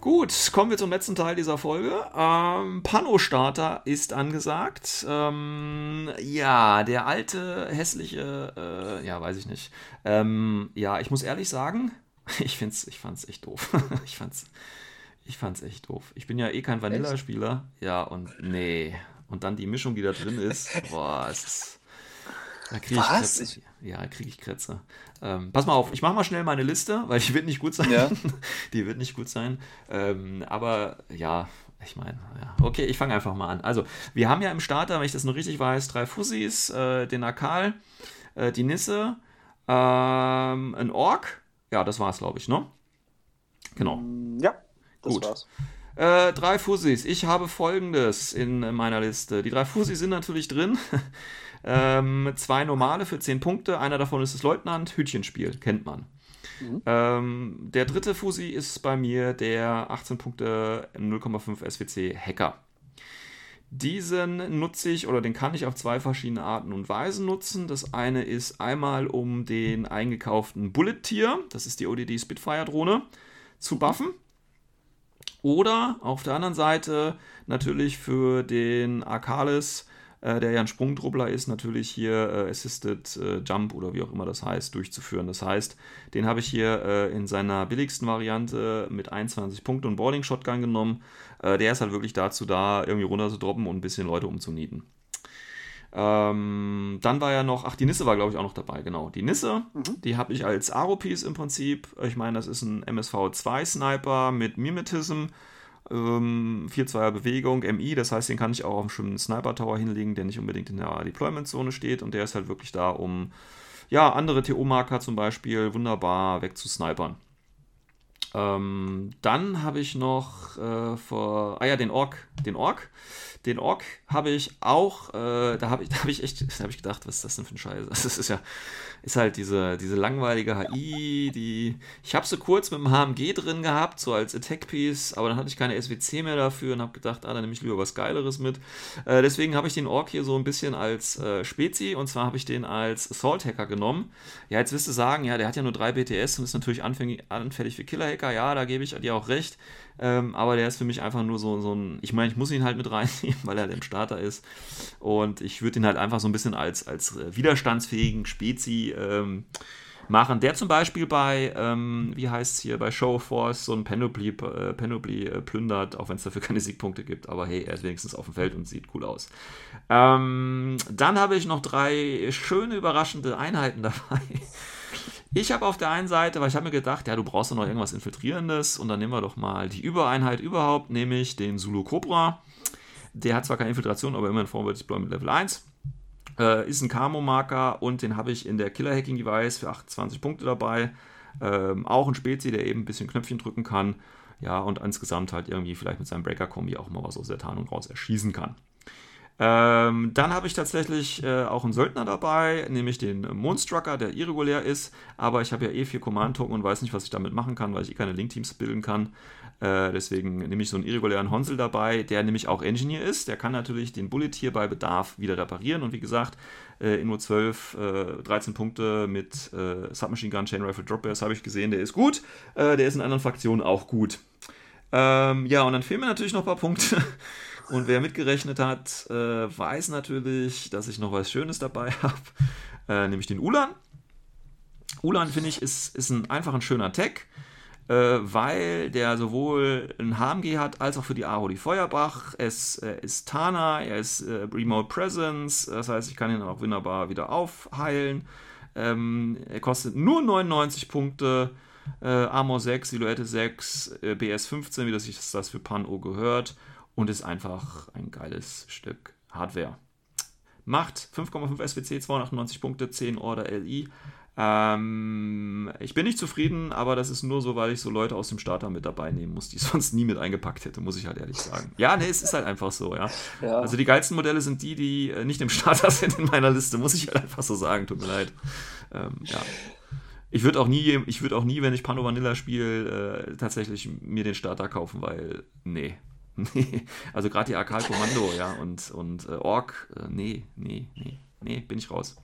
Gut, kommen wir zum letzten Teil dieser Folge. Ähm, Pano-Starter ist angesagt. Ähm, ja, der alte, hässliche, äh, ja, weiß ich nicht. Ähm, ja, ich muss ehrlich sagen, ich, find's, ich fand's echt doof. ich fand's, ich fand's echt doof. Ich bin ja eh kein Vanilla-Spieler. Ja, und nee. Und dann die Mischung, die da drin ist. Boah, es ist. Da kriege ich Kretze. Ja, kriege ich Kretze. Ähm, pass mal auf, ich mache mal schnell meine Liste, weil die wird nicht gut sein. Ja. die wird nicht gut sein. Ähm, aber ja, ich meine, ja. okay, ich fange einfach mal an. Also, wir haben ja im Starter, wenn ich das noch richtig weiß, drei Fussis, äh, den Akal, äh, die Nisse, ähm, ein Ork. Ja, das war's, glaube ich, ne? Genau. Mm, ja, das Gut. war's. Äh, drei Fussis. Ich habe folgendes in meiner Liste. Die drei Fussis sind natürlich drin. Ähm, zwei normale für 10 Punkte. Einer davon ist das Leutnant. Hütchenspiel, kennt man. Mhm. Ähm, der dritte Fusi ist bei mir der 18 Punkte 0,5 SWC Hacker. Diesen nutze ich oder den kann ich auf zwei verschiedene Arten und Weisen nutzen. Das eine ist einmal, um den eingekauften Bullet Tier, das ist die ODD Spitfire Drohne, zu buffen. Oder auf der anderen Seite natürlich für den Arcalis äh, der ja ein Sprungtruppler ist, natürlich hier äh, Assisted äh, Jump oder wie auch immer das heißt, durchzuführen. Das heißt, den habe ich hier äh, in seiner billigsten Variante mit 21 Punkten und Boarding Shotgun genommen. Äh, der ist halt wirklich dazu da, irgendwie runter zu droppen und ein bisschen Leute umzunieten. Ähm, dann war ja noch, ach, die Nisse war, glaube ich, auch noch dabei, genau. Die Nisse, mhm. die habe ich als Aro-Piece im Prinzip. Ich meine, das ist ein MSV2-Sniper mit Mimetism ähm, 4-2er Bewegung, MI, das heißt, den kann ich auch auf einem schönen Sniper Tower hinlegen, der nicht unbedingt in der Deployment-Zone steht und der ist halt wirklich da, um ja, andere TO-Marker zum Beispiel wunderbar wegzusnipern. Ähm, dann habe ich noch äh, vor, ah ja, den Ork, den Ork. Den Ork habe ich auch, äh, da habe ich, hab ich echt, da habe ich gedacht, was ist das denn für ein Scheiß? Das ist ja, ist halt diese, diese langweilige HI, die. Ich habe sie kurz mit dem HMG drin gehabt, so als Attack-Piece, aber dann hatte ich keine SWC mehr dafür und habe gedacht, ah, dann nehme ich lieber was Geileres mit. Äh, deswegen habe ich den Ork hier so ein bisschen als äh, Spezi und zwar habe ich den als Assault-Hacker genommen. Ja, jetzt wirst du sagen, ja, der hat ja nur drei BTS und ist natürlich anfängig, anfällig für Killer-Hacker. Ja, da gebe ich dir auch recht. Ähm, aber der ist für mich einfach nur so, so ein. Ich meine, ich muss ihn halt mit reinnehmen, weil er im Starter ist. Und ich würde ihn halt einfach so ein bisschen als, als äh, widerstandsfähigen Spezi ähm, machen. Der zum Beispiel bei, ähm, wie heißt es hier, bei Show of Force so ein Panoply, äh, Panoply äh, plündert, auch wenn es dafür keine Siegpunkte gibt. Aber hey, er ist wenigstens auf dem Feld und sieht cool aus. Ähm, dann habe ich noch drei schöne, überraschende Einheiten dabei. Ich habe auf der einen Seite, weil ich habe mir gedacht, ja, du brauchst doch noch irgendwas Infiltrierendes und dann nehmen wir doch mal die Übereinheit überhaupt, nämlich den Zulu Cobra. Der hat zwar keine Infiltration, aber immerhin Forward Deployment Level 1. Äh, ist ein Camo-Marker und den habe ich in der Killer Hacking Device für 28 Punkte dabei. Ähm, auch ein Spezi, der eben ein bisschen Knöpfchen drücken kann. Ja, und insgesamt halt irgendwie vielleicht mit seinem Breaker-Kombi auch mal was aus der Tarnung raus erschießen kann. Ähm, dann habe ich tatsächlich äh, auch einen Söldner dabei, nämlich den Moonstrucker, der irregulär ist, aber ich habe ja eh vier Command-Token und weiß nicht, was ich damit machen kann, weil ich eh keine Link-Teams bilden kann. Äh, deswegen nehme ich so einen irregulären Honsel dabei, der nämlich auch Engineer ist. Der kann natürlich den Bullet hier bei Bedarf wieder reparieren und wie gesagt, äh, in nur 12, 13 äh, Punkte mit äh, Submachine Gun, Chain Rifle, Drop Bears habe ich gesehen, der ist gut. Äh, der ist in anderen Fraktionen auch gut. Ähm, ja, und dann fehlen mir natürlich noch ein paar Punkte. Und wer mitgerechnet hat, äh, weiß natürlich, dass ich noch was Schönes dabei habe, nämlich den Ulan. Ulan, finde ich, ist, ist ein einfach ein schöner Tag, weil der sowohl ein HMG hat, als auch für die Aro die Feuerbach. Es äh, ist Tana, er ist äh, Remote Presence, das heißt, ich kann ihn auch wunderbar wieder aufheilen. Ähm, er kostet nur 99 Punkte Äh, Armor 6, Silhouette 6, äh, BS 15, wie das sich das für Pan-O gehört. Und ist einfach ein geiles Stück Hardware. Macht 5,5 SWC, 298 Punkte, 10 Order LI. Ähm, ich bin nicht zufrieden, aber das ist nur so, weil ich so Leute aus dem Starter mit dabei nehmen muss, die ich sonst nie mit eingepackt hätte, muss ich halt ehrlich sagen. Ja, nee, es ist halt einfach so, ja. ja. Also die geilsten Modelle sind die, die äh, nicht im Starter sind in meiner Liste, muss ich halt einfach so sagen, tut mir leid. Ähm, ja. Ich würde auch nie, ich würde auch nie, wenn ich Pano Vanilla spiele, äh, tatsächlich mir den Starter kaufen, weil, nee. Nee, also gerade die Akal Kommando, ja, und, und äh, Ork, äh, nee, nee, nee, nee, bin ich raus.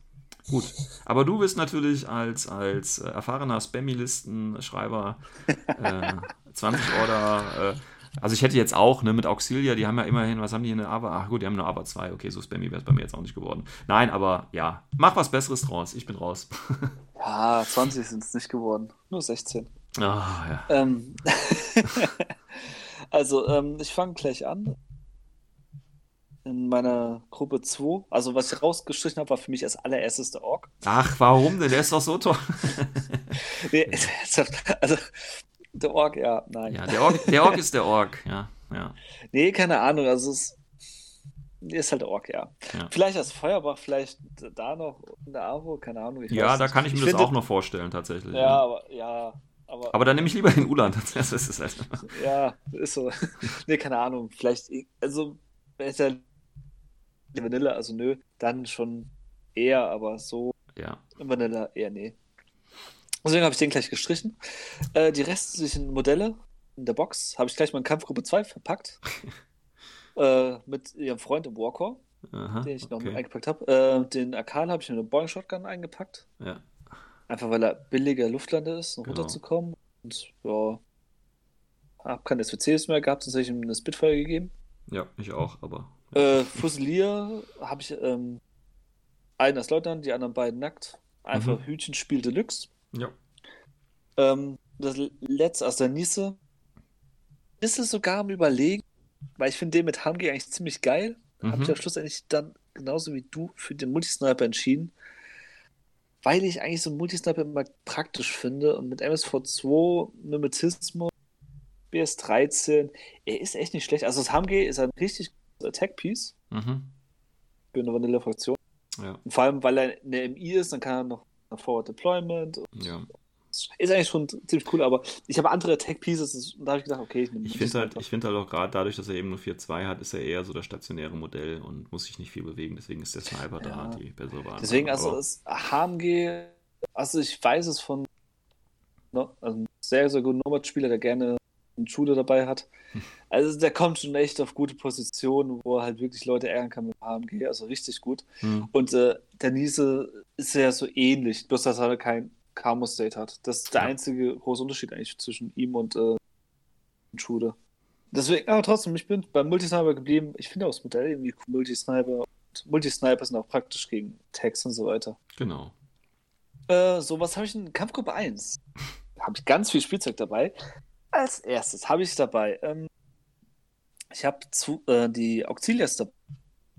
Gut. Aber du bist natürlich als, als äh, erfahrener Spammy-Listenschreiber äh, 20 Order. Äh, also ich hätte jetzt auch, ne, mit Auxilia, die haben ja immerhin, was haben die in der Aber? Ach gut, die haben eine Aber 2. Okay, so Spammy wäre es bei mir jetzt auch nicht geworden. Nein, aber ja, mach was Besseres draus. Ich bin raus. ja, 20 sind es nicht geworden. Nur 16. Ah, ja. Ähm, also, ähm, ich fange gleich an in meiner Gruppe 2. Also, was ich rausgestrichen habe, war für mich als allererstes der Ork. Ach, warum denn? Der ist doch so toll. nee, also, der Ork, ja, nein. Ja, der Ork, der Ork ist der Ork, ja, ja. Nee, keine Ahnung, also es ist halt der Ork, ja. ja. Vielleicht als Feuerbach, vielleicht da noch in der Aro, keine Ahnung. ja, da kann ich mir ich das finde, auch noch vorstellen, tatsächlich. Ja, ja. aber ja. Aber, aber dann nehme ich lieber den Ulan. Das ist halt ja, ist so. nee, keine Ahnung. Vielleicht, also, wenn es ja Vanilla, also nö, dann schon eher, aber so ja. Vanilla eher nee. Deswegen habe ich den gleich gestrichen. Äh, die restlichen Modelle in der Box habe ich gleich mal in Kampfgruppe 2 verpackt. äh, mit ihrem Freund im Warcore, Aha, den ich noch okay. eingepackt habe. Äh, den Akal habe ich in eine Boeing Shotgun eingepackt. Ja. Einfach weil er billiger Luftlande ist, um genau. runterzukommen. Und ja, habe keine SWCs mehr gehabt, sonst hätte ich ihm eine Spitfire gegeben. Ja, ich auch, aber äh, Fusilier habe ich ähm, einen als Leutnant, die anderen beiden nackt. Einfach mhm. Hütchenspiel Deluxe. Ja. Ähm, das letzte aus der Nisse ist es sogar am Überlegen, weil ich finde den mit HMG eigentlich ziemlich geil. Mhm. Habe ich ja schlussendlich dann genauso wie du für den Multisniper entschieden. Weil ich eigentlich so einen Multisniper immer praktisch finde und mit MSV2, Mimetismus, BS13, er ist echt nicht schlecht. Also das HMG ist ein richtig Attack-Piece mhm. für eine Vanilla-Fraktion. Ja. vor allem, weil er eine MI ist, dann kann er noch Forward Deployment. Ja. Ist eigentlich schon ziemlich cool, aber ich habe andere Attack-Pieces und da habe ich gedacht, okay, ich nehme Ich finde halt, find halt auch gerade dadurch, dass er eben nur 4-2 hat, ist er eher so das stationäre Modell und muss sich nicht viel bewegen. Deswegen ist der Sniper ja. da die bessere Wahl. Deswegen, also das HMG, also ich weiß es von ne, also sehr, sehr guter Nomad-Spieler, der gerne einen Shooter dabei hat. Also der kommt schon echt auf gute Positionen, wo er halt wirklich Leute ärgern kann mit HMG, also richtig gut. Hm. Und äh, der Niese ist ja so ähnlich, bloß dass er kein Camo State hat. Das ist der ja. einzige große Unterschied eigentlich zwischen ihm und äh, Shooter. Deswegen, aber trotzdem, ich bin beim Multisniper geblieben. Ich finde auch das Modell irgendwie cool, Multisniper. Und Multisniper sind auch praktisch gegen Tags und so weiter. Genau. Äh, so, was habe ich in Kampfgruppe 1? habe ich ganz viel Spielzeug dabei. Als erstes habe ich dabei, ähm, ich habe äh, die Auxilias dabei.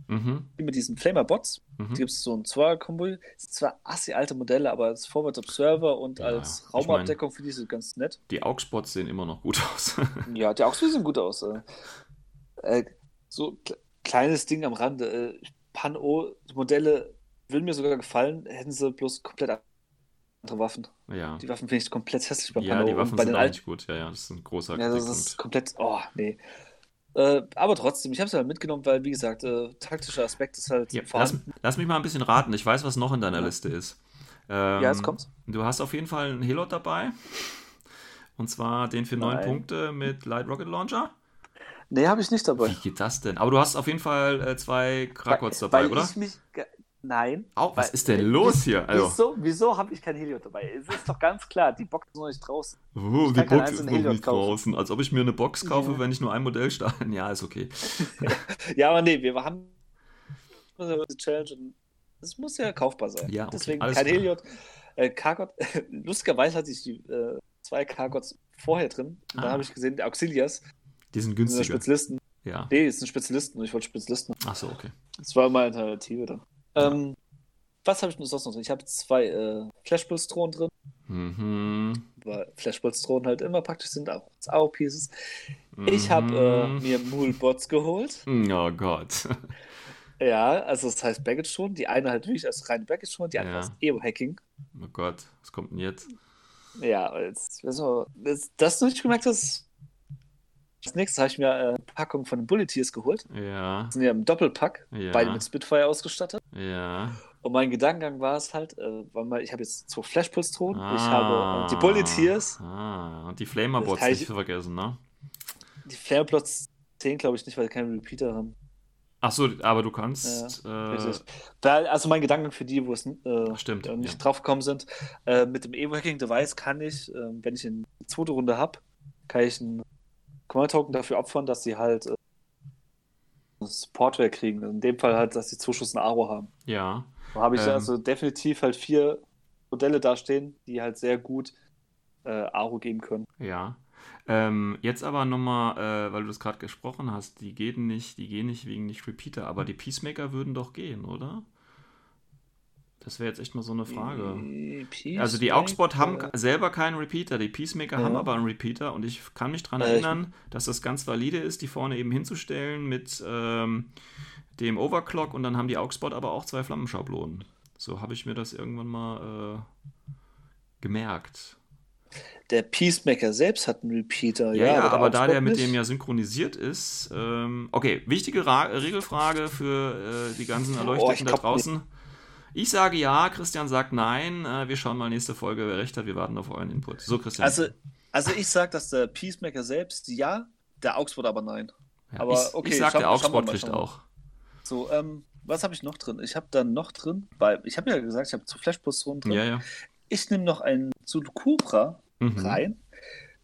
Mhm. Mit diesen Flamer-Bots. Mhm. Die gibt es so ein Zweier-Kombo. sind zwar assi alte Modelle, aber als Forward Observer und ja, als Raumabdeckung finde ich sie ganz nett. Die Augspots sehen immer noch gut aus. ja, die Augspots sehen gut aus. Äh, äh so kleines Ding am Rande. Äh, Pan-O-Modelle würden mir sogar gefallen, hätten sie bloß komplett andere Waffen. Ja. Die Waffen finde ich komplett hässlich bei Ja, die Waffen bei sind auch nicht gut. Ja, ja, das ist ein großer Ja, das ist komplett, oh, nee. Äh, aber trotzdem, ich habe es halt mitgenommen, weil, wie gesagt, äh, taktischer Aspekt ist halt. Ja, lass, lass, mich mal ein bisschen raten. Ich weiß, was noch in deiner ja. Liste ist. Ähm, ja, jetzt kommt's. Du hast auf jeden Fall einen Helot dabei. Und zwar den für neun Punkte mit Light Rocket Launcher. Nee, habe ich nicht dabei. Wie geht das denn? Aber du hast auf jeden Fall äh, zwei Krakots dabei, weil oder? Ich mich, Nein. Oh, was ist denn los hier? Also. Wieso, wieso habe ich kein Helios dabei? Es ist doch ganz klar, die Box ist noch nicht draußen. Oh, die Box ist noch nicht kaufen. draußen. Als ob ich mir eine Box kaufe, ja. wenn ich nur ein Modell starte. Ja, ist okay. ja, aber nee, wir haben eine Challenge und es muss ja kaufbar sein. Ja, okay, Deswegen kein Helios. Äh, Kargot, lustigerweise hatte ich die äh, zwei Kargots vorher drin. Und ah. dann habe ich gesehen, die Auxilias. Die sind günstiger. Spezialisten. Ja. Nee, die sind Spezialisten. Ich wollte Spezialisten. Ach so, okay. Das war meine Alternative dann. Ähm, was habe ich noch sonst noch drin? Ich habe zwei äh, Flashpulse-Drohnen drin. Mhm. weil Flashbolts-Drohnen halt immer praktisch sind, auch als AO-Pieces. Ich habe Mhm. äh, mir Moolbots geholt. Oh Gott. Ja, also das heißt Baggage-Drohnen. Die eine halt wirklich als reine Baggage-Drohnen, die andere Ja. als Evo-Hacking. Oh Gott, was kommt denn jetzt? Ja, jetzt, also, das, das du nicht gemerkt hast. Als nächstes habe ich mir äh, eine Packung von Bulleteers geholt. Ja, Die sind ja im Doppelpack, Ja. beide mit Spitfire ausgestattet. ja. Und mein Gedankengang war es halt, äh, weil ich habe jetzt zwei Flashpulse-Drohnen, ich Ah. habe äh, die Bulleteers, Ah, und die Flamerbots Das nicht ich- vergessen, ne? die Flameplots 10 glaube ich nicht, weil die keinen Repeater haben. Ach so, aber du kannst. äh, Richtig. Weil, also mein Gedankengang für die, wo es äh, Stimmt, äh, nicht ja. drauf gekommen sind, äh, mit dem Evo-Hacking-Device kann ich, äh, wenn ich in die zweite Runde habe, kann ich einen Command-Token dafür opfern, dass sie halt äh, Supportware kriegen. In dem Fall halt, dass sie Zuschuss ein Aro haben. ja. Da habe ich Ähm. also definitiv halt vier Modelle da stehen, die halt sehr gut äh, Aro geben können. Ja. Ähm, jetzt aber nochmal, äh, weil du das gerade gesprochen hast, die gehen nicht, die gehen nicht wegen nicht Repeater, aber die Peacemaker würden doch gehen, oder? Das wäre jetzt echt mal so eine Frage. Die Also die Peacemaker- Augsburg haben selber keinen Repeater, die Peacemaker Ja. haben aber einen Repeater und ich kann mich daran Äh, erinnern, dass das ganz valide ist, die vorne eben hinzustellen mit ähm, dem Overclock und dann haben die Augsburg aber auch zwei Flammenschablonen. So habe ich mir das irgendwann mal äh, gemerkt. Der Peacemaker selbst hat einen Repeater, Ja, ja, ja, der aber da der mit nicht. dem ja synchronisiert ist. Ähm, okay, wichtige Ra Regelfrage für äh, die ganzen Oh, Erleuchteten ich da draußen. Ich sage ja, Christian sagt nein. Äh, wir schauen mal nächste Folge, wer recht hat. Wir warten auf euren Input. So, Christian. Also, also ich sag, dass der Peacemaker selbst ja, der Augsburg aber nein. ja, aber ich, okay, ich sag, schauen- der Augsburg mal, kriegt auch. So, ähm, was habe ich noch drin? Ich habe dann noch drin, weil ich habe ja gesagt, ich habe zu Flashpost-Drohnen drin. Ja, ja. Ich nehme noch einen Zulu Cobra Mhm. rein,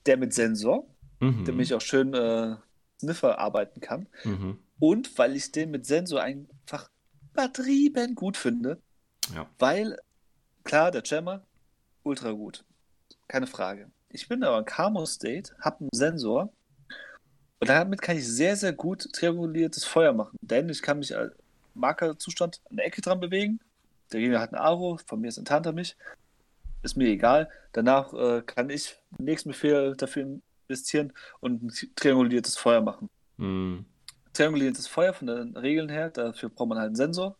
der mit Sensor, Mhm. damit ich auch schön äh, Sniffer arbeiten kann. Mhm. Und weil ich den mit Sensor einfach übertrieben gut finde, Ja. weil, klar, der Jammer, ultra gut. Keine Frage. Ich bin aber in Camo State, habe einen Sensor und damit kann ich sehr, sehr gut trianguliertes Feuer machen. Denn ich kann mich als Markerzustand an der Ecke dran bewegen. Der Gegner hat ein Aro, von mir ist ein hinter mich. Ist mir egal. Danach äh, kann ich den nächsten Befehl dafür investieren und ein trianguliertes Feuer machen Mhm. trianguliertes Feuer von den Regeln her, dafür braucht man halt einen Sensor.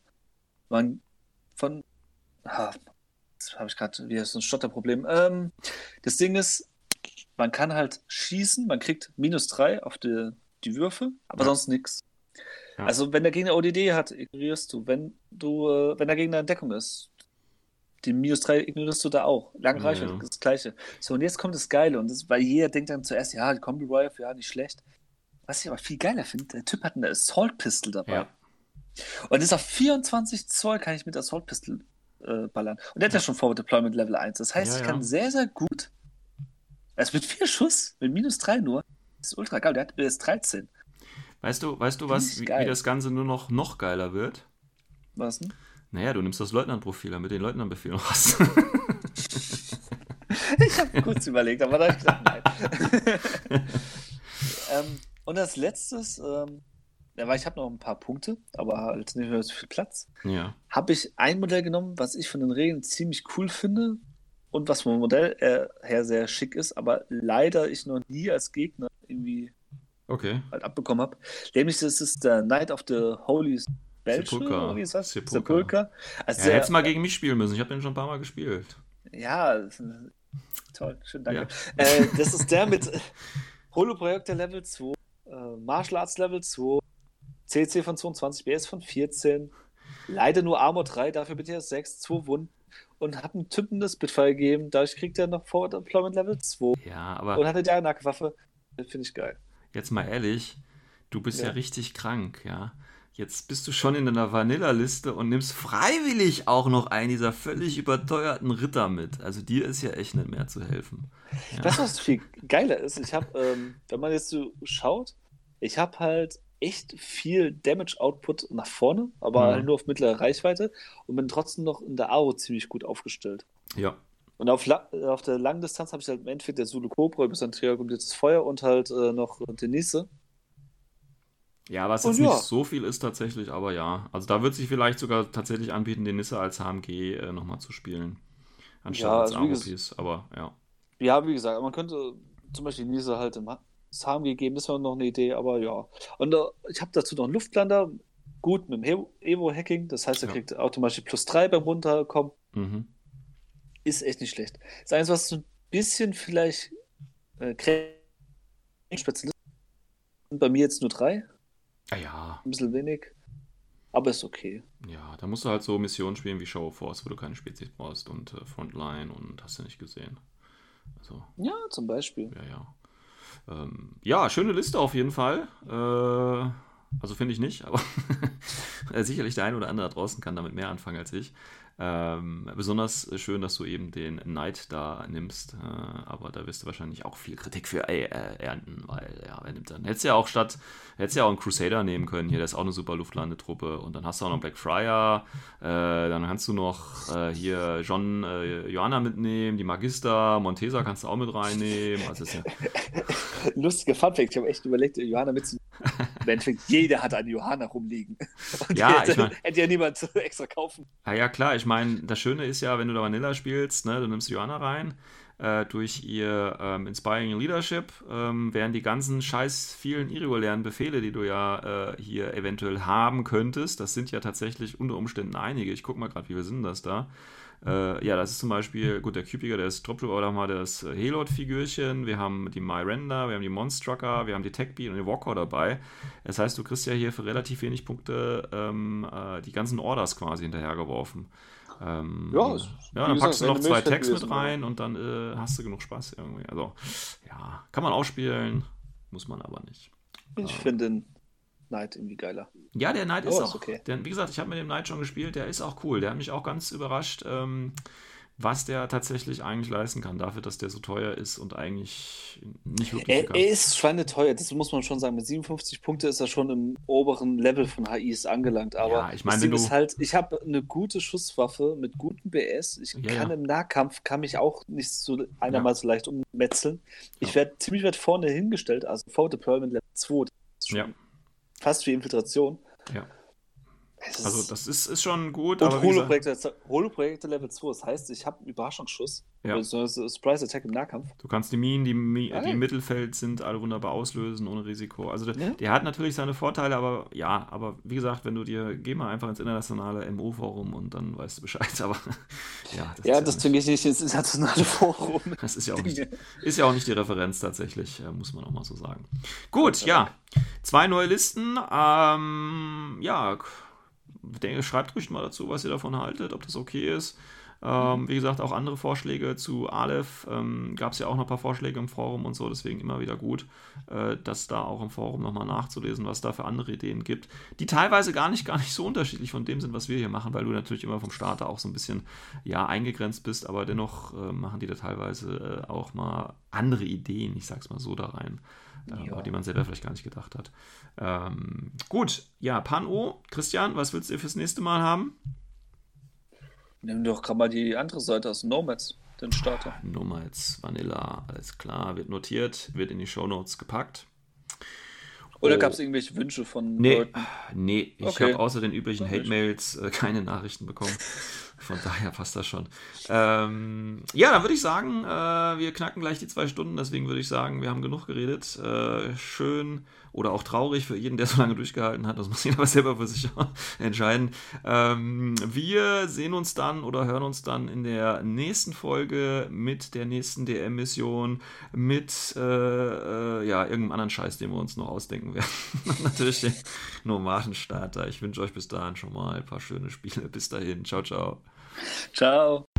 Man von. Ah, jetzt habe ich gerade wieder so ein Stotterproblem. Ähm, das Ding ist, man kann halt schießen, man kriegt minus 3 auf die, die Würfe, aber Ja. sonst nichts. Ja. Also wenn der Gegner ODD hat, ignorierst du. Wenn du, äh, wenn der Gegner in Deckung ist, die minus 3 ignorierst du da auch. Lange Ja, ja. das Gleiche. So, und jetzt kommt das Geile. Und das, weil jeder denkt dann zuerst, ja, die Combi Rifle, ja, nicht schlecht. Was ich aber viel geiler finde, der Typ hat eine Assault Pistol dabei. Ja. Und das auf 24 Zoll kann ich mit Assault Pistol äh, ballern. Und der hat ja schon Forward Deployment Level 1. Das heißt, Ja, ich ja. kann sehr, sehr gut. Also mit vier Schuss, mit minus 3 nur. Das ist ultra geil. Der hat bis 13. Weißt du, weißt du was, wie, wie das Ganze nur noch, noch geiler wird? Was denn? Naja, du nimmst das Leutnantprofil, damit du den Leutnantbefehl noch hast. Ich habe kurz überlegt, aber da habe ich gedacht, nein. ähm, und als letztes, ähm, ja, weil ich habe noch ein paar Punkte, aber halt nicht mehr so viel Platz, ja. habe ich ein Modell genommen, was ich von den Regeln ziemlich cool finde und was vom Modell äh, her sehr schick ist, aber leider ich noch nie als Gegner irgendwie Okay. halt abbekommen habe. Nämlich das ist der Knight of the Holy Belcher, oder wie ist das? Also Ja, der- hättest mal gegen mich spielen müssen. Ich habe den schon ein paar Mal gespielt. Ja, toll, schön, danke. Äh, das ist der mit Holo-Projekte Level 2, äh, Martial Arts Level 2, CC von 22, BS von 14, leider nur Armor 3, dafür bitte erst 6, 2 Wunden und hat einen Typen das Bitfire gegeben, dadurch kriegt er noch Forward Deployment Level 2 Ja, und aber hat eine Nahkampfwaffe. Das finde ich geil. jetzt mal ehrlich, du bist ja, Ja. richtig krank, ja. Jetzt bist du schon in deiner Vanilla-Liste und nimmst freiwillig auch noch einen dieser völlig überteuerten Ritter mit. Also dir ist ja echt nicht mehr zu helfen. Ja. Du, was viel geiler ist? Ich habe, ähm, wenn man jetzt so schaut, ich habe halt echt viel Damage-Output nach vorne, aber Mhm. halt nur auf mittlere Reichweite und bin trotzdem noch in der Aro ziemlich gut aufgestellt. Ja. Und auf, auf der langen Distanz habe ich halt im Endeffekt der Zulu Cobra über sein trianguliertes Feuer und halt äh, noch Denise. Ja, was jetzt ja. nicht so viel ist tatsächlich, aber ja. Also da wird sich vielleicht sogar tatsächlich anbieten, den Nissa als HMG äh, nochmal zu spielen. Anstatt Ja, als also Aro-Piece. Aber ja. Ja, wie gesagt, man könnte zum Beispiel Nisa halt im Sam gegeben, das wäre noch eine Idee, aber ja. Und uh, ich habe dazu noch einen Luftlander, gut mit dem Evo-Hacking, das heißt, er ja. kriegt automatisch plus 3 beim Runterkommen. Mhm. Ist echt nicht schlecht. Das Einzige, was so ein bisschen vielleicht äh, Spezialist bei mir jetzt nur 3. Ah ja. Ein bisschen wenig. Aber ist okay. Ja, da musst du halt so Missionen spielen wie Show of Force, wo du keine Spezies brauchst und äh, Frontline und hast du nicht gesehen. Also, ja, zum Beispiel. Ja, ja. Ähm, ja, schöne Liste auf jeden Fall. Äh, also finde ich nicht, aber sicherlich der eine oder andere draußen kann damit mehr anfangen als ich. Ähm, besonders schön, dass du eben den Knight da nimmst, äh, aber da wirst du wahrscheinlich auch viel Kritik für äh, ernten, weil ja, wer nimmt dann? Hättest ja auch statt, hättest ja auch einen Crusader nehmen können, hier, der ist auch eine super Luftlandetruppe und dann hast du auch noch Black Friar, äh, dann kannst du noch äh, hier John äh, Joanna mitnehmen, die Magister, Montesa kannst du auch mit reinnehmen. Also ja Lustige Funfact, ich habe echt überlegt, Johanna mitzunehmen. Im Endeffekt, jeder hat eine Johanna rumliegen. Und ja, hätte, ich mein, hätte ja niemand extra kaufen. Ja, ja, klar, ich meine, das Schöne ist ja, wenn du da Vanilla spielst, ne, du nimmst Johanna rein, äh, durch ihr ähm, Inspiring Leadership ähm, werden die ganzen scheiß vielen irregulären Befehle, die du ja äh, hier eventuell haben könntest, das sind ja tatsächlich unter Umständen einige. Ich guck mal gerade, wie wir sind das da. Äh, ja, das ist zum Beispiel, gut, der Cupiger, der ist Droptrooper, da haben wir das Helot-Figürchen, wir haben die Myranda, wir haben die Monstrucker, wir haben die Techbeat und die Walker dabei. Das heißt, du kriegst ja hier für relativ wenig Punkte ähm, äh, die ganzen Orders quasi hinterhergeworfen. Ähm, ja, ja, dann packst du noch zwei Tags mit rein und dann äh, hast du genug Spaß irgendwie. Also, ja, kann man ausspielen, muss man aber nicht. Ich äh, finde den Knight irgendwie geiler. Ja, der Knight oh, ist auch. okay. Denn, wie gesagt, ich habe mit dem Knight schon gespielt, der ist auch cool. Der hat mich auch ganz überrascht. Ähm, was der tatsächlich eigentlich leisten kann, dafür, dass der so teuer ist und eigentlich nicht wirklich. Er, er ist schweineteuer, das muss man schon sagen. Mit 57 Punkte ist er schon im oberen Level von HIs angelangt. Aber ja, ich meine, das Ding ist halt, ich habe eine gute Schusswaffe mit gutem BS. Ich ja, kann ja. im Nahkampf, kann mich auch nicht so einermal so leicht ummetzeln. Ich werde ziemlich weit vorne hingestellt, also vor Deployment Level 2. Ja. Fast wie Infiltration. Ja. Also das ist, ist schon gut. Und Holo-Projekte Holo Level 2, das heißt, ich habe einen Überraschungsschuss. Ja. Also Surprise Attack im Nahkampf. Du kannst die Minen, die, Mi die im Mittelfeld sind, alle wunderbar auslösen, ohne Risiko. Also der, ja. der, hat natürlich seine Vorteile, aber ja, aber wie gesagt, wenn du dir, geh mal einfach ins internationale MO-Forum und dann weißt du Bescheid. Aber ja, das, ja, das zwinge ich nicht ins internationale Forum. Das ist ja, auch nicht, ist ja auch nicht die Referenz tatsächlich, muss man auch mal so sagen. Gut, ja. Zwei neue Listen. Ähm, ja, denke, schreibt ruhig mal dazu, was ihr davon haltet, ob das okay ist. Ähm, wie gesagt, auch andere Vorschläge zu Aleph. Ähm, Gab es ja auch noch ein paar Vorschläge im Forum und so, deswegen immer wieder gut, äh, das da auch im Forum nochmal nachzulesen, was da für andere Ideen gibt, die teilweise gar nicht, gar nicht so unterschiedlich von dem sind, was wir hier machen, weil du natürlich immer vom Starter auch so ein bisschen ja, eingegrenzt bist, aber dennoch äh, machen die da teilweise äh, auch mal andere Ideen, ich sag's mal so, da rein. Äh, die man selber vielleicht gar nicht gedacht hat. Ähm, gut, ja, Pan-O. Christian, was willst du fürs nächste Mal haben? Nimm doch gerade mal die andere Seite aus Nomads, den Starter. Nomads, Vanilla, alles klar, wird notiert, wird in die Show Notes gepackt. Oder oh. gab es irgendwelche Wünsche von nee, Leuten? Nee, ich okay. habe außer den üblichen Hate-Mails äh, keine Nachrichten bekommen. Von daher passt das schon. Ähm, ja, dann würde ich sagen, äh, wir knacken gleich die zwei Stunden. Deswegen würde ich sagen, wir haben genug geredet. Äh, schön oder auch traurig für jeden, der so lange durchgehalten hat. Das muss jeder selber für sich entscheiden. Ähm, wir sehen uns dann oder hören uns dann in der nächsten Folge mit der nächsten DM-Mission, mit äh, äh, ja, irgendeinem anderen Scheiß, den wir uns noch ausdenken werden. Natürlich den Nomadenstarter. Ich wünsche euch bis dahin schon mal ein paar schöne Spiele. Bis dahin. Ciao, ciao. Ciao.